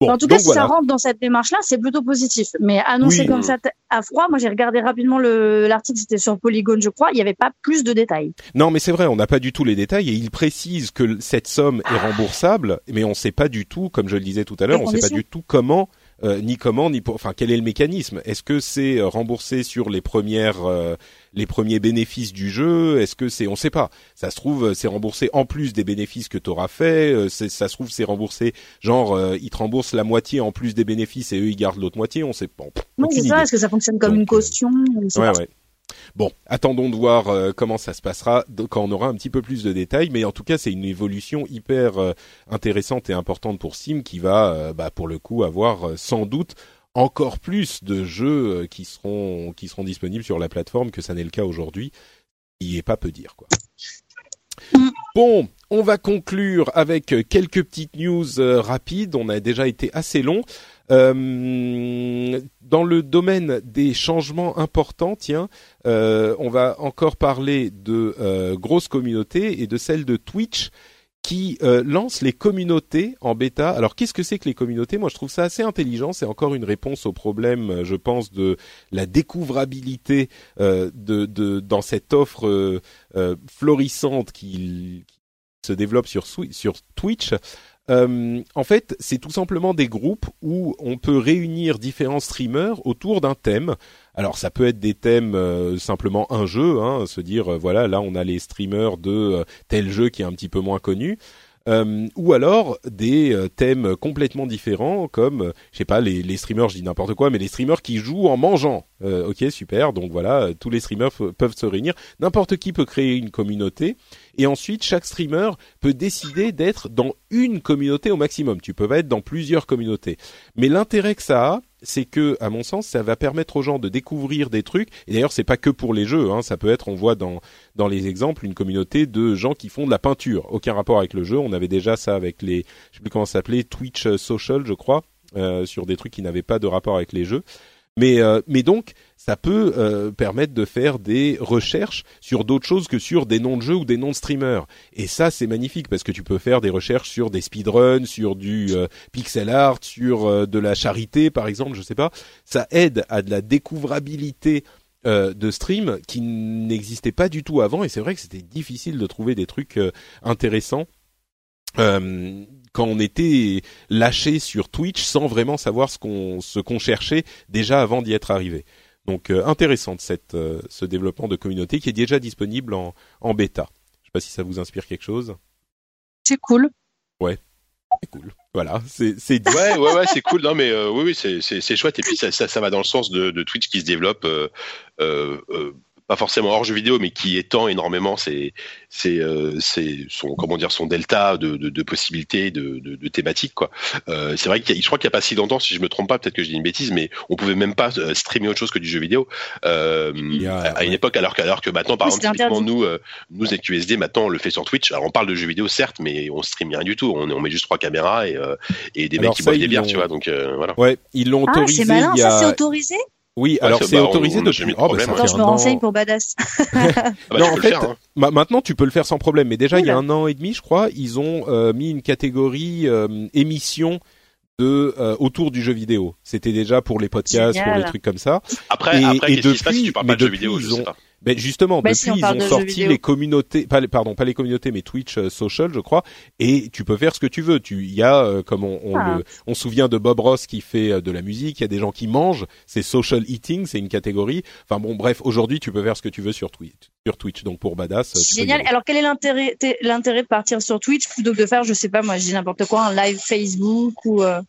En tout cas, si ça rentre dans cette démarche-là, c'est plutôt positif. Mais annoncé comme ça à froid, moi j'ai regardé rapidement l'article, c'était sur Polygon, je crois, il n'y avait pas plus de détails. Non, mais c'est vrai, on n'a pas du tout les détails et il précise que cette somme est remboursable, mais on ne sait pas du tout, comme je le disais tout à l'heure, on ne sait pas du tout comment euh, ni comment, ni pour, enfin quel est le mécanisme. Est-ce que c'est euh, remboursé sur les premières, euh, les premiers bénéfices du jeu Est-ce que c'est, on sait pas. Ça se trouve, c'est remboursé en plus des bénéfices que tu auras fait. ça se trouve, c'est remboursé, genre, ils te remboursent la moitié en plus des bénéfices et eux ils gardent l'autre moitié. On sait pas. Non, c'est ça. Est-ce que ça fonctionne comme une caution Ouais, ouais. Bon, attendons de voir euh, comment ça se passera quand on aura un petit peu plus de détails, mais en tout cas c'est une évolution hyper euh, intéressante et importante pour Steam qui va, euh, bah, pour le coup, avoir sans doute encore plus de jeux qui seront qui seront disponibles sur la plateforme que ça n'est le cas aujourd'hui. Il est pas peu dire quoi. Bon, on va conclure avec quelques petites news rapides. On a déjà été assez long. Euh, dans le domaine des changements importants, tiens, euh, on va encore parler de euh, grosses communautés et de celle de Twitch qui euh, lance les communautés en bêta. Alors qu'est-ce que c'est que les communautés? Moi je trouve ça assez intelligent, c'est encore une réponse au problème, euh, je pense, de la découvrabilité euh, de, de, dans cette offre florissante qui, qui, se développe sur, sur Twitch. Euh, en fait, c'est tout simplement des groupes où on peut réunir différents streamers autour d'un thème. Alors, ça peut être des thèmes euh, simplement un jeu, hein, se dire euh, voilà, là on a les streamers de tel jeu qui est un petit peu moins connu. Euh, ou alors des euh, thèmes complètement différents comme euh, je sais pas les, les streamers je dis n'importe quoi mais les streamers qui jouent en mangeant ok super donc voilà tous les streamers peuvent se réunir n'importe qui peut créer une communauté et ensuite chaque streamer peut décider d'être dans une communauté au maximum tu peux être dans plusieurs communautés mais l'intérêt que ça a c'est que, à mon sens, ça va permettre aux gens de découvrir des trucs. Et d'ailleurs, c'est pas que pour les jeux. Hein, ça peut être, on voit dans dans les exemples, une communauté de gens qui font de la peinture. Aucun rapport avec le jeu. On avait déjà ça avec les, je sais plus comment ça s'appelait, Twitch Social, je crois, euh, sur des trucs qui n'avaient pas de rapport avec les jeux. Mais, euh, mais donc, ça peut euh, permettre de faire des recherches sur d'autres choses que sur des noms de jeux ou des noms de streamers. Et ça, c'est magnifique parce que tu peux faire des recherches sur des speedruns, sur du euh, pixel art, sur de la charité, par exemple, je sais pas. Ça aide à de la découvrabilité de stream qui n'existait pas du tout avant. Et c'est vrai que c'était difficile de trouver des trucs intéressants. Euh, quand on était lâché sur Twitch sans vraiment savoir ce qu'on ce qu'on cherchait déjà avant d'y être arrivé. Donc euh, intéressante cette euh, ce développement de communauté qui est déjà disponible en en bêta. Je sais pas si ça vous inspire quelque chose. C'est cool. Ouais. C'est cool. Voilà, c'est c'est ouais ouais ouais c'est cool non mais euh, oui oui c'est chouette et puis ça, ça, ça va dans le sens de, de Twitch qui se développe pas forcément hors jeu vidéo, mais qui étend énormément ses, ses, euh, ses- son, comment dire, son delta de, de, de possibilités, de, de, de thématiques, quoi. Euh, c'est vrai qu'il y a- je crois qu'il y a pas si longtemps, si je me trompe pas, peut-être que je dis une bêtise, mais on pouvait même pas euh, streamer autre chose que du jeu vidéo euh, à une époque, alors que, alors que maintenant, par Oui, exemple, typiquement, nous, euh, nous ZQSD, maintenant, on le fait sur Twitch. Alors, on parle de jeux vidéo, certes, mais on stream rien du tout. On, on met juste trois caméras et, euh, et des Alors mecs qui boivent des bières, tu vois. Donc, euh, voilà. Ouais, ils l'ont Ah, autorisé c'est malin, il y ça c'est autorisé? Oui, alors c'est- bah, autorisé on a depuis. de Oh, bah, hein. Attends, je me an. renseigne pour Badass. (laughs) Ah bah, non, en fait, faire, hein. ma- maintenant tu peux le faire sans problème. Mais déjà, il y a un an et demi, je crois, ils ont euh, mis une catégorie euh, émission de euh, autour du jeu vidéo. C'était déjà pour les podcasts, pour les trucs comme ça. Après, Et- après et qu'est-ce qui se passe si depuis- tu parles mais pas de jeux depuis, vidéo Je ils ont- sais pas. Ben justement, Bah, depuis si on ils ont de sorti les communautés, pas les, pardon, pas les communautés, mais Twitch euh, Social, je crois. Et tu peux faire ce que tu veux. Tu, il y a, euh, comme on, on, Ah. le- on se souvient de Bob Ross qui fait euh, de la musique. Il y a des gens qui mangent. C'est social eating, c'est une catégorie. Enfin bon, bref, aujourd'hui tu peux faire ce que tu veux sur Twitch. Sur Twitch, donc pour Badass. Génial. Alors, quel est l'intérêt, l'intérêt de partir sur Twitch? Plutôt que de faire, je sais pas, moi, je dis n'importe quoi, un live Facebook ou, euh,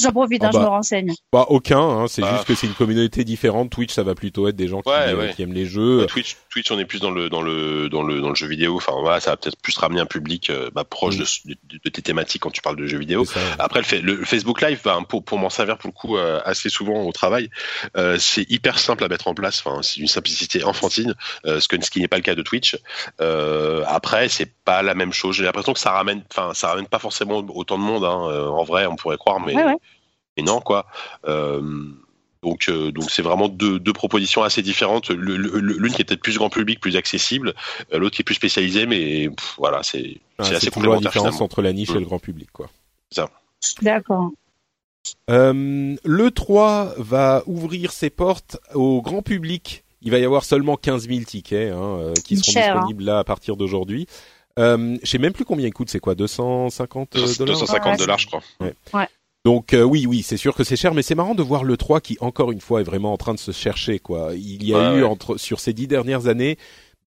j'en profite, Ah hein, je bah. me renseigne. Bah aucun. Hein, c'est Bah. juste que c'est une communauté différente. Twitch, ça va plutôt être des gens qui, Ouais, euh, ouais. qui aiment les jeux. Twitch, Twitch, on est plus dans le dans le dans le dans le jeu vidéo. Enfin voilà, ça va peut-être plus ramener un public euh, bah, proche de, de- de tes thématiques quand tu parles de jeux vidéo. Après, le, fa- le Facebook Live, bah, pour, pour m'en servir pour le coup euh, assez souvent au travail, euh, c'est hyper simple à mettre en place. Enfin, c'est une simplicité enfantine, euh, ce, que, ce qui n'est pas le cas de Twitch. Euh, après, c'est pas la même chose. J'ai l'impression que ça ramène, enfin, ça ramène pas forcément autant de monde. Hein, en vrai, on pourrait croire, mais, Ouais, ouais. mais non, quoi. Euh, donc, euh, donc c'est vraiment deux, deux propositions assez différentes. L'une qui est peut-être plus grand public, plus accessible, euh, l'autre qui est plus spécialisée, mais pff, voilà, c'est Ah, assez toujours la complémentaire différence finalement. entre la niche et Mm. le grand public, quoi. D'accord. Euh, le 3 va ouvrir ses portes au grand public. Il va y avoir seulement 15 000 tickets hein, euh, qui seront Cher, hein. disponibles là à partir d'aujourd'hui. Euh, je sais même plus combien il coûte, c'est quoi? 250 dollars 250 Ouais, dollars, je crois. Donc euh, oui, oui, c'est sûr que c'est cher, mais c'est marrant de voir le 3 qui encore une fois est vraiment en train de se chercher. quoi. Il y a Ouais, eu ouais. entre sur ces dix dernières années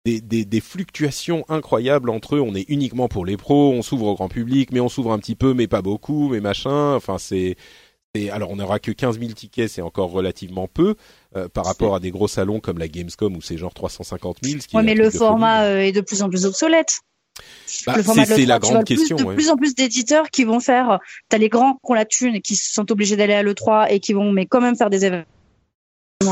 des, des, des fluctuations incroyables entre eux. On est uniquement pour les pros, on s'ouvre au grand public, mais on s'ouvre un petit peu, mais pas beaucoup, mais machin. Enfin c'est c'est- alors on n'aura que 15 000 tickets, c'est encore relativement peu euh, par rapport à des gros salons comme la Gamescom où c'est genre 350 000. Ce qui Ouais, est mais le format folie. euh, est de plus en plus obsolète. Bah, le c'est la l'E3, tu grande vois, plus- question. De ouais. plus en plus d'éditeurs qui vont faire. T'as les grands qui ont la thune, qui sont obligés d'aller à l'E3 et qui vont, mais quand même faire des événements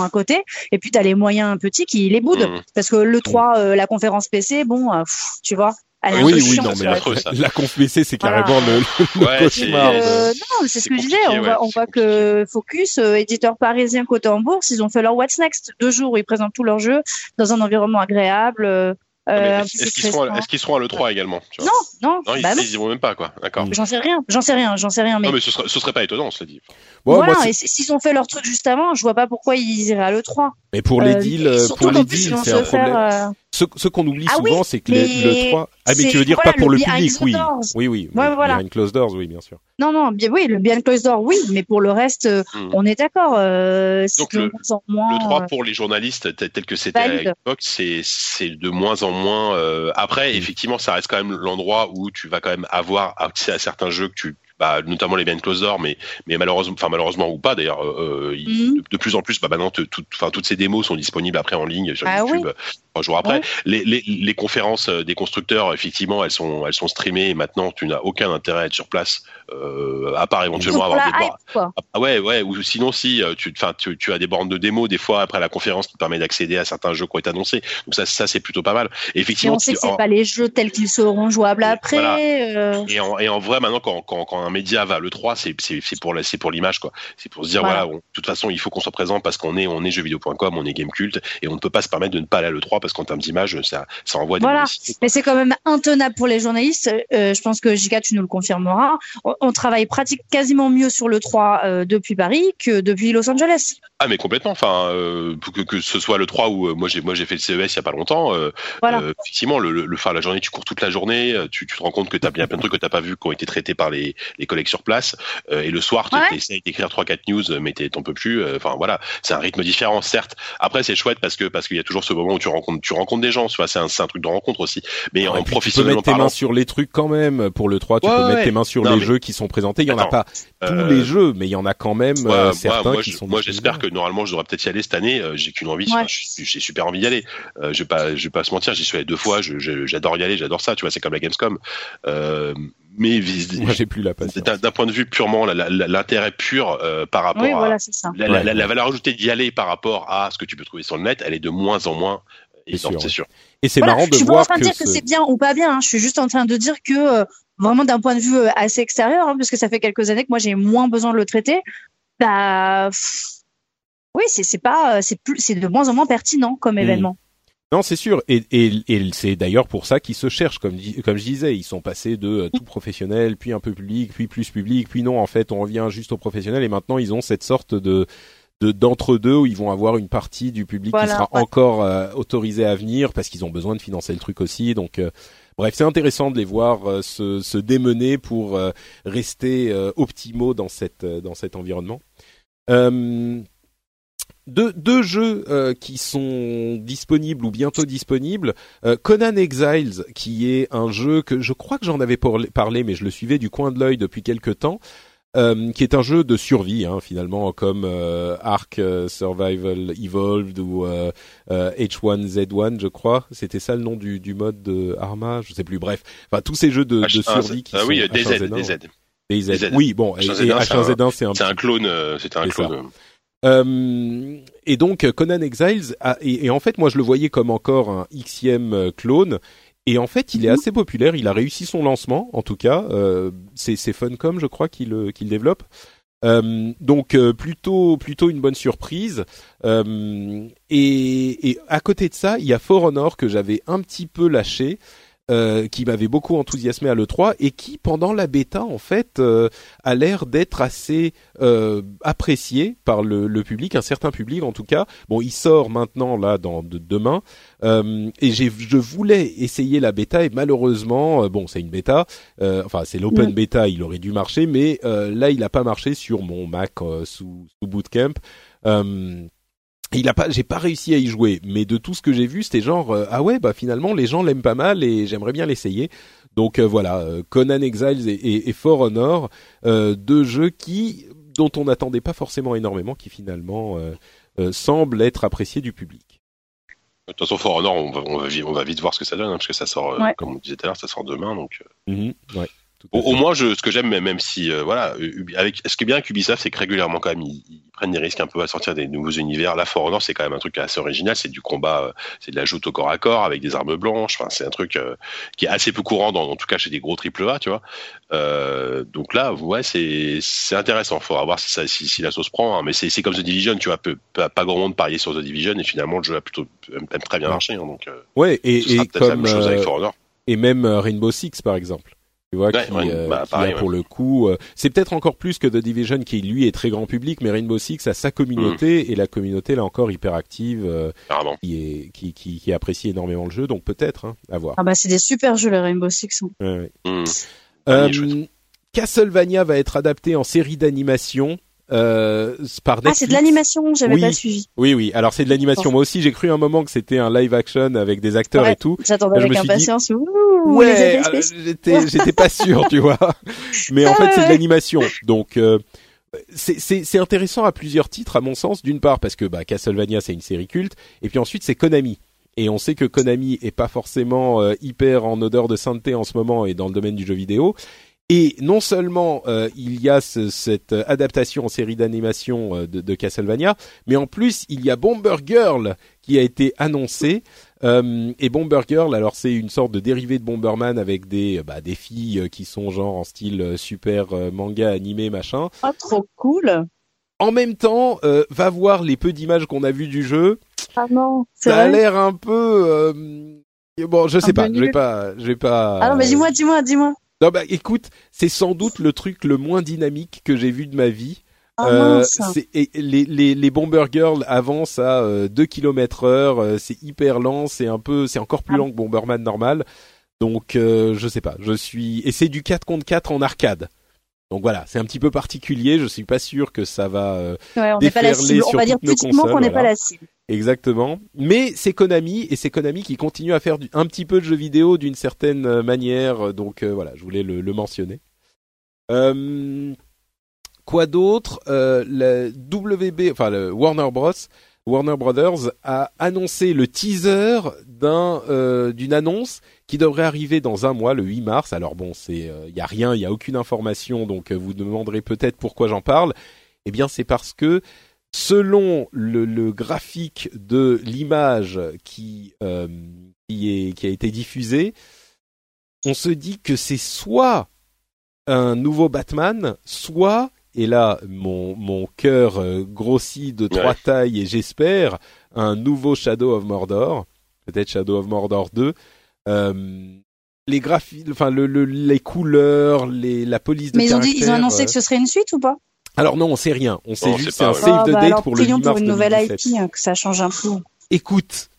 à côté. Et puis t'as les moyens petits qui les boudent. Mhm. Parce que l'E3, euh, la conférence PC, bon, euh, pff, tu vois. Elle est Oui, oui, non, mais la, affreux, (laughs) ça. la conf PC, c'est Voilà. carrément le, le Ouais, cauchemar. Euh, non, c'est ce que je disais. On ouais, voit, on c'est voit que Focus, euh, éditeur parisien côté en bourse, ils ont fait leur What's Next. Deux jours où ils présentent tous leurs jeux dans un environnement agréable. euh, Ah, euh, Est-ce qu'ils seront, à- stressant. est-ce qu'ils seront à l'E3 également tu vois Non, non, Non, ils, bah non. ils y vont même pas, quoi. D'accord. J'en sais rien, j'en sais rien, j'en sais rien. Mais, Non, mais ce serait, ce serait pas étonnant, cela dit. Bon, voilà, moi, et s'ils ont fait leur truc juste avant, je vois pas pourquoi ils iraient à l'E3. mais pour les Euh, deals, euh, pour les qu'en plus, ils deals, vont c'est se un problème. Ce, ce qu'on oublie Ah souvent, oui, c'est que mais le 3... Ah, mais tu veux dire voilà, pas pour le le behind public, closed oui. doors. Oui, oui. Ouais, voilà. Behind closed doors, oui, bien sûr. Non, non, bien oui, le bien close door, oui, mais pour le reste, euh, Hmm. on est d'accord. Euh, Donc le- moins. Le 3 euh, pour les journalistes, tel tel que c'était à l'époque, c'est c'est de moins en moins. euh, Après, Mm. effectivement, ça reste quand même l'endroit où tu vas quand même avoir accès à certains jeux que tu bah, notamment les Behind Closed Doors, mais, mais malheureusement, enfin malheureusement ou pas d'ailleurs, euh, il- Mhm. de, de plus en plus, bah, maintenant, te- tout- enfin toutes ces démos sont disponibles après en ligne sur Ah YouTube oui. Trois jours après. Ouais. Les, les, les conférences euh, des constructeurs, effectivement, elles sont elles sont streamées et maintenant tu n'as aucun intérêt à être sur place, euh, à part éventuellement avoir des hype, quoi. ah ouais, ouais, ou sinon si euh, tu, tu, tu as des bornes de démo des fois après la conférence qui te permet d'accéder à certains jeux qui ont été annoncés. Donc ça, ça c'est plutôt pas mal. Et Et effectivement, on sait que c'est en- pas les jeux tels qu'ils seront jouables Et après. voilà. euh, et en, et en vrai, maintenant, quand, quand, quand un média va à l'E3, c'est pour, c'est pour l'image, quoi. C'est pour se dire, Voilà. voilà, on- de toute façon, il faut qu'on soit présent parce qu'on est, on est jeuxvideo.com, on est Gamecult, et on ne peut pas se permettre de ne pas aller à l'E3 parce qu'en termes d'image, ça, ça envoie des Voilà. Mais c'est quand même intenable pour les journalistes. Euh, je pense que Jika, tu nous le confirmeras. On, on travaille pratique quasiment mieux sur le 3 euh, depuis Paris que depuis Los Angeles. Ah, mais complètement. Enfin, euh, que, que ce soit le 3 ou euh, moi j'ai moi j'ai fait le CES il y a pas longtemps. euh, Voilà. euh, effectivement, le, le, le- enfin, la journée, tu cours toute la journée, euh, tu, tu te rends compte que tu as bien plein de trucs que t'as pas vu qui ont été traités par les, les collègues sur place. euh, et le soir, tu Ouais. essayes d'écrire trois quatre news, mais t'es- t'en peux plus. euh, Enfin voilà, c'est un rythme différent, certes. Après, c'est chouette parce que parce qu'il y a toujours ce moment où tu rencontres tu rencontres des gens. Tu vois, c'est un, c'est un truc de rencontre aussi. Mais Ouais, en puis tu peux professionnellement mettre tes parlant, mains sur les trucs quand même. Pour le 3, tu Ouais, peux ouais, mettre tes mains sur Non, les mais- jeux qui sont présentés. Il y en a pas tous les jeux, mais il y en a quand même euh, certains moi, qui je- sont moi, j'espère que normalement je devrais peut-être y aller cette année. Euh, j'ai qu'une envie, Ouais. j'ai super envie d'y aller. Euh, je vais pas, je vais pas se mentir, j'y suis allé deux fois. J'adore y aller, j'adore ça. Tu vois, c'est comme la Gamescom. Euh, mais vis- Moi, j'ai plus la patience. d'un point de vue purement l'intérêt pur euh, par rapport Oui, à voilà, c'est ça. la, la- Ouais. la- la valeur ajoutée d'y aller par rapport à ce que tu peux trouver sur le net, elle est de moins en moins évidente, sûr, c'est sûr. Et c'est Voilà, marrant de je suis pas voir en train de dire que ce- c'est bien ou pas bien. hein. Je suis juste en train de dire que euh, vraiment d'un point de vue assez extérieur, hein, parce que ça fait quelques années que moi j'ai moins besoin de le traiter. Bah, pff, oui, c'est pas, euh, c'est plus, c'est de moins en moins pertinent comme Mm. événement. Non, c'est sûr, et, et, et c'est d'ailleurs pour ça qu'ils se cherchent, comme, je disais, ils sont passés de euh, tout professionnel, puis un peu public, puis plus public, puis non, en fait, on revient juste au professionnel, et maintenant ils ont cette sorte de de d'entre-deux où ils vont avoir une partie du public qui sera ouais. encore euh, autorisée à venir parce qu'ils ont besoin de financer le truc aussi. Donc, euh, bref, c'est intéressant de les voir euh, se, se démener pour euh, rester euh, optimaux dans cette dans cet environnement. Deux, deux jeux euh, qui sont disponibles ou bientôt disponibles. Euh, Conan Exiles, qui est un jeu que je crois que j'en avais parlé- mais je le suivais du coin de l'œil depuis quelque temps. euh, qui est un jeu de survie hein, finalement comme euh, Ark euh, Survival Evolved ou euh, euh, H1Z1 je crois c'était ça le nom du, du mode de Arma je sais plus bref enfin tous ces jeux de, de H1Z, survie qui ah sont oui, DZ, H1Z1, DZ. DZ. Oui bon et, H1Z1, et c'est un- H1Z1 c'est un un clone, c'était un clone. Euh, et donc Conan Exiles, et, en fait moi je le voyais comme encore un Xème euh, clone, et en fait il est assez populaire, il a réussi son lancement en tout cas, euh, c'est Funcom je crois qu'il développe. Donc plutôt plutôt une bonne surprise. Et, et à côté de ça il y a For Honor que j'avais un petit peu lâché euh, qui m'avait beaucoup enthousiasmé à l'E3 et qui pendant la bêta en fait euh, a l'air d'être assez euh, apprécié par le, le public, un certain public en tout cas. Bon, il sort maintenant là dans de, demain euh, et j'ai je voulais essayer la bêta et malheureusement euh, bon c'est une bêta, euh, enfin c'est l'open Ouais. bêta, il aurait dû marcher mais euh, là il a pas marché sur mon Mac euh, sous, sous Bootcamp. Il a pas, j'ai pas réussi à y jouer, mais de tout ce que j'ai vu, c'était genre euh, ah ouais bah finalement les gens l'aiment pas mal et j'aimerais bien l'essayer. Donc euh, voilà, euh, Conan Exiles et, et, et For Honor, euh, deux jeux qui dont on n'attendait pas forcément énormément, qui finalement euh, euh, semblent être appréciés du public. De toute façon, For Honor, on va, on va, vi- on va vite voir ce que ça donne, hein, parce que ça sort, euh, Ouais. comme on disait tout à l'heure, ça sort demain. Donc, euh, Mhm, ouais, au, moins, je, ce que j'aime, même- si, euh, voilà, avec, ce qui est bien avec Ubisoft, c'est que régulièrement, quand même, ils, ils prennent des risques un peu à sortir des nouveaux univers. Là, For Honor, c'est quand même un truc assez original. C'est du combat, euh, c'est de la joute au corps à corps avec des armes blanches. Enfin, c'est un truc euh, qui est assez peu courant, dans, en tout cas chez des gros triple A, tu vois. Euh, donc là, ouais, c'est c'est intéressant. Faudra voir si, ça, si, si la sauce prend. hein. Mais c'est c'est comme The Division, tu vois. Peu, pas, pas grand monde parier sur The Division et finalement, le jeu a plutôt même très bien marché. hein, donc, euh, Ouais, et, ce sera et la comme même chose avec For Honor. et même Rainbow Six par exemple. Tu vois, Ouais, qui, ouais, euh, bah, qui pareil, a pour le coup, euh, c'est peut-être encore plus que The Division qui lui est très grand public, mais Rainbow Six a sa communauté Mm. et la communauté là encore hyper active, euh, qui est qui, qui qui apprécie énormément le jeu, donc peut-être hein, à voir. Ah bah c'est des super jeux les Rainbow Six. hein. Ouais, ouais. Hmm. Euh, chouette. Castlevania va être adapté en série d'animation euh, par Netflix. Ah c'est de l'animation, j'avais Oui. pas suivi. Oui, oui. Alors c'est de l'animation. Moi aussi, j'ai cru un moment que c'était un live action avec des acteurs Ouais. et tout. J'attendais avec dit, impatience. Ouais, spéciaux. j'étais, j'étais pas sûr, tu vois. (laughs) Mais en Ah fait, c'est de l'animation. Donc, euh, c'est, c'est, c'est intéressant à plusieurs titres, à mon sens. D'une part, parce que bah, Castlevania, c'est une série culte. Et puis ensuite, c'est Konami. Et on sait que Konami est pas forcément euh, hyper en odeur de sainteté en ce moment et dans le domaine du jeu vidéo. Et non seulement euh, il y a ce- cette euh, adaptation en série d'animation euh, de, de Castlevania, mais en plus il y a Bomber Girl qui a été annoncé. Euh, et Bomber Girl, alors c'est une sorte de dérivé de Bomberman avec des bah, des filles euh, qui sont genre en style euh, super euh, manga animé machin. Ah trop cool. En même temps, euh, va voir les peu d'images qu'on a vues du jeu. Ah non, Ça a l'air un peu euh, bon, je sais Un pas, je vais pas, je vais pas. Ah non mais dis-moi, dis-moi, dis-moi. Non bah écoute, c'est sans doute le truc le moins dynamique que j'ai vu de ma vie. Ah Euh, et les, les, les Bomber Girls avancent à euh, 2 km heure, euh, c'est hyper lent, c'est un peu, c'est encore plus Ah. lent que Bomberman normal. Donc euh, je sais pas, je suis et c'est du 4 contre 4 en arcade. Donc voilà, c'est un petit peu particulier, je suis pas sûr que ça va euh, Ouais, on n'est pas la déferler cible. On sur va dire nos consoles, qu'on n'est voilà. pas la cible. exactement, mais c'est Konami et c'est Konami qui continue à faire du, un petit peu de jeux vidéo d'une certaine euh, manière, donc euh, voilà, je voulais le, le mentionner. Euh, quoi d'autre? Euh, Le WB, enfin le Warner Bros. Warner Brothers a annoncé le teaser euh, d'une annonce qui devrait arriver dans un mois, le 8 mars. Alors bon, c'est il euh, a rien, il y a aucune information, donc euh, vous demanderez peut-être pourquoi j'en parle. Eh bien, c'est parce que selon le, graphique de l'image euh, qui a été diffusée, on se dit que c'est soit un nouveau Batman, soit et là mon mon cœur euh, grossit de trois Ouais. tailles et j'espère un nouveau Shadow of Mordor, peut-être Shadow of Mordor 2. Euh, les graphiques, enfin le, le- les couleurs, les la police de Mais ils ont dit, ils ont annoncé euh, que ce serait une suite ou pas? Alors non, on sait rien. On sait Non, on juste c'est un ouais. save Ah, the bah date alors, pour le 8 prions mars pour une nouvelle 2017. IP, hein, que ça change un peu. Écoute,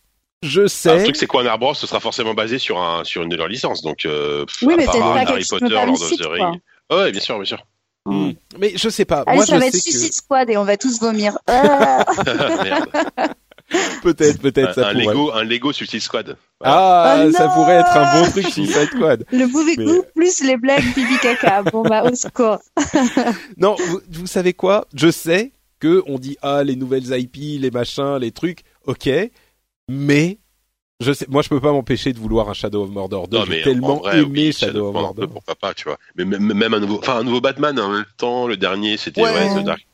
je Un sais. truc, c'est quoi un arbre Ce sera forcément basé sur un sur une de leurs licences. Donc, euh, Oui, à mais part c'est pas Harry Potter, Lord of the. Rings. Oh, ouais, bien sûr, bien sûr. Hmm. Mais je sais pas. Allez, Moi, ça je va être Suicide Squad et on va tous vomir. (laughs) Ah (laughs) peut-être, peut-être ça un, un pourrait. Lego, un Lego Suicide Squad. Ah, Oh ça non pourrait être un bon truc Suicide Squad. le mauvais Mais- goût plus les blagues pipi caca. (laughs) Bon bah au secours. Non, vous, vous savez quoi? Je sais que on dit ah les nouvelles IP, les machins, les trucs, ok, mais je sais, moi je peux pas m'empêcher de vouloir un Shadow of Mordor 2. Non, J'ai mais tellement vrai, aimé oui, Shadow of Mordor. Pourquoi pas, tu vois. Mais même, même un nouveau, enfin un nouveau Batman en même temps. Le dernier, c'était Ouais. ouais, The Dark.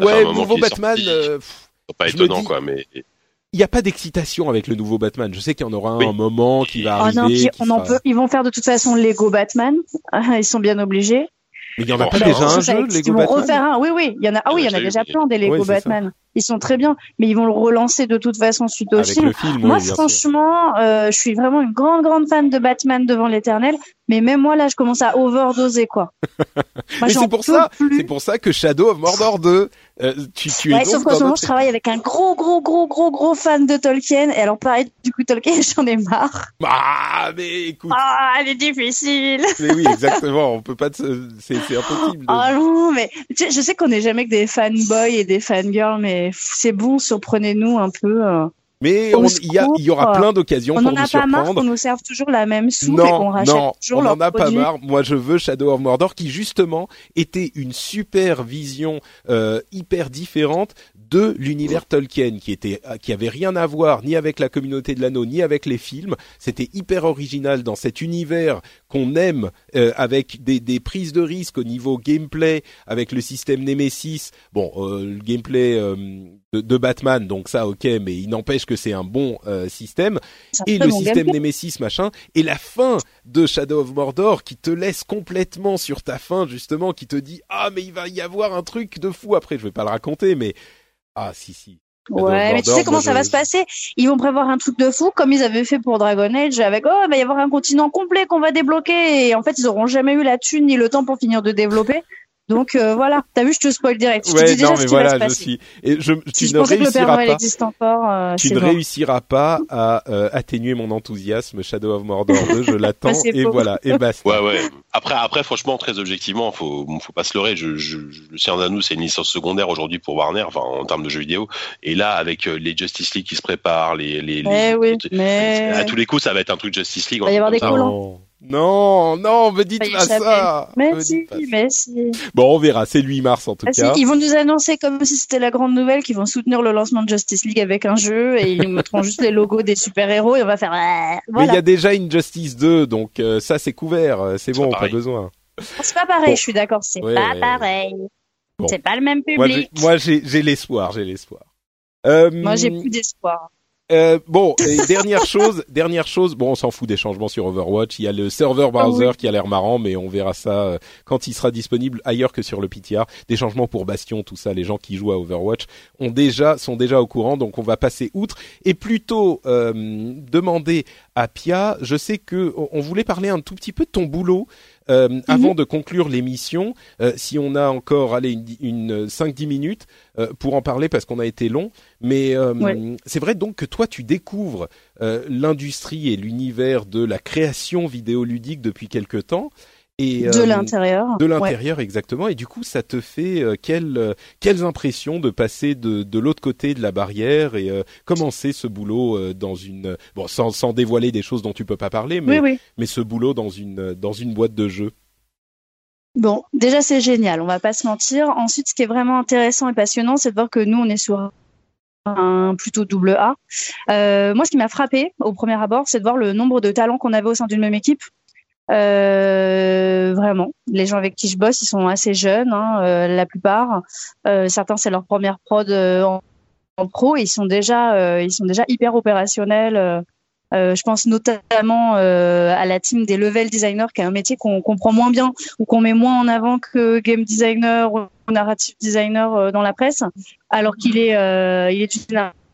Ouais, nouveau Batman. sorti. euh, pff, pas étonnant, dis- quoi. Mais il n'y a pas d'excitation avec le nouveau Batman. Je sais qu'il y en aura un, Oui. un moment qui va Oh arriver. non, puis on en peut. Ils vont faire de toute façon Lego Batman. (laughs) Ils sont bien obligés. Mais il y en a Bon, pas bah, déjà un jeu, Lego vont Batman refaire un. Oui, oui. Il y en a. Ah oui, il y en a Ouais, déjà j'ai- plein des Lego Ouais, c'est ça. Batman. Ils sont très bien, mais ils vont le relancer de toute façon suite au Avec film. le film, Moi, oui, franchement, euh, je suis vraiment une grande, grande fan de Batman devant l'éternel. Mais même moi, là, je commence à overdoser, quoi. (laughs) Moi, Mais c'est pour ça, c'est pour ça que Shadow of Mordor 2, euh, tu, tu es Ouais, donc sauf qu'en ce moment, notre je travaille avec un gros, gros, gros, gros, gros fan de Tolkien. Et alors, pareil, du coup, Tolkien, (laughs) j'en ai marre. Ah, mais écoute, Ah, elle est difficile. (laughs) mais oui, exactement, on peut pas, te- c'est impossible. de- Oh non, mais je sais qu'on n'est jamais que des fanboys et des fangirls, mais c'est bon, surprenez-nous un peu. euh. Mais on- il y, y aura plein d'occasions On pour n'en vous a pas marre qu'on surprendre. nous serve toujours la même soupe et qu'on rachète non, toujours on leurs en a pas marre. Moi, je veux Shadow of Mordor, qui justement était une super vision euh, hyper différente de l'univers Tolkien, qui était, qui avait rien à voir ni avec la communauté de l'anneau, ni avec les films. C'était hyper original dans cet univers qu'on aime, euh, avec des, des prises de risques au niveau gameplay, avec le système Nemesis. Bon, euh, le gameplay euh, de, de Batman, donc ça, ok, mais il n'empêche que c'est un bon euh, système et le bon système gameplay. Nemesis machin et la fin de Shadow of Mordor qui te laisse complètement sur ta fin justement qui te dit ah mais il va y avoir un truc de fou après je vais pas le raconter mais ah si si of Ouais, mais tu sais comment ça va se passer? Ils vont prévoir un truc de fou, comme ils avaient fait pour Dragon Age, avec oh, il va y avoir un continent complet qu'on va débloquer, et en fait, ils auront jamais eu la thune ni le temps pour finir de développer. Donc euh, voilà, t'as vu, je te spoil direct. Je te ouais dis déjà non ce mais va voilà je passer. suis et je Si tu je ne pensais que le Père réussiras Noël pas existe encore, euh, tu ne réussiras pas à euh, atténuer mon enthousiasme Shadow of Mordor 2 je l'attends (laughs) Bah, et faux. voilà et basta Ouais, ouais. Après, après, franchement, très objectivement, faut, faut pas se leurrer. Je, je, je- le Seigneur d'Anneau, c'est une licence secondaire aujourd'hui pour Warner, enfin, en termes de jeux vidéo. Et là, avec euh, les Justice League qui se préparent, les, les, les- Eh oui, les- mais à tous les coups, ça va être un truc Justice League. Va y avoir des ça. collants. Non non me dites pas ça mais Me si, mais si. bon on verra c'est le 8 mars en tout Ah, si, cas Ils vont nous annoncer comme si c'était la grande nouvelle qu'ils vont soutenir le lancement de Justice League avec un jeu et ils nous mettront juste les logos des super-héros et on va faire euh, Mais il y a déjà Injustice 2, donc euh, ça c'est couvert, euh, c'est bon, pas pas besoin. C'est pas pareil, Bon. je suis d'accord, c'est Ouais, pas ouais. pareil. Bon. C'est pas le même Moi public. j'ai, moi j'ai, j'ai l'espoir, j'ai l'espoir. Euh, Moi, j'ai plus d'espoir. Euh, bon, et dernière (laughs) chose, dernière chose. Bon, on s'en fout des changements sur Overwatch. Il y a le serveur browser Ah oui. qui a l'air marrant, mais on verra ça euh, quand il sera disponible ailleurs que sur le PTR. Des changements pour Bastion, tout ça. Les gens qui jouent à Overwatch ont déjà sont déjà au courant, donc on va passer outre et plutôt euh, demander à Pia. Je sais que on voulait parler un tout petit peu de ton boulot. Euh, avant de conclure l'émission, euh, si on a encore allez une, une 5-10 minutes euh, pour en parler parce qu'on a été long, mais euh, Ouais. c'est vrai donc que toi tu découvres euh, l'industrie et l'univers de la création vidéoludique depuis quelque temps et De euh, l'intérieur. de Ouais. l'intérieur exactement et du coup ça te fait euh, quelles euh, quelles impressions de passer de de l'autre côté de la barrière et euh, commencer ce boulot euh, dans une bon sans sans dévoiler des choses dont tu peux pas parler mais Oui, oui. mais ce boulot dans une dans une boîte de jeux? Bon, déjà c'est génial, on va pas se mentir. Ensuite, ce qui est vraiment intéressant et passionnant, c'est de voir que nous, on est sur un plutôt double A. Euh, moi, ce qui m'a frappé au premier abord, c'est de voir le nombre de talents qu'on avait au sein d'une même équipe. Euh, vraiment, les gens avec qui je bosse, ils sont assez jeunes, hein, euh, la plupart. Euh, certains, c'est leur première prod euh, en, en, pro, ils sont déjà, euh, ils sont déjà hyper opérationnels. je pense notamment à la team des level designers, qui est un métier qu'on comprend moins bien ou qu'on met moins en avant que game designer ou narrative designer dans la presse, alors qu'il est, il est une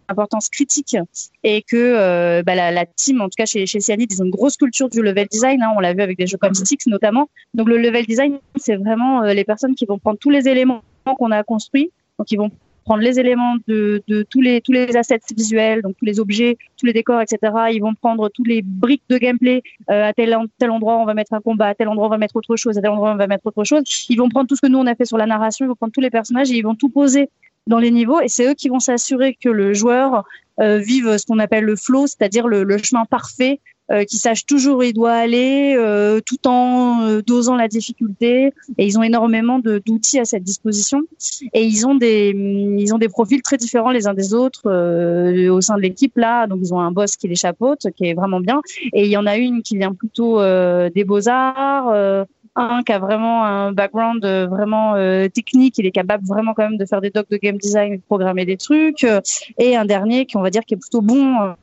importance critique et que euh, bah, la, la, team, en tout cas chez, chez Cyanide, ils ont une grosse culture du level design. Hein, on l'a vu avec des jeux comme Styx notamment. Donc le level design, c'est vraiment euh, les personnes qui vont prendre tous les éléments qu'on a construits, donc ils vont prendre les éléments de, de, tous les tous les assets visuels, donc tous les objets, tous les décors, etc. Ils vont prendre tous les briques de gameplay. Euh, à tel, tel endroit, on va mettre un combat. À tel endroit, on va mettre autre chose. À tel endroit, on va mettre autre chose. Ils vont prendre tout ce que nous on a fait sur la narration. Ils vont prendre tous les personnages et ils vont tout poser dans les niveaux et c'est eux qui vont s'assurer que le joueur euh, vive ce qu'on appelle le flow, c'est-à-dire le, le, chemin parfait, euh, qui sache toujours où il doit aller, euh, tout en euh, dosant la difficulté. Et ils ont énormément d'outils à cette disposition. Et ils ont des ils ont des profils très différents les uns des autres euh, au sein de l'équipe là. Donc ils ont un boss qui les chapeaute, qui est vraiment bien. Et il y en a une qui vient plutôt des beaux arts un qui a vraiment un background euh, vraiment euh, technique, il est capable vraiment quand même de faire des docs de game design, de programmer des trucs, euh, et un dernier qui on va dire qui est plutôt bon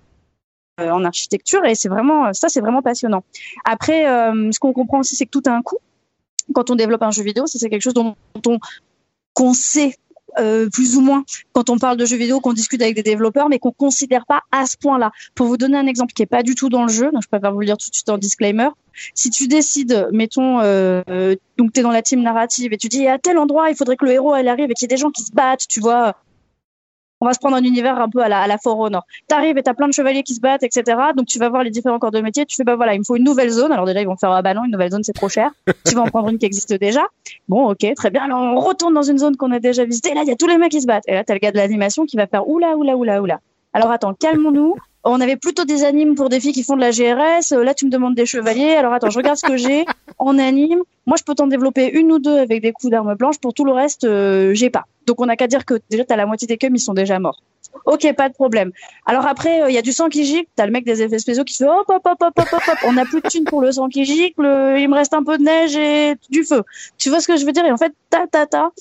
en architecture, et c'est vraiment ça, c'est vraiment passionnant. Après, ce qu'on comprend aussi, c'est que tout a un coût. Quand on développe un jeu vidéo, ça c'est quelque chose dont on qu'on sait euh, plus ou moins quand on parle de jeux vidéo, qu'on discute avec des développeurs, mais qu'on considère pas à ce point-là. Pour vous donner un exemple qui est pas du tout dans le jeu, donc je préfère vous le dire tout de suite en disclaimer. Si tu décides, mettons, euh, donc tu es dans la team narrative et tu dis à tel endroit, il faudrait que le héros elle arrive et qu'il y ait des gens qui se battent, tu vois, on va se prendre un univers un peu à la, à la For Honor. T'arrives et t'as plein de chevaliers qui se battent, etc. Donc tu vas voir les différents corps de métier. Tu fais bah voilà, il me faut une nouvelle zone. Alors déjà ils vont faire ah bah non, une nouvelle zone c'est trop cher. (laughs) tu vas en prendre une qui existe déjà. Bon ok, très bien. Alors on retourne dans une zone qu'on a déjà visitée. Là il y a tous les mecs qui se battent. Et là t'as le gars de l'animation qui va faire oula oula oula oula. Alors attends, calmons-nous. On avait plutôt des animes pour des filles qui font de la GRS. Là, tu me demandes des chevaliers. Alors attends, je regarde ce que j'ai en anime. Moi, je peux t'en développer une ou deux avec des coups d'armes blanches. Pour tout le reste, euh, j'ai pas. Donc, on n'a qu'à dire que déjà, t'as la moitié des cums, ils sont déjà morts. Ok, pas de problème. Alors après, il y a du sang qui gicle. T'as le mec des effets spéciaux qui fait hop, hop, hop, hop, hop, hop. On n'a plus de thunes pour le sang qui gicle. Il me reste un peu de neige et du feu. Tu vois ce que je veux dire? Et en fait, ta, ta, ta.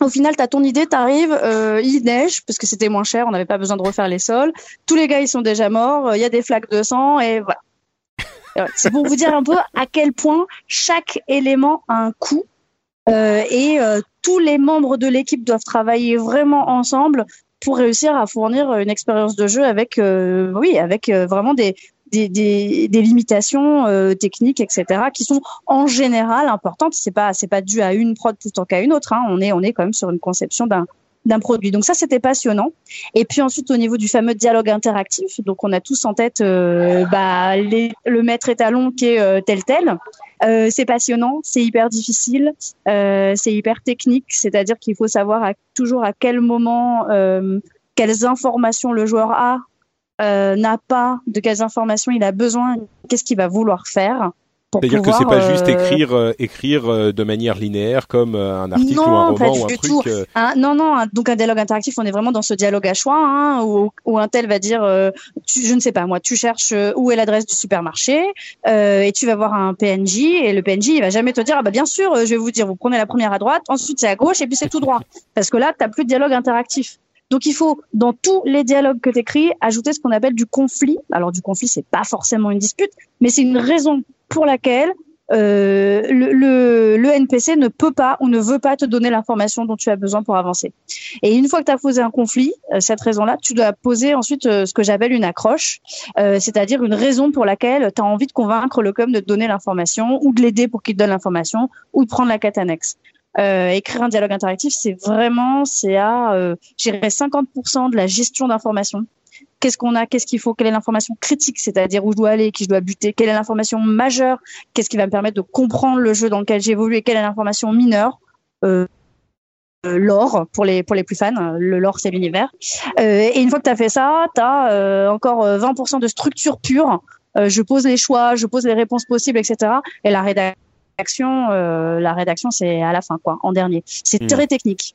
Au final, tu as ton idée, t'arrives, euh, il neige parce que c'était moins cher, on n'avait pas besoin de refaire les sols. Tous les gars, ils sont déjà morts. Il y a des flaques de sang et voilà. C'est pour vous dire un peu à quel point chaque élément a un coût euh, et euh, tous les membres de l'équipe doivent travailler vraiment ensemble pour réussir à fournir une expérience de jeu avec, euh, oui, avec euh, vraiment des, des, des, des limitations euh, techniques, etc., qui sont en général importantes. C'est pas c'est pas dû à une prod tout qu'à une autre. Hein. On est on est quand même sur une conception d'un d'un produit. Donc ça, c'était passionnant. Et puis ensuite, au niveau du fameux dialogue interactif, donc on a tous en tête euh, bah, le maître étalon qui est euh, tel tel. Euh, c'est passionnant, c'est hyper difficile, c'est hyper technique, c'est-à-dire qu'il faut savoir toujours à quel moment, quelles informations le joueur a, n'a pas, de quelles informations il a besoin, qu'est-ce qu'il va vouloir faire. C'est-à-dire que c'est pas juste écrire euh, écrire euh, de manière linéaire comme euh, un article non, ou un roman ou un truc. Hein, non, non. Donc un dialogue interactif, on est vraiment dans ce dialogue à choix hein, où, où, un tel va dire, tu, je ne sais pas moi, tu cherches où est l'adresse du supermarché et tu vas voir un PNJ et le PNJ il va jamais te dire ah bah bien sûr, je vais vous dire, vous prenez la première à droite, ensuite c'est à gauche et puis c'est tout droit parce que là t'as plus de dialogue interactif. Donc il faut, dans tous les dialogues que tu écris, ajouter ce qu'on appelle du conflit. Alors du conflit, c'est pas forcément une dispute, mais c'est une raison pour laquelle euh, le, NPC ne peut pas ou ne veut pas te donner l'information dont tu as besoin pour avancer. Et une fois que tu as posé un conflit, euh, cette raison-là, tu dois poser ensuite euh, ce que j'appelle une accroche, c'est-à-dire une raison pour laquelle tu as envie de convaincre le com de te donner l'information ou de l'aider pour qu'il te donne l'information ou de prendre la quête annexe. Euh, écrire un dialogue interactif, c'est vraiment, c'est à, euh, 50% de la gestion d'information qu'est-ce qu'on a, qu'est-ce qu'il faut, quelle est l'information critique, c'est-à-dire où je dois aller, qui je dois buter, quelle est l'information majeure, qu'est-ce qui va me permettre de comprendre le jeu dans lequel j'évolue et quelle est l'information mineure. Euh, euh l'or pour les pour les plus fans le lore c'est l'univers. Euh, et une fois que tu as fait ça tu as euh, encore 20% de structure pure. Je pose les choix je pose les réponses possibles etc et la rédaction rédaction, euh, la rédaction c'est à la fin, quoi, en dernier. C'est Hmm. très technique,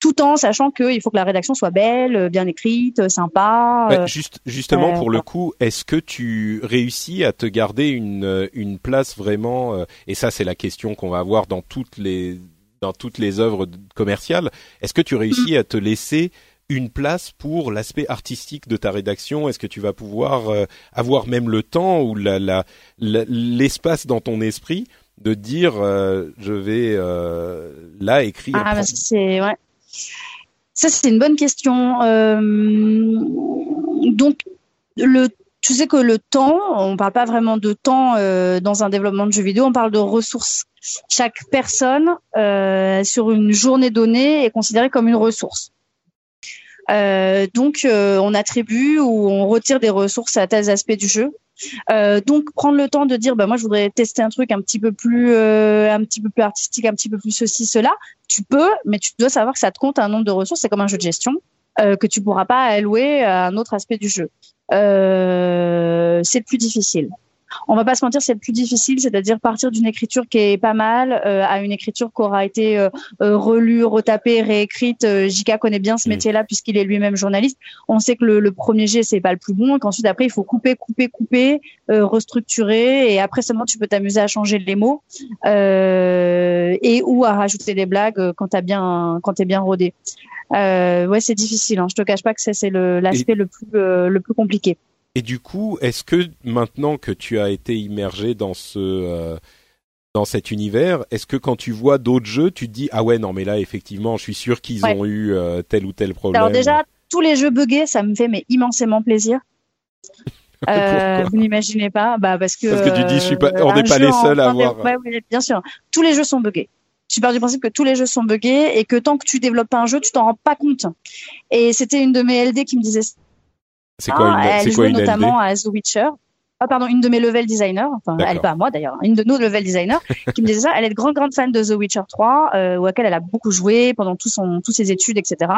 tout en sachant qu'il faut que la rédaction soit belle, euh, bien écrite, euh, sympa. Ouais, euh, juste, justement, pour le coup, est-ce que tu réussis à te garder une, une place vraiment euh, Et ça, c'est la question qu'on va avoir dans toutes les dans toutes les œuvres commerciales. Est-ce que tu réussis à te laisser une place pour l'aspect artistique de ta rédaction? Est-ce que tu vas pouvoir euh, avoir même le temps ou la, la, la- l'espace dans ton esprit de dire euh, je vais euh, là écrire Ah, bah, c'est. Ça c'est une bonne question. Euh, donc le, tu sais que le temps, on parle pas vraiment de temps dans un développement de jeu vidéo, on parle de ressources. Chaque personne sur une journée donnée est considérée comme une ressource. Donc on attribue ou on retire des ressources à tels aspects du jeu. Euh, donc prendre le temps de dire bah moi je voudrais tester un truc un petit peu plus euh, un petit peu plus artistique, un petit peu plus ceci cela, tu peux, mais tu dois savoir que ça te compte un nombre de ressources, c'est comme un jeu de gestion euh, que tu pourras pas allouer à un autre aspect du jeu. C'est le plus difficile. On va pas se mentir, c'est le plus difficile, c'est-à-dire partir d'une écriture qui est pas mal euh, à une écriture qui aura été euh, euh, relue, retapée, réécrite. Euh, Jika connaît bien ce Mm. métier-là puisqu'il est lui-même journaliste. On sait que le, le premier jet c'est pas le plus bon, et qu'ensuite après il faut couper, couper, couper, euh, restructurer, et après seulement tu peux t'amuser à changer les mots euh, et ou à rajouter des blagues quand t'as bien, quand t'es bien rodé. Euh, ouais, c'est difficile. Hein. Je te cache pas que ça c'est le l'aspect le plus euh, le plus compliqué. Et du coup, est-ce que maintenant que tu as été immergé dans ce euh, dans cet univers, est-ce que quand tu vois d'autres jeux, tu te dis ah ouais non mais là effectivement, je suis sûr qu'ils Ouais. ont eu euh, tel ou tel problème. Alors déjà, tous les jeux buggés, ça me fait mais immensément plaisir. (laughs) Euh, vous n'imaginez pas, bah parce que Parce que tu dis, je suis pas- euh, on un n'est pas les seuls à avoir- Ouais, oui, bien sûr, tous les jeux sont buggés. Tu pars du principe que tous les jeux sont buggés et que tant que tu développes pas un jeu, tu t'en rends pas compte. Et c'était une de mes LD qui me disait. C'est quoi une elle c'est jouait quoi une notamment LD à The Witcher. Ah pardon, une de mes level designers, enfin elle pas à moi d'ailleurs, une de nos level designers (laughs) qui me disait ça. Elle est grande grande fan de The Witcher 3, euh, auquel elle a beaucoup joué pendant tout son, toutes ses études, etc.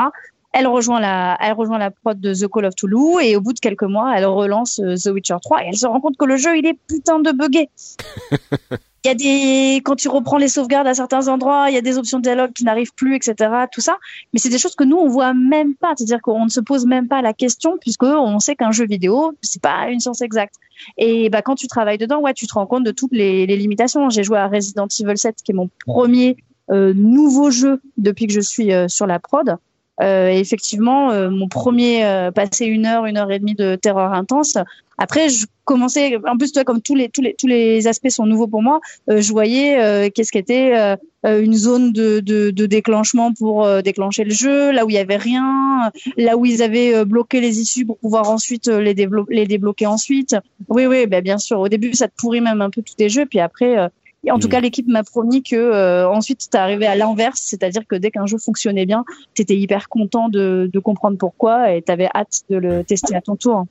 Elle rejoint la, elle rejoint la prod de The Call of Toulouse et au bout de quelques mois, elle relance euh, The Witcher 3 et elle se rend compte que le jeu il est putain de buggé. (laughs) Il y a des, quand tu reprends les sauvegardes à certains endroits, il y a des options de dialogue qui n'arrivent plus, etc. Tout ça. Mais c'est des choses que nous, on voit même pas. C'est-à-dire qu'on ne se pose même pas la question puisque on sait qu'un jeu vidéo, c'est pas une science exacte. Et bah, quand tu travailles dedans, ouais, tu te rends compte de toutes les, les limitations. J'ai joué à Resident Evil 7, qui est mon premier euh, nouveau jeu depuis que je suis euh, sur la prod. Euh, effectivement, euh, mon premier euh, passé une heure, une heure et demie de terreur intense. Après, je commençais, en plus, toi, comme tous les tous les tous les aspects sont nouveaux pour moi, euh, je voyais euh, qu'est-ce qu'était euh, une zone de, de, de déclenchement pour déclencher le jeu, là où il y avait rien, là où ils avaient bloqué les issues pour pouvoir ensuite les, les débloquer ensuite. Oui, oui, ben bien sûr. Au début, ça te pourrit même un peu tous tes jeux, puis après. Et en tout Mm. cas, l'équipe m'a promis que euh, ensuite, t'es arrivé à l'inverse, c'est-à-dire que dès qu'un jeu fonctionnait bien, t'étais hyper content de, de comprendre pourquoi et t'avais hâte de le tester à ton tour.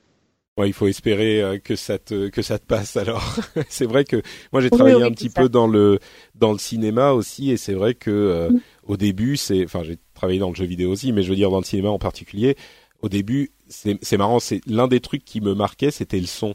Ouais, il faut espérer euh, que ça te que ça te passe alors. (laughs) c'est vrai que moi j'ai travaillé oui, un petit ça. peu dans le dans le cinéma aussi et c'est vrai que euh, Mm. au début c'est enfin j'ai travaillé dans le jeu vidéo aussi mais je veux dire dans le cinéma en particulier au début c'est c'est marrant c'est l'un des trucs qui me marquait c'était le son.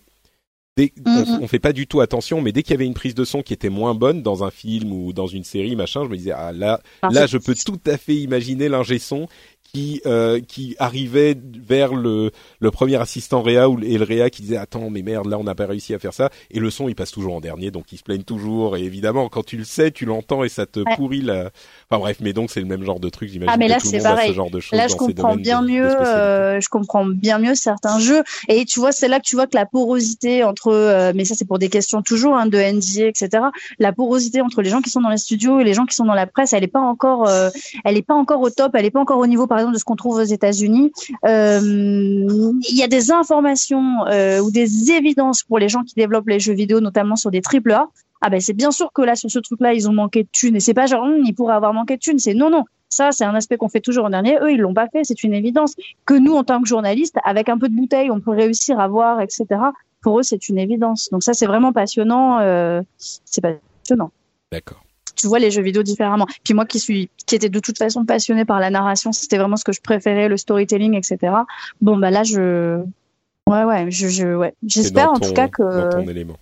Dès, on, Mhm. on fait pas du tout attention mais dès qu'il y avait une prise de son qui était moins bonne dans un film ou dans une série machin je me disais ah là Là, je peux tout à fait imaginer l'ingé son qui euh, qui arrivait vers le le premier assistant réa ou et le réa qui disait attends mais merde là on n'a pas réussi à faire ça et le son il passe toujours en dernier donc ils se plaignent toujours et évidemment quand tu le sais tu l'entends et ça te Ouais. pourrit la enfin bref mais donc c'est le même genre de truc j'imagine Ah, mais que là, tout le c'est pareil. ce genre de choses Là, je comprends bien de- mieux. euh, je comprends bien mieux certains jeux. Et tu vois, c'est là que tu vois que la porosité entre, euh, mais ça c'est pour des questions toujours hein, de NDA, etc. La porosité entre les gens qui sont dans les studios et les gens qui sont dans la presse, elle est pas encore, euh, elle est pas encore au top. Elle est pas encore au niveau, par de ce qu'on trouve aux États-Unis. Euh, Il y a des informations euh, ou des évidences pour les gens qui développent les jeux vidéo, notamment sur des triple A. Ah ben c'est bien sûr que là sur ce truc-là ils ont manqué de thunes et c'est pas genre Hum, ils pourraient avoir manqué de thunes, c'est non non ça, c'est un aspect qu'on fait toujours en dernier. Eux, ils l'ont pas fait, c'est une évidence. Que nous, en tant que journalistes, avec un peu de bouteille, on peut réussir à voir, etc. Pour eux, c'est une évidence. Donc ça, c'est vraiment passionnant. euh, c'est passionnant. D'accord. Tu vois les jeux vidéo différemment. Puis moi, qui suis, qui était de toute façon passionné par la narration, c'était vraiment ce que je préférais, le storytelling, etc. Bon, bah là, je, ouais, ouais, je, je, ouais. J'espère dans en tout cas dans que, ton élément.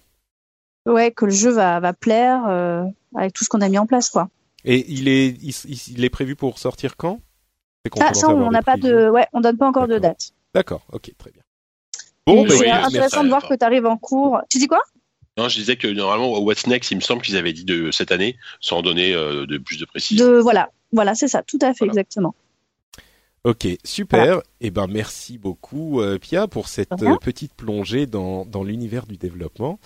ouais, que le jeu va, va plaire. euh, avec tout ce qu'on a mis en place, quoi. Et il est, il, il est prévu pour sortir quand? Ah, ça, on n'a pas de, ouais, on donne pas encore de date. D'accord, ok, très bien. Bon, bah, c'est intéressant de voir que tu arrives en cours. Tu dis quoi? Non, je disais que normalement, What's Next, il me semble qu'ils avaient dit de cette année, sans donner euh, de plus de précision. De, voilà, voilà, c'est ça, tout à fait, exactement. Ok, super. Et eh ben merci beaucoup euh, Pia pour cette euh, petite plongée dans, dans l'univers du développement.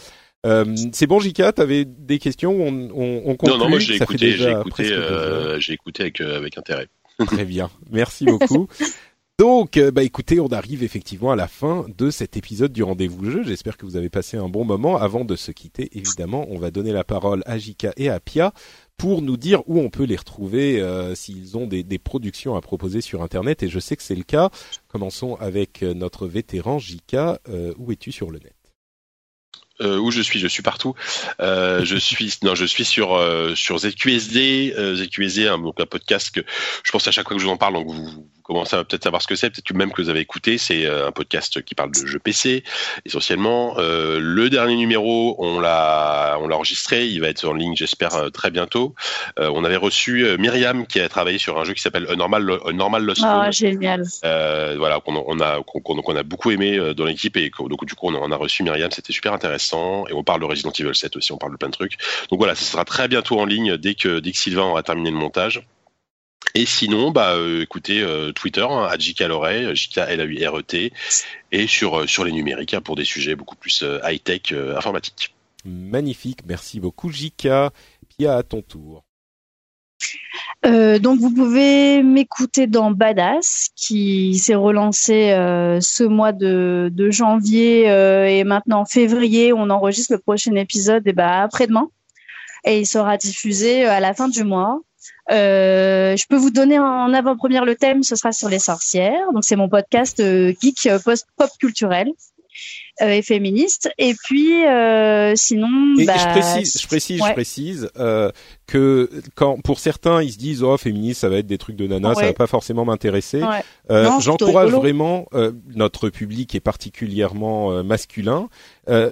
Euh, c'est bon, Jika, t'avais des questions on, on, on conclut, Non, non, moi j'ai écouté, j'ai écouté, euh, j'ai écouté avec, avec intérêt. Très bien, merci beaucoup. (laughs) Donc, euh, bah écoutez, on arrive effectivement à la fin de cet épisode du rendez-vous jeu. J'espère que vous avez passé un bon moment. Avant de se quitter, évidemment, on va donner la parole à Jika et à Pia pour nous dire où on peut les retrouver euh, s'ils ont des, des, productions à proposer sur Internet. Et je sais que c'est le cas. Commençons avec euh, notre vétéran Jika. où es-tu sur le net? Euh, où je suis, je suis partout. Euh, je suis, (laughs) non, je suis sur euh, sur ZQSD, ZQSD, un, donc un podcast que je pense à chaque fois que je vous en parle, donc vous, commencez à peut-être savoir ce que c'est, peut-être même que vous avez écouté. C'est un podcast qui parle de jeux PC essentiellement. le dernier numéro, on l'a on l'a enregistré, il va être en ligne, j'espère très bientôt. on avait reçu Myriam qui a travaillé sur un jeu qui s'appelle Normal Normal Lost. Ah génial. voilà, qu'on on a qu'on a beaucoup aimé dans l'équipe et donc du coup on a reçu Myriam, c'était super intéressant et on parle de Resident Evil 7 aussi, on parle de plein de trucs. Donc voilà, ça sera très bientôt en ligne dès que, dès que Sylvain aura terminé le montage. Et sinon, bah, euh, écoutez, euh, Twitter, hein, à JK l'oreille, JK L A U R E T, et sur euh, sur les numériques hein, pour des sujets beaucoup plus high tech informatiques. Magnifique, merci beaucoup JK. Pia à ton tour. Euh, donc vous pouvez m'écouter dans Badass qui s'est relancé euh, ce mois de, de janvier euh, et maintenant février on enregistre le prochain épisode et ben après-demain et il sera diffusé à la fin du mois. Je peux vous donner en avant-première le thème, ce sera sur les sorcières. Donc c'est mon podcast geek post pop culturel. Euh, et féministe. Et puis euh, sinon, bah, je précise, je précise, je précise euh, que quand pour certains ils se disent oh féministe ça va être des trucs de nana, ça va pas forcément m'intéresser. J'encourage vraiment notre public est particulièrement masculin.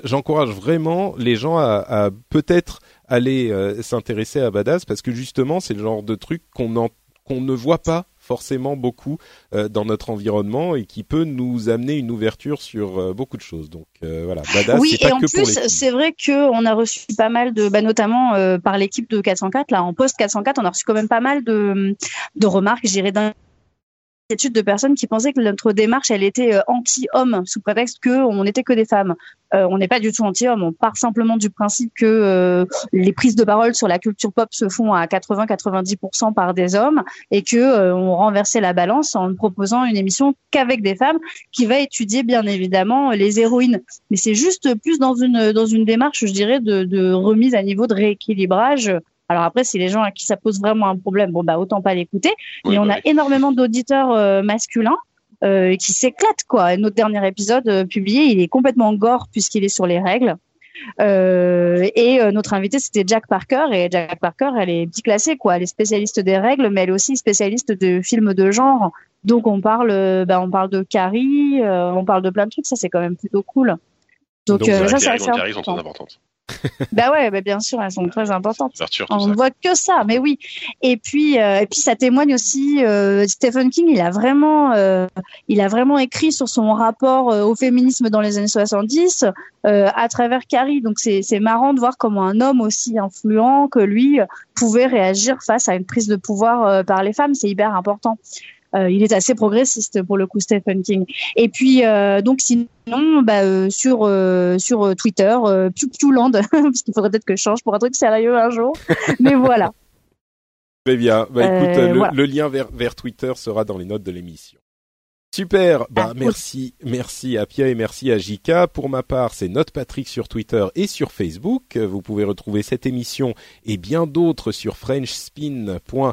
J'encourage vraiment les gens à, à peut-être aller s'intéresser à Badass parce que justement c'est le genre de truc qu'on qu'on ne voit pas forcément beaucoup euh, dans notre environnement et qui peut nous amener une ouverture sur euh, beaucoup de choses. Donc euh, voilà, Badass, oui, et en plus, c'est vrai que on a reçu pas mal de, bah, notamment par l'équipe de 404 là en post 404, on a reçu quand même pas mal de, de remarques, je dirais études de personnes qui pensaient que notre démarche, elle était euh, anti-homme, sous prétexte que on n'était que des femmes. Euh, on n'est pas du tout anti-homme. On part simplement du principe que euh, les prises de parole sur la culture pop se font à 80-90% par des hommes et que on renversait la balance en proposant une émission qu'avec des femmes qui va étudier bien évidemment les héroïnes. Mais c'est juste plus dans une dans une démarche, je dirais, de remise à niveau de rééquilibrage alors après, si les gens à qui ça pose vraiment un problème, bon bah autant pas l'écouter. mais on a énormément d'auditeurs euh, masculins euh, qui s'éclatent quoi. Notre dernier épisode euh, publié, il est complètement gore puisqu'il est sur les règles. et notre invité c'était Jack Parker et Jack Parker elle est petit classée quoi elle est spécialiste des règles mais elle est aussi spécialiste de films de genre donc on parle bah, on parle de Carrie on parle de plein de trucs ça c'est quand même plutôt cool donc, ça ça c'est très importantes bah ouais, bah bien sûr, elles sont très importantes. On ne voit que ça, mais oui. Et puis, euh, et puis ça témoigne aussi. Euh, Stephen King, il a vraiment, euh, il a vraiment écrit sur son rapport au féminisme dans les années 70 à travers Carrie. Donc c'est c'est marrant de voir comment un homme aussi influent que lui pouvait réagir face à une prise de pouvoir par les femmes. C'est hyper important. Euh, il est assez progressiste pour le coup Stephen King. Et puis euh, donc sinon bah, euh, sur sur Twitter Pew Land (laughs) parce qu'il faudrait peut-être que je change pour un truc sérieux un jour. (laughs) Mais voilà. Très bien. Bah, écoute, le, lien vers, vers Twitter sera dans les notes de l'émission. Super, bah ah, merci, merci à Pia et merci à Jika. Pour ma part, c'est Note Patrick sur Twitter et sur Facebook. Vous pouvez retrouver cette émission et bien d'autres sur frenchspin.fr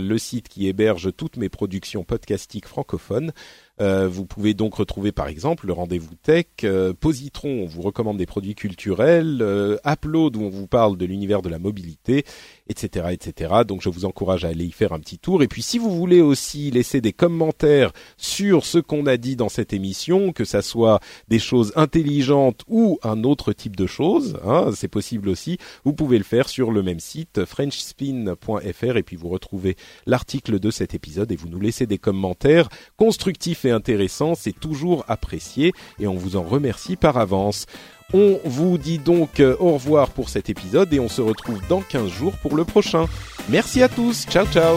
le site qui héberge toutes mes productions podcastiques francophones. Euh, vous pouvez donc retrouver par exemple le rendez-vous tech, euh, Positron, on vous recommande des produits culturels, euh, Upload où on vous parle de l'univers de la mobilité, etc., etc. Donc je vous encourage à aller y faire un petit tour. Et puis si vous voulez aussi laisser des commentaires sur ce qu'on a dit dans cette émission, que ça soit des choses intelligentes ou un autre type de choses, hein, c'est possible aussi. Vous pouvez le faire sur le même site frenchspin.fr et puis vous retrouvez l'article de cet épisode et vous nous laissez des commentaires constructifs intéressant, c'est toujours apprécié et on vous en remercie par avance. On vous dit donc euh, au revoir pour cet épisode et on se retrouve dans 15 jours pour le prochain. Merci à tous, ciao ciao